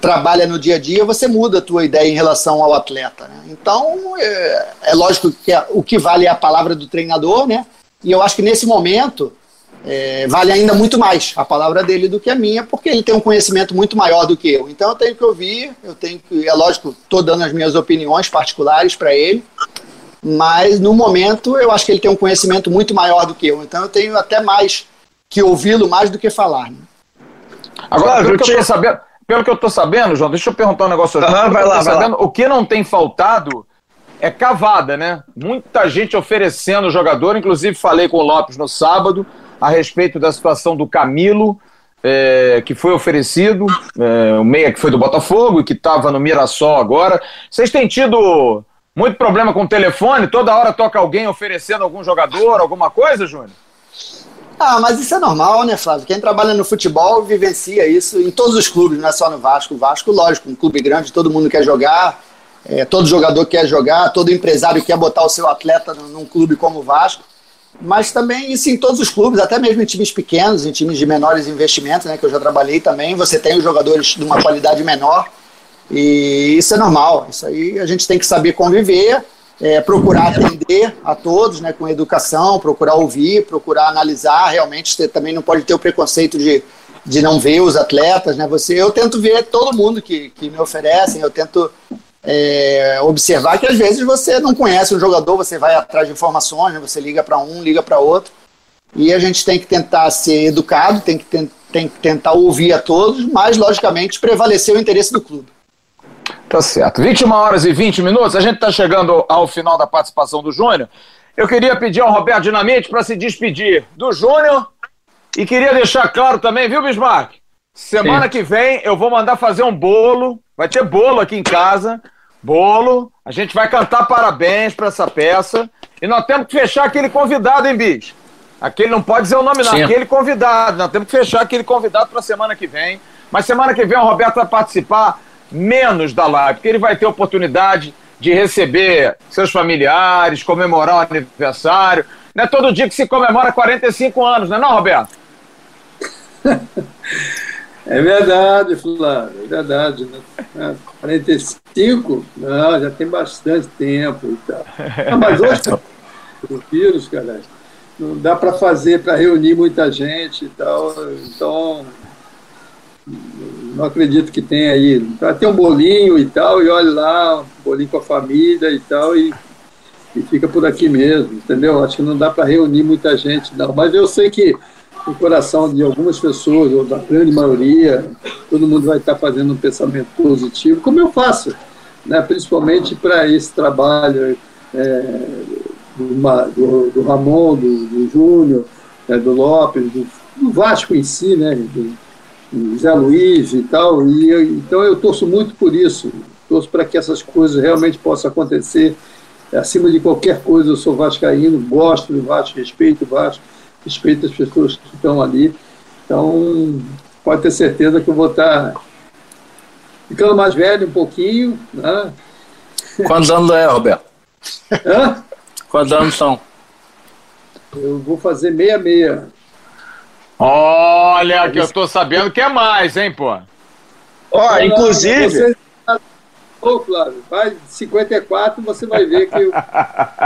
trabalha no dia a dia, você muda a tua ideia em relação ao atleta. Né? Então, é, é lógico que a, o que vale é a palavra do treinador, né? E eu acho que nesse momento é, vale ainda muito mais a palavra dele do que a minha, porque ele tem um conhecimento muito maior do que eu. Então eu tenho que ouvir, eu tenho que, é lógico, estou dando as minhas opiniões particulares para ele, mas no momento eu acho que ele tem um conhecimento muito maior do que eu. Então eu tenho até mais que ouvi-lo mais do que falar. Né? Agora, que eu sabendo, pelo que eu estou sabendo, João, deixa eu perguntar um negócio. Uhum, vai lá, vai sabendo, lá. O que não tem faltado é cavada, né? Muita gente oferecendo o jogador, inclusive falei com o Lopes no sábado a respeito da situação do Camilo, é, que foi oferecido, é, o meia que foi do Botafogo e que estava no Mirassol agora. Vocês têm tido muito problema com o telefone? Toda hora toca alguém oferecendo algum jogador, alguma coisa, Júnior? Ah, mas isso é normal, né, Flávio? Quem trabalha no futebol vivencia isso em todos os clubes, não é só no Vasco. O Vasco, lógico, um clube grande, todo mundo quer jogar, é, todo jogador quer jogar, todo empresário quer botar o seu atleta num clube como o Vasco. Mas também isso em todos os clubes, até mesmo em times pequenos, em times de menores investimentos, né, que eu já trabalhei também, você tem os jogadores de uma qualidade menor e isso é normal. Isso aí a gente tem que saber conviver, é, procurar atender a todos, né, com educação, procurar ouvir, procurar analisar. Realmente, você também não pode ter o preconceito de, de não ver os atletas, né? Você, eu tento ver todo mundo que, que me oferecem, eu tento é, observar que às vezes você não conhece um jogador, você vai atrás de informações, né? você liga para um, liga para outro. E a gente tem que tentar ser educado, tem que, tem, tem que tentar ouvir a todos, mas, logicamente, prevalecer o interesse do clube. Tá certo. 21 horas e 20 minutos, a gente está chegando ao final da participação do Júnior. Eu queria pedir ao Roberto Dinamite para se despedir do Júnior e queria deixar claro também, viu, Bismarck? Semana Sim. que vem eu vou mandar fazer um bolo, vai ter bolo aqui em casa, bolo, a gente vai cantar parabéns para essa peça e nós temos que fechar aquele convidado, hein, bicho? Aquele não pode dizer o nome, não, Sim. aquele convidado, nós temos que fechar aquele convidado para semana que vem. Mas semana que vem o Roberto vai participar menos da live, porque ele vai ter oportunidade de receber seus familiares, comemorar o aniversário. Não é todo dia que se comemora 45 anos, não é não, Roberto? É verdade, Flávio, é verdade. Né? 45? Não, já tem bastante tempo e tal. Ah, mas hoje, o vírus, cara, não dá para fazer, para reunir muita gente e tal. Então, não acredito que tenha aí. Tem um bolinho e tal, e olha lá, bolinho com a família e tal, e, e fica por aqui mesmo, entendeu? Acho que não dá para reunir muita gente, não. Mas eu sei que o coração de algumas pessoas, ou da grande maioria, todo mundo vai estar fazendo um pensamento positivo, como eu faço, né? principalmente para esse trabalho é, do, do, do, Ramon, do, do Júnior, é, do Lopes, do, do Vasco em si, né? Do, Zé Luiz e tal. E eu, então eu torço muito por isso, torço para que essas coisas realmente possam acontecer. Acima de qualquer coisa, eu sou vascaíno, gosto do Vasco, respeito o Vasco, respeito as pessoas que estão ali. Então, pode ter certeza que eu vou estar ficando mais velho um pouquinho. Né? Quantos anos é, Roberto? Hã? Quantos anos são? Eu vou fazer meia-meia. Olha, que eu tô sabendo que é mais, hein, pô? Ó, inclusive. Você... Ô, Flávio, vai 54, você vai ver que eu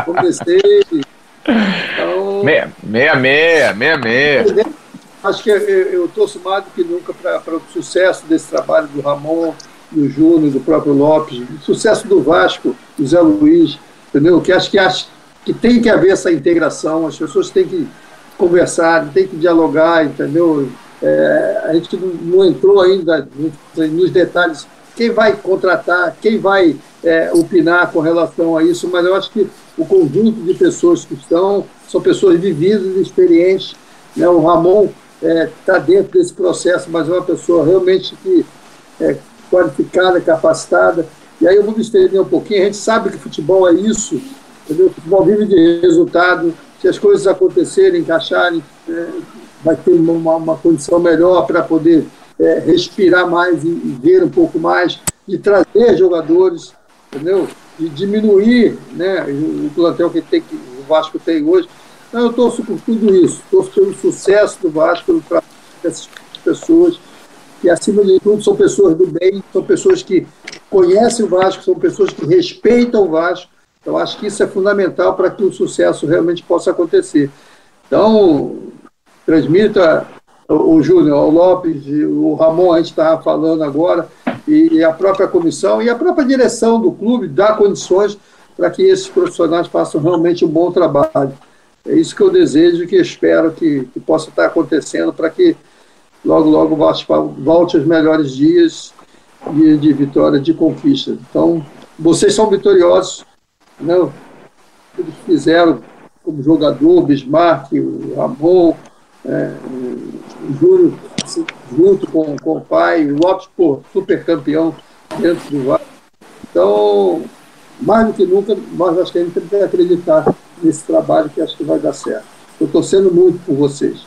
comecei. Então... Meia, meia, meia, meia, meia. Acho que eu, eu torço mais do que nunca para o sucesso desse trabalho do Ramon, do Júnior, do próprio Lopes, o sucesso do Vasco, do Zé Luiz, entendeu? Que acho que, acho que tem que haver essa integração, as pessoas têm que conversar, tem que dialogar, entendeu? É, a gente não entrou ainda nos detalhes quem vai contratar, quem vai é, opinar com relação a isso, mas eu acho que o conjunto de pessoas que estão são pessoas vividas, experientes. Né? O Ramon está é, dentro desse processo, mas é uma pessoa realmente que é qualificada, capacitada. E aí eu vou me estender um pouquinho. A gente sabe que futebol é isso, entendeu? O futebol vive de resultado, se as coisas acontecerem, encaixarem, é, vai ter uma, uma condição melhor para poder é, respirar mais e, e, ver um pouco mais, de trazer jogadores, entendeu? De diminuir né, o, o plantel que, tem, que o Vasco tem hoje. Então, eu torço por tudo isso, torço pelo sucesso do Vasco, pelo trabalho dessas pessoas. que, acima de tudo, são pessoas do bem, são pessoas que conhecem o Vasco, são pessoas que respeitam o Vasco. Eu acho que isso é fundamental para que o sucesso realmente possa acontecer. Então, transmita o Júnior, o Lopes, o Ramon, a gente estava falando agora, e a própria comissão e a própria direção do clube dá condições para que esses profissionais façam realmente um bom trabalho. É isso que eu desejo e que espero que, que possa estar acontecendo para que logo, logo volte aos melhores dias de, de vitória, de conquista. Então, vocês são vitoriosos, né? eles fizeram como jogador, Bismarck, o Ramon, é, o Júlio, junto com, com o pai, o Lopes, pô, super campeão dentro do VAR. Então, mais do que nunca, nós acho que a gente tem que acreditar nesse trabalho que acho que vai dar certo. Estou torcendo muito por vocês.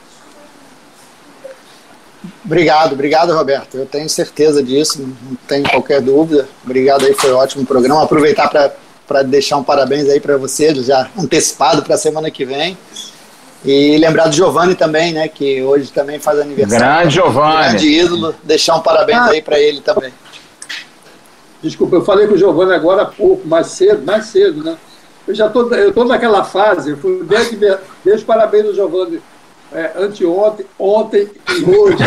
Obrigado, obrigado, Roberto. Eu tenho certeza disso, não tenho qualquer dúvida. Obrigado aí, foi um ótimo programa. Aproveitar para deixar um parabéns aí para você, já antecipado para a semana que vem. E lembrar do Giovanni também, né, que hoje também faz aniversário. Grande Giovanni. Grande ídolo. Deixar um parabéns ah, aí para ele também. Desculpa, eu falei com o Giovanni agora há pouco, mais cedo, mais cedo, né? Eu já tô, eu tô naquela fase, eu fui desde, desde parabéns ao Giovanni é, anteontem, ontem e hoje.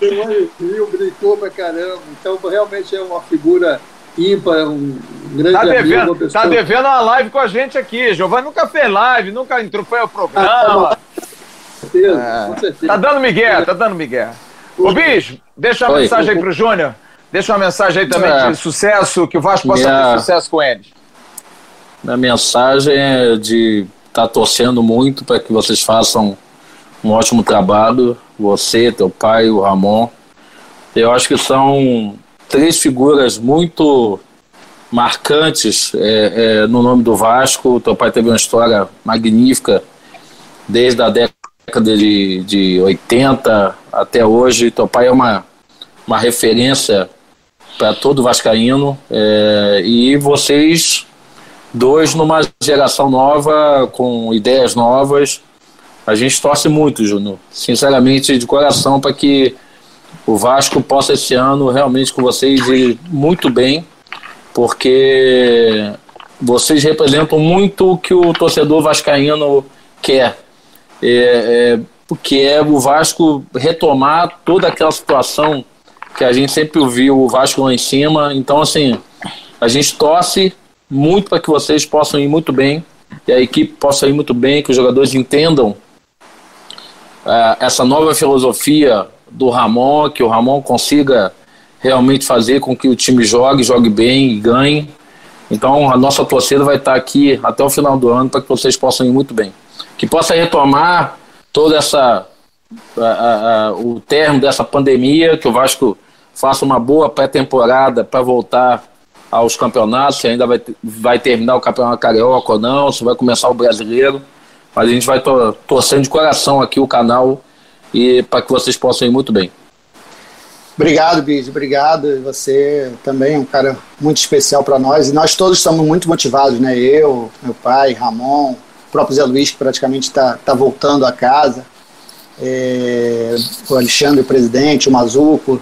ele viu, brincou pra caramba. Então, realmente é uma figura ímpar, um grande tá devendo, amigo. Pessoa... Tá devendo uma live com a gente aqui. Giovanni nunca fez live, nunca entrou, foi ao programa. Ah, com certeza, é. com certeza. Tá dando migué, tá dando migué. Ô, bicho, deixa uma Oi. mensagem aí pro Júnior. Deixa uma mensagem aí também é. de sucesso, que o Vasco possa ter sucesso com eles. Minha mensagem é de estar tá torcendo muito para que vocês façam um ótimo trabalho. Você, teu pai, o Ramon. Eu acho que são três figuras muito marcantes é, é, no nome do Vasco. Teu pai teve uma história magnífica desde a década de, de 80 até hoje. Teu pai é uma, uma referência para todo vascaíno é, e vocês dois numa geração nova com ideias novas. A gente torce muito, Júnior, sinceramente, de coração, para que o Vasco possa esse ano realmente com vocês ir muito bem, porque vocês representam muito o que o torcedor vascaíno quer. É, é, é o Vasco retomar toda aquela situação que a gente sempre ouviu o Vasco lá em cima. Então, assim, a gente torce muito para que vocês possam ir muito bem e a equipe possa ir muito bem, que os jogadores entendam uh, essa nova filosofia do Ramon, que o Ramon consiga realmente fazer com que o time jogue, jogue bem e ganhe. Então a nossa torcida vai estar aqui até o final do ano para que vocês possam ir muito bem. Que possa retomar toda essa a, a, a, o termo dessa pandemia, que o Vasco faça uma boa pré-temporada para voltar aos campeonatos, se ainda vai, vai terminar o campeonato carioca ou não, se vai começar o brasileiro. Mas a gente vai to torcendo de coração aqui o canal e para que vocês possam ir muito bem. Obrigado, Bid, obrigado. Você também é um cara muito especial para nós e nós todos estamos muito motivados, né? Eu, meu pai, Ramon, o próprio Zé Luiz, que praticamente está tá voltando a casa, é, o Alexandre, o presidente, o Mazuco.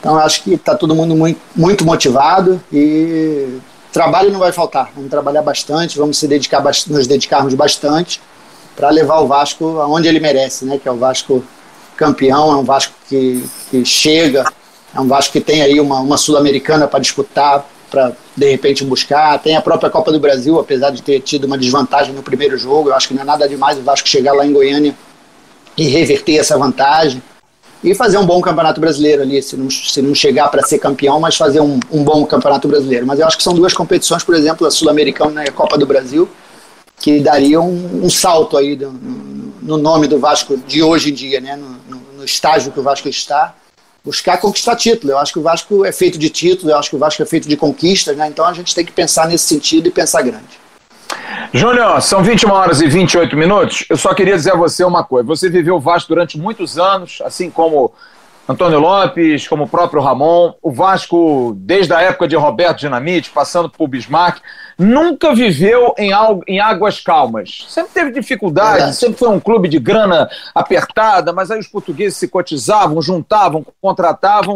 Então, acho que está todo mundo muito, muito motivado e trabalho não vai faltar. Vamos trabalhar bastante, vamos se dedicar, nos dedicarmos bastante para levar o Vasco aonde ele merece, né? Que é o Vasco campeão, é um Vasco que, que chega, é um Vasco que tem aí uma, uma Sul-Americana para disputar, para de repente buscar. Tem a própria Copa do Brasil, apesar de ter tido uma desvantagem no primeiro jogo. Eu acho que não é nada demais o Vasco chegar lá em Goiânia e reverter essa vantagem. E fazer um bom campeonato brasileiro ali, se não, se não chegar para ser campeão, mas fazer um, um bom campeonato brasileiro. Mas eu acho que são duas competições, por exemplo, a Sul-Americana e a Copa do Brasil, que dariam um, um salto aí do, no nome do Vasco de hoje em dia, né? No, no, no, estágio que o Vasco está, buscar conquistar título. Eu acho que o Vasco é feito de título, eu acho que o Vasco é feito de conquistas, né? Então a gente tem que pensar nesse sentido e pensar grande. Júnior, são 21 horas e 28 minutos. Eu só queria dizer a você uma coisa. Você viveu o Vasco durante muitos anos, assim como Antônio Lopes, como o próprio Ramon, o Vasco, desde a época de Roberto Dinamite, passando por Bismarck, nunca viveu em, algo, em águas calmas. Sempre teve dificuldade, sempre foi um clube de grana apertada, mas aí os portugueses se cotizavam, juntavam, contratavam.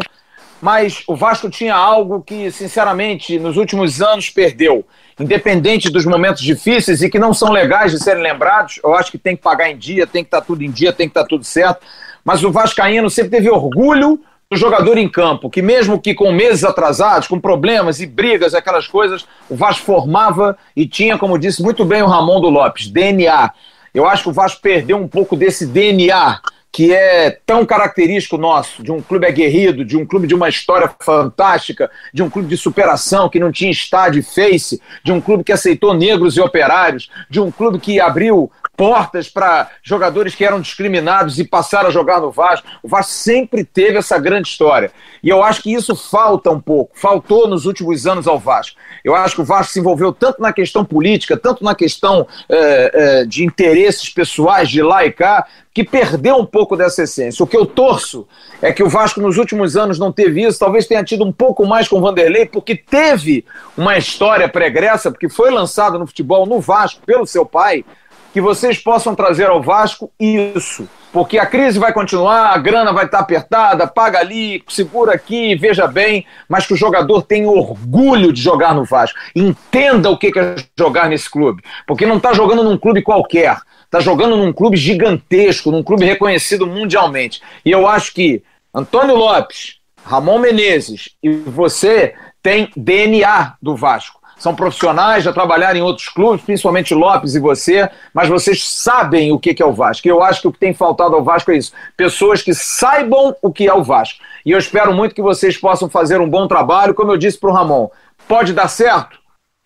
Mas o Vasco tinha algo que, sinceramente, nos últimos anos perdeu. Independente dos momentos difíceis e que não são legais de serem lembrados, eu acho que tem que pagar em dia, tem que estar tudo em dia, tem que estar tudo certo mas o Vascaíno sempre teve orgulho do jogador em campo, que mesmo que com meses atrasados, com problemas e brigas, aquelas coisas, o Vasco formava e tinha, como disse muito bem o Ramon do Lopes, DNA. Eu acho que o Vasco perdeu um pouco desse DNA que é tão característico nosso, de um clube aguerrido, de um clube de uma história fantástica, de um clube de superação que não tinha estádio e face, de um clube que aceitou negros e operários, de um clube que abriu portas para jogadores que eram discriminados e passaram a jogar no Vasco. O Vasco sempre teve essa grande história. E eu acho que isso falta um pouco, faltou nos últimos anos ao Vasco. Eu acho que o Vasco se envolveu tanto na questão política, tanto na questão é, é, de interesses pessoais de lá e cá, que perdeu um pouco dessa essência. O que eu torço é que o Vasco nos últimos anos não teve isso, talvez tenha tido um pouco mais com o Vanderlei, porque teve uma história pregressa, porque foi lançado no futebol no Vasco pelo seu pai, que vocês possam trazer ao Vasco isso. Porque a crise vai continuar, a grana vai estar apertada, paga ali, segura aqui, veja bem, mas que o jogador tenha orgulho de jogar no Vasco. Entenda o que é jogar nesse clube. Porque não está jogando num clube qualquer, está jogando num clube gigantesco, num clube reconhecido mundialmente. E eu acho que Antônio Lopes, Ramon Menezes e você têm DNA do Vasco são profissionais, já trabalharam em outros clubes, principalmente Lopes e você, mas vocês sabem o que é o Vasco. E eu acho que o que tem faltado ao Vasco é isso: pessoas que saibam o que é o Vasco. E eu espero muito que vocês possam fazer um bom trabalho. Como eu disse para o Ramon, pode dar certo?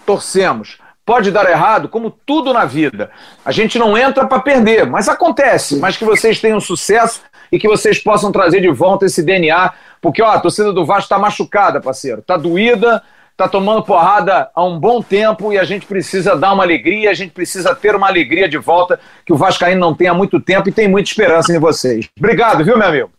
Torcemos. Pode dar errado, como tudo na vida. A gente não entra para perder, mas acontece. Mas que vocês tenham sucesso e que vocês possam trazer de volta esse DNA, porque ó, a torcida do Vasco está machucada, parceiro, está doída, está tomando porrada há um bom tempo e a gente precisa dar uma alegria, a gente precisa ter uma alegria de volta que o Vascaíno não tem há muito tempo e tem muita esperança em vocês. Obrigado, viu, meu amigo?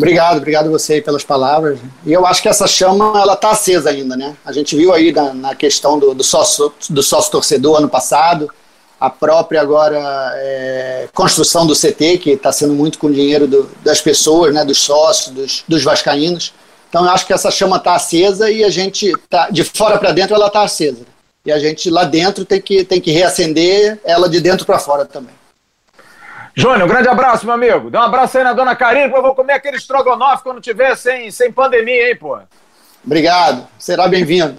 Obrigado, obrigado você aí pelas palavras. E eu acho que essa chama ela está acesa ainda, né? A gente viu aí na, na questão do, do, sócio, do sócio torcedor ano passado, a própria agora é, construção do CT, que está sendo muito com dinheiro do, das pessoas, né, dos sócios, dos, dos vascaínos. Então eu acho que essa chama está acesa e a gente tá de fora para dentro ela está acesa. E a gente lá dentro tem que, tem que reacender ela de dentro para fora também. Júnior, um grande abraço, meu amigo. Dá um abraço aí na dona Karine, que eu vou comer aquele estrogonofe quando tiver sem, sem pandemia, hein, pô. Obrigado, será bem-vindo.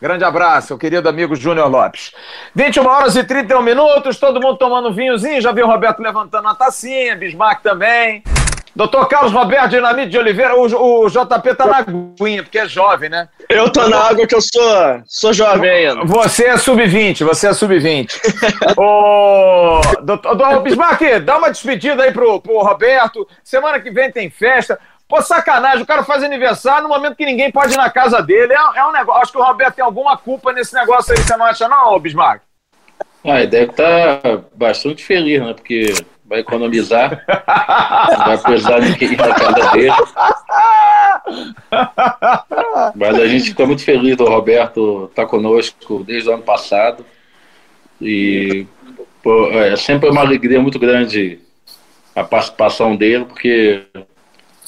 Grande abraço, meu querido amigo Júnior Lopes. 21 horas e 31 minutos, todo mundo tomando um vinhozinho. Já viu o Roberto levantando a tacinha, Bismarck também. Doutor Carlos Roberto Dinamite de Oliveira, o, o JP tá na aguinha, porque é jovem, né? Eu tô na água que eu sou, sou jovem ainda. Você é sub-20, você é sub-20. Ô, doutor Bismarck, dá uma despedida aí pro, pro Roberto. Semana que vem tem festa. Pô, sacanagem, o cara faz aniversário no momento que ninguém pode ir na casa dele. É, é um negócio. Acho que o Roberto tem alguma culpa nesse negócio aí, você não acha, não, Bismarck? Ah, ele deve estar tá bastante feliz, né? Porque vai economizar, vai precisar de ir na casa dele. Mas a gente fica muito feliz do Roberto estar tá conosco desde o ano passado. E pô, é sempre uma alegria muito grande a participação dele, porque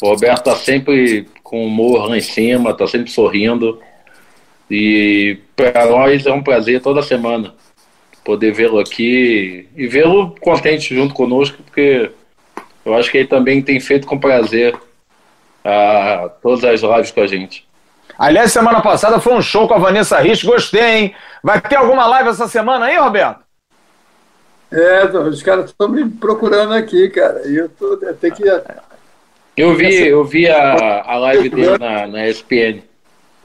o Roberto está sempre com humor lá em cima, está sempre sorrindo. E para nós é um prazer toda semana poder vê-lo aqui e vê-lo contente junto conosco, porque eu acho que ele também tem feito com prazer a, todas as lives com a gente. Aliás, semana passada foi um show com a Vanessa Rich, gostei, hein? Vai ter alguma live essa semana aí, Roberto? É, os caras estão me procurando aqui, cara. E eu tô, eu tenho que. Eu vi, eu vi a, a live dele na, na ESPN.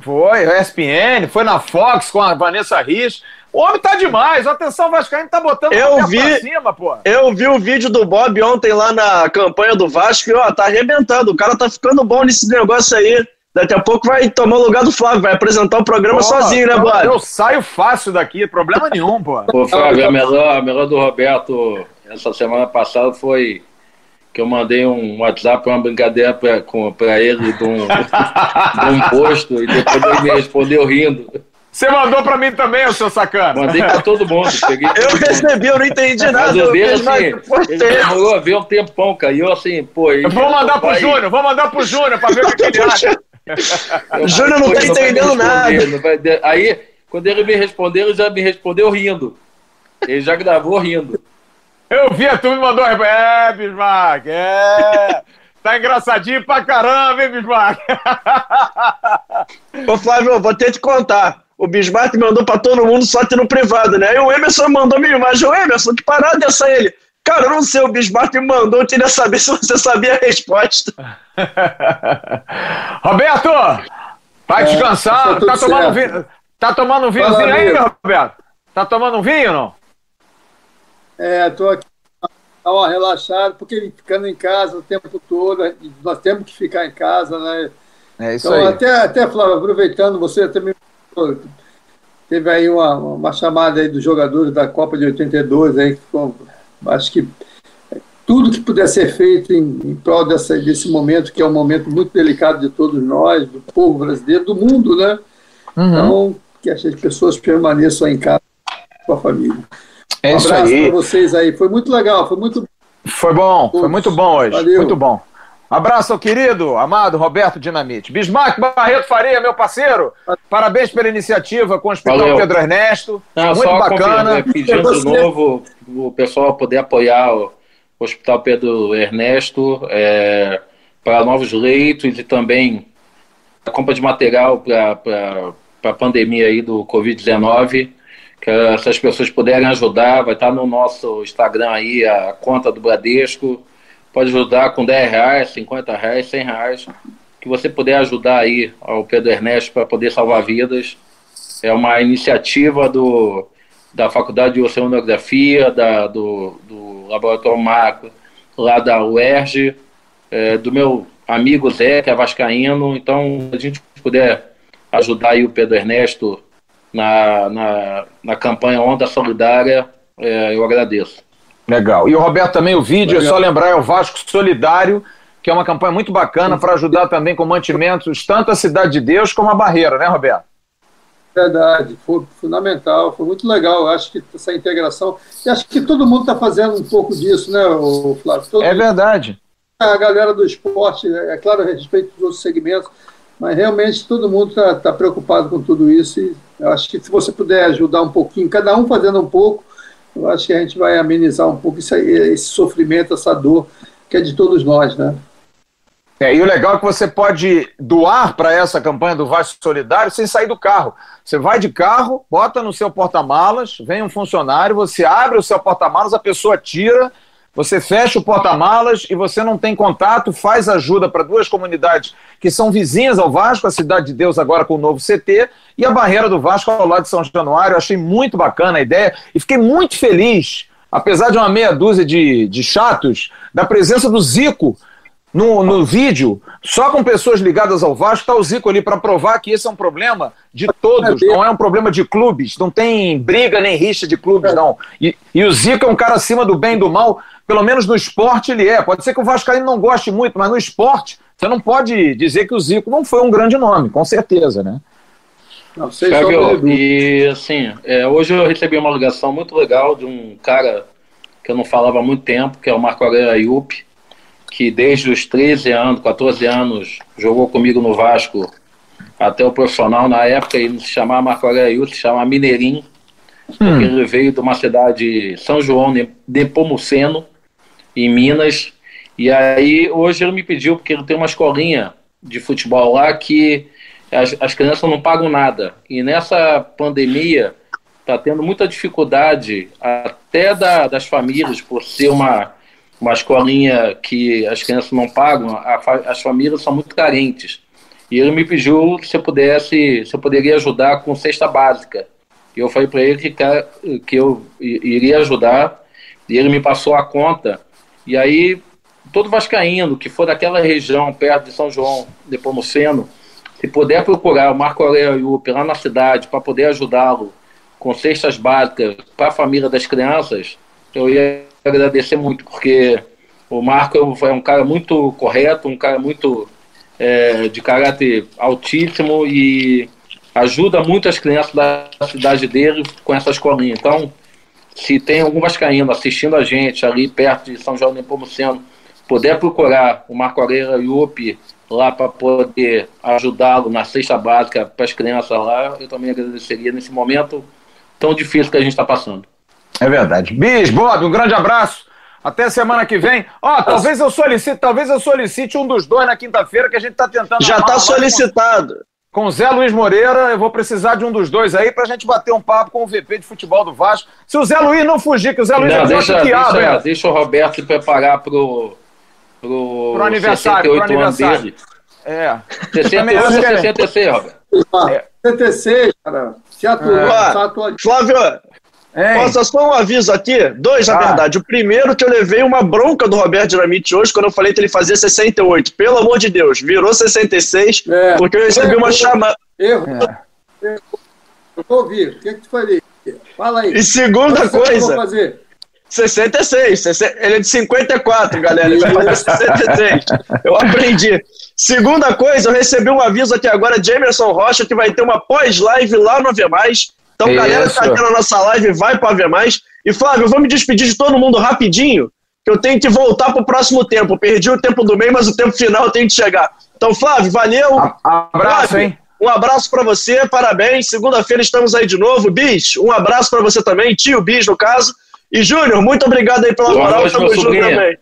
Foi, ESPN, foi na Fox com a Vanessa Rich. O homem tá demais. Atenção, Vascaíno tá botando eu vi, pra cima, pô. Eu vi o vídeo do Bob ontem lá na campanha do Vasco e, ó, tá arrebentando. O cara tá ficando bom nesse negócio aí. Daqui a pouco vai tomar o lugar do Flávio, vai apresentar o programa pô, sozinho, né, Bob? Eu saio fácil daqui, problema nenhum, pô. Pô, Flávio, a melhor, a melhor do Roberto essa semana passada foi que eu mandei um WhatsApp, uma brincadeira para ele de um, de um posto, e depois ele me respondeu rindo. Você mandou pra mim também, o seu sacana. Mandei pra todo mundo. Peguei eu todo recebi, eu não entendi nada. Mas eu vi assim, ele demorou a ver um tempão, cara. E eu assim, pô. Eu vou mandar pro Júnior, vou mandar pro Júnior pra ver o que ele acha. O Júnior não tá entendendo nada. Vai, aí, quando ele me respondeu, ele já me respondeu rindo. Ele já gravou rindo. Eu vi, tu me mandou. É, Bismarck, é. Tá engraçadinho pra caramba, hein, Bismarck? Ô, Flávio, vou ter que contar. O Bismarck mandou pra todo mundo só que no privado, né? Aí o Emerson mandou minha imagem. O Emerson, que parada é essa ele? Cara, eu não sei, o Bismarck me mandou, eu queria saber se você sabia a resposta. Roberto, vai é, descansar. Tá, tá tomando, vinho, tá tomando um vinhozinho aí, meu Roberto? Tá tomando um vinho não? É, tô aqui dar uma relaxada, porque ficando em casa o tempo todo, nós temos que ficar em casa, né? É isso então, aí. Até, até, Flávio, aproveitando, você também teve aí uma, uma chamada aí dos jogadores da Copa de 82, aí, acho que tudo que puder ser feito em, em prol dessa, desse momento, que é um momento muito delicado de todos nós, do povo brasileiro, do mundo, né? Uhum. Então, que as pessoas permaneçam em casa com a família. É um isso aí. para vocês aí. Foi muito legal, foi muito Foi bom, foi muito bom hoje. Valeu. Muito bom. Abraço ao querido, amado Roberto Dinamite. Bismarck Barreto Faria, meu parceiro. Parabéns pela iniciativa com o Hospital Valeu. Pedro Ernesto. Não, muito bacana. Né, pedindo de novo o pessoal poder apoiar o Hospital Pedro Ernesto é, para novos leitos e também a compra de material para a pandemia aí do Covid-19 que essas pessoas puderem ajudar, vai estar no nosso Instagram aí, a conta do Bradesco, pode ajudar com 10 reais, 50 reais, 100 reais, que você puder ajudar aí ao Pedro Ernesto para poder salvar vidas. É uma iniciativa do, da Faculdade de Oceanografia, da, do, do Laboratório Macro, lá da UERJ, é, do meu amigo Zé, que é vascaíno, então a gente puder ajudar aí o Pedro Ernesto na, na, na campanha Onda Solidária, é, eu agradeço. Legal. E o Roberto também, o vídeo, Legal. é só lembrar, é o Vasco Solidário, que é uma campanha muito bacana para ajudar também com mantimentos, tanto a Cidade de Deus como a Barreira, né, Roberto? Verdade, foi fundamental, foi muito legal. Acho que essa integração, e acho que todo mundo está fazendo um pouco disso, né, Flávio? Todo é verdade. A galera do esporte, é claro, a respeito dos outros segmentos, mas realmente todo mundo está tá preocupado com tudo isso e eu acho que se você puder ajudar um pouquinho, cada um fazendo um pouco, eu acho que a gente vai amenizar um pouco esse, esse sofrimento, essa dor que é de todos nós, né? É, e o legal é que você pode doar para essa campanha do Vasco Solidário sem sair do carro. Você vai de carro, bota no seu porta-malas, vem um funcionário, você abre o seu porta-malas, a pessoa tira, você fecha o porta-malas e você não tem contato, faz ajuda para duas comunidades que são vizinhas ao Vasco, a Cidade de Deus agora com o novo CT e a Barreira do Vasco ao lado de São Januário. Eu achei muito bacana a ideia e fiquei muito feliz, apesar de uma meia dúzia de, de chatos, da presença do Zico no, no vídeo, só com pessoas ligadas ao Vasco, está o Zico ali para provar que esse é um problema de todos, não é um problema de clubes, não tem briga nem rixa de clubes, não. E, e o Zico é um cara acima do bem e do mal, pelo menos no esporte ele é. Pode ser que o Vascaíno não goste muito, mas no esporte, você não pode dizer que o Zico não foi um grande nome, com certeza, né? Não, e assim, é, hoje eu recebi uma ligação muito legal de um cara que eu não falava há muito tempo, que é o Marco Aurélio Ayup, que desde os 13 anos, 14 anos, jogou comigo no Vasco até o profissional. Na época ele se chamava Marco Aurélio, se chamava Mineirinho, hum. porque ele veio de uma cidade, São João de Pomuceno, em Minas. E aí hoje ele me pediu, porque ele tem uma escolinha de futebol lá que as, as crianças não pagam nada. E nessa pandemia está tendo muita dificuldade até da, das famílias por ser uma uma escolinha que as crianças não pagam, a, as famílias são muito carentes. E ele me pediu se eu pudesse, se eu poderia ajudar com cesta básica. E eu falei para ele que, que eu iria ajudar, e ele me passou a conta. E aí, todo vascaíno que for daquela região, perto de São João, de Pomoceno, se puder procurar o Marco Aurélio Iup lá na cidade para poder ajudá-lo com cestas básicas para a família das crianças, eu ia agradecer muito, porque O Marco é um cara muito correto, um cara muito é, de caráter altíssimo e ajuda muito as crianças da cidade dele com essa escolinha. Então, se tem algum vascaíno assistindo a gente ali perto de São João de Nepomuceno, puder procurar o Marco Areira Yupi lá para poder ajudá-lo na cesta básica para as crianças lá, eu também agradeceria nesse momento tão difícil que a gente está passando. É verdade. Bis, Bob, um grande abraço. Até semana que vem. Ó, oh, talvez eu solicite, talvez eu solicite um dos dois na quinta-feira que a gente está tentando. Já está solicitado. Com, Zé Luiz Moreira, eu vou precisar de um dos dois aí para a gente bater um papo com o VP de futebol do Vasco. Se o Zé Luiz não fugir, que o Zé Luiz não, deixa, que deixa, deixa o Roberto se preparar pro pro, pro aniversário, pro aniversário. Dele. É. 68 ou 66, Roberto? É. 66, cara. Se atuou, é. Flávio, Posso só um aviso aqui? Dois, na ah. verdade. O primeiro que eu levei uma bronca do Roberto Dinamite hoje, quando eu falei que ele fazia 68. Pelo amor de Deus, virou 66, é. porque eu recebi uma chamada. Erro. É. Eu ouvi. O que, que tu falei? Fala aí. E segunda coisa. fazer? 66. Ele é de 54, galera. Ele vai fazer 66. Eu aprendi. Segunda coisa, eu recebi um aviso aqui agora de Emerson Rocha que vai ter uma pós-live lá no Ver Mais então, Isso. galera que tá aqui na nossa live, vai para ver mais. E, Flávio, eu vou me despedir de todo mundo rapidinho, que eu tenho que voltar pro próximo tempo. Perdi o tempo do meio, mas o tempo final tem que chegar. Então, Flávio, valeu. abraço, Flávio, hein? Um abraço para você, parabéns. Segunda-feira estamos aí de novo. Bis, um abraço para você também, tio Bis, no caso. E, Júnior, muito obrigado aí pela moral. Tamo junto também.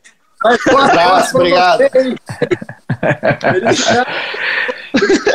Um abraço, obrigado.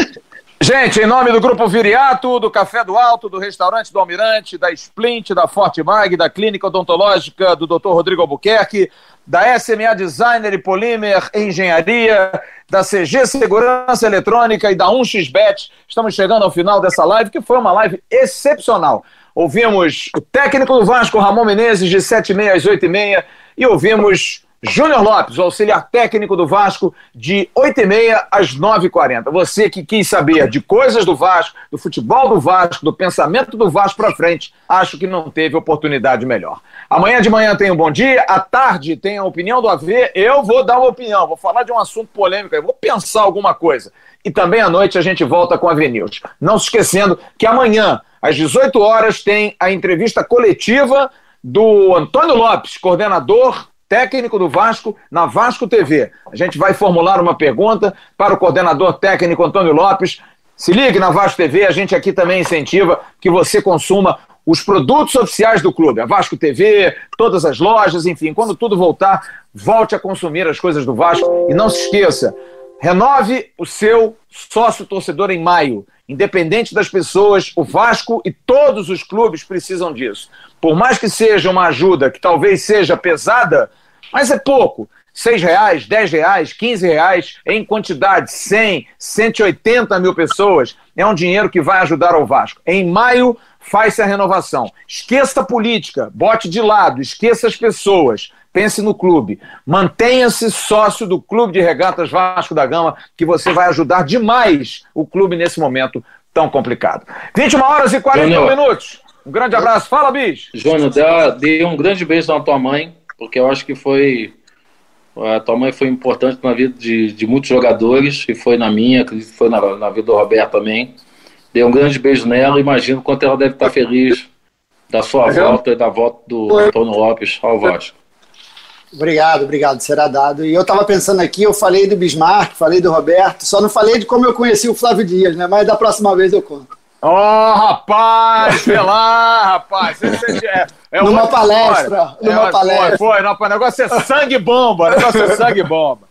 Gente, em nome do Grupo Viriato, do Café do Alto, do Restaurante do Almirante, da Splint, da Forte Mag, da Clínica Odontológica do Dr. Rodrigo Albuquerque, da SMA Designer e Polímer Engenharia, da CG Segurança Eletrônica e da 1xBet. Estamos chegando ao final dessa live, que foi uma live excepcional. Ouvimos o técnico do Vasco, Ramon Menezes, de 7h30 às 8h30, e ouvimos Júnior Lopes, o auxiliar técnico do Vasco, de 8h30 às 9h40. Você que quis saber de coisas do Vasco, do futebol do Vasco, do pensamento do Vasco para frente, acho que não teve oportunidade melhor. Amanhã de manhã tem um bom dia, à tarde tem a opinião do AV. Eu vou dar uma opinião, vou falar de um assunto polêmico, eu vou pensar alguma coisa. E também à noite a gente volta com a News. Não se esquecendo que amanhã, às 18 horas, tem a entrevista coletiva do Antônio Lopes, coordenador técnico do Vasco na Vasco TV. A gente vai formular uma pergunta para o coordenador técnico Antônio Lopes. Se ligue na Vasco TV, a gente aqui também incentiva que você consuma os produtos oficiais do clube, a Vasco TV, todas as lojas, enfim, quando tudo voltar, volte a consumir as coisas do Vasco e não se esqueça, renove o seu sócio torcedor em maio. Independente das pessoas, o Vasco e todos os clubes precisam disso por mais que seja uma ajuda que talvez seja pesada, mas é pouco. seis reais, dez reais, quinze reais, em quantidade, 100, 180 mil pessoas, é um dinheiro que vai ajudar ao Vasco. Em maio, faz-se a renovação. Esqueça a política, bote de lado, esqueça as pessoas, pense no clube. Mantenha-se sócio do Clube de Regatas Vasco da Gama, que você vai ajudar demais o clube nesse momento tão complicado. 21 horas e 41 minutos. Um grande abraço. Fala, bicho. Júnior, dê um grande beijo na tua mãe, porque eu acho que foi. A tua mãe foi importante na vida de, de muitos jogadores, e foi na minha, acredito que foi na, na vida do Roberto também. Dê um grande beijo nela, imagino quanto ela deve estar feliz da sua volta e da volta do Antônio Lopes ao Vasco. Obrigado, obrigado, será dado. E eu estava pensando aqui, eu falei do Bismarck, falei do Roberto, só não falei de como eu conheci o Flávio Dias, né? Mas da próxima vez eu conto. Ó, oh, rapaz, sei lá, rapaz. É, é numa palestra, é, numa palestra. Foi, foi, o negócio é sangue bomba, o negócio é sangue bomba.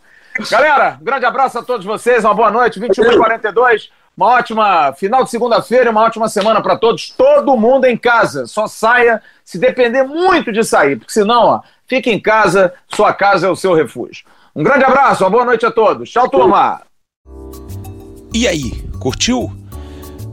Galera, um grande abraço a todos vocês, uma boa noite, 21h42. Uma ótima final de segunda-feira, uma ótima semana para todos. Todo mundo em casa. Só saia se depender muito de sair, porque senão, ó, fique em casa, sua casa é o seu refúgio. Um grande abraço, uma boa noite a todos. Tchau, turma. E aí, curtiu?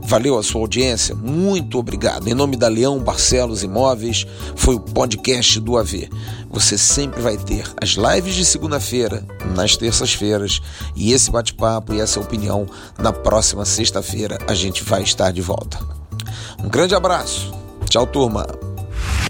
Valeu a sua audiência, muito obrigado. Em nome da Leão Barcelos Imóveis, foi o podcast do AV. Você sempre vai ter as lives de segunda-feira, nas terças-feiras, e esse bate-papo e essa opinião na próxima sexta-feira a gente vai estar de volta. Um grande abraço. Tchau, turma.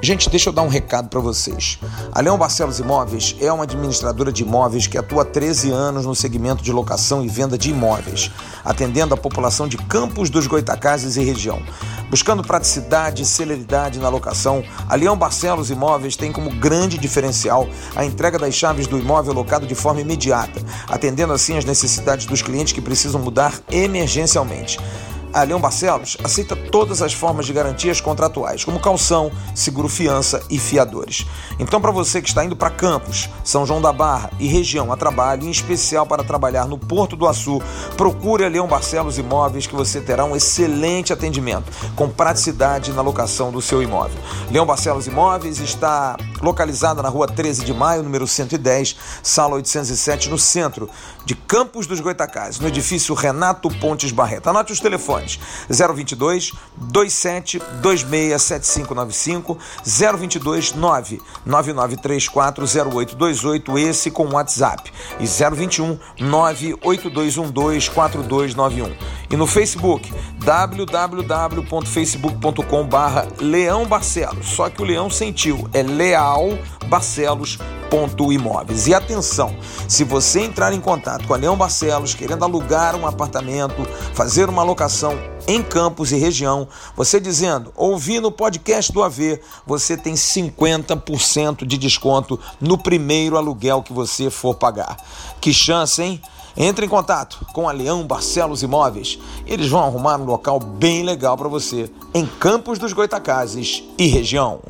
Gente, deixa eu dar um recado para vocês. A Leão Barcelos Imóveis é uma administradora de imóveis que atua há 13 anos no segmento de locação e venda de imóveis, atendendo a população de Campos dos Goitacazes e região. Buscando praticidade e celeridade na locação, a Leão Barcelos Imóveis tem como grande diferencial a entrega das chaves do imóvel locado de forma imediata, atendendo assim as necessidades dos clientes que precisam mudar emergencialmente. A Leão Barcelos aceita todas as formas de garantias contratuais, como calção, seguro fiança e fiadores. Então, para você que está indo para Campos, São João da Barra e região a trabalho, em especial para trabalhar no Porto do Açu, procure a Leão Barcelos Imóveis que você terá um excelente atendimento, com praticidade na locação do seu imóvel. Leão Barcelos Imóveis está localizada na rua 13 de maio, número 110, sala 807, no centro de Campos dos Goitacazes, no edifício Renato Pontes Barreto. Anote os telefones: 022 27 26 7595 022 9 9934 0828, esse com WhatsApp, e 021 98212 4291. E no Facebook, www.facebook.com barra Leão Barcelos, só que o Leão sentiu, é Leal Barcelos Imóveis. E atenção, se você entrar em contato com a Leão Barcelos querendo alugar um apartamento, fazer uma locação em Campos e região, você dizendo, ouvi no podcast do AV, você tem 50% de desconto no primeiro aluguel que você for pagar. Que chance, hein? Entre em contato com a Leão Barcelos Imóveis. Eles vão arrumar um local bem legal para você em Campos dos Goitacazes e região.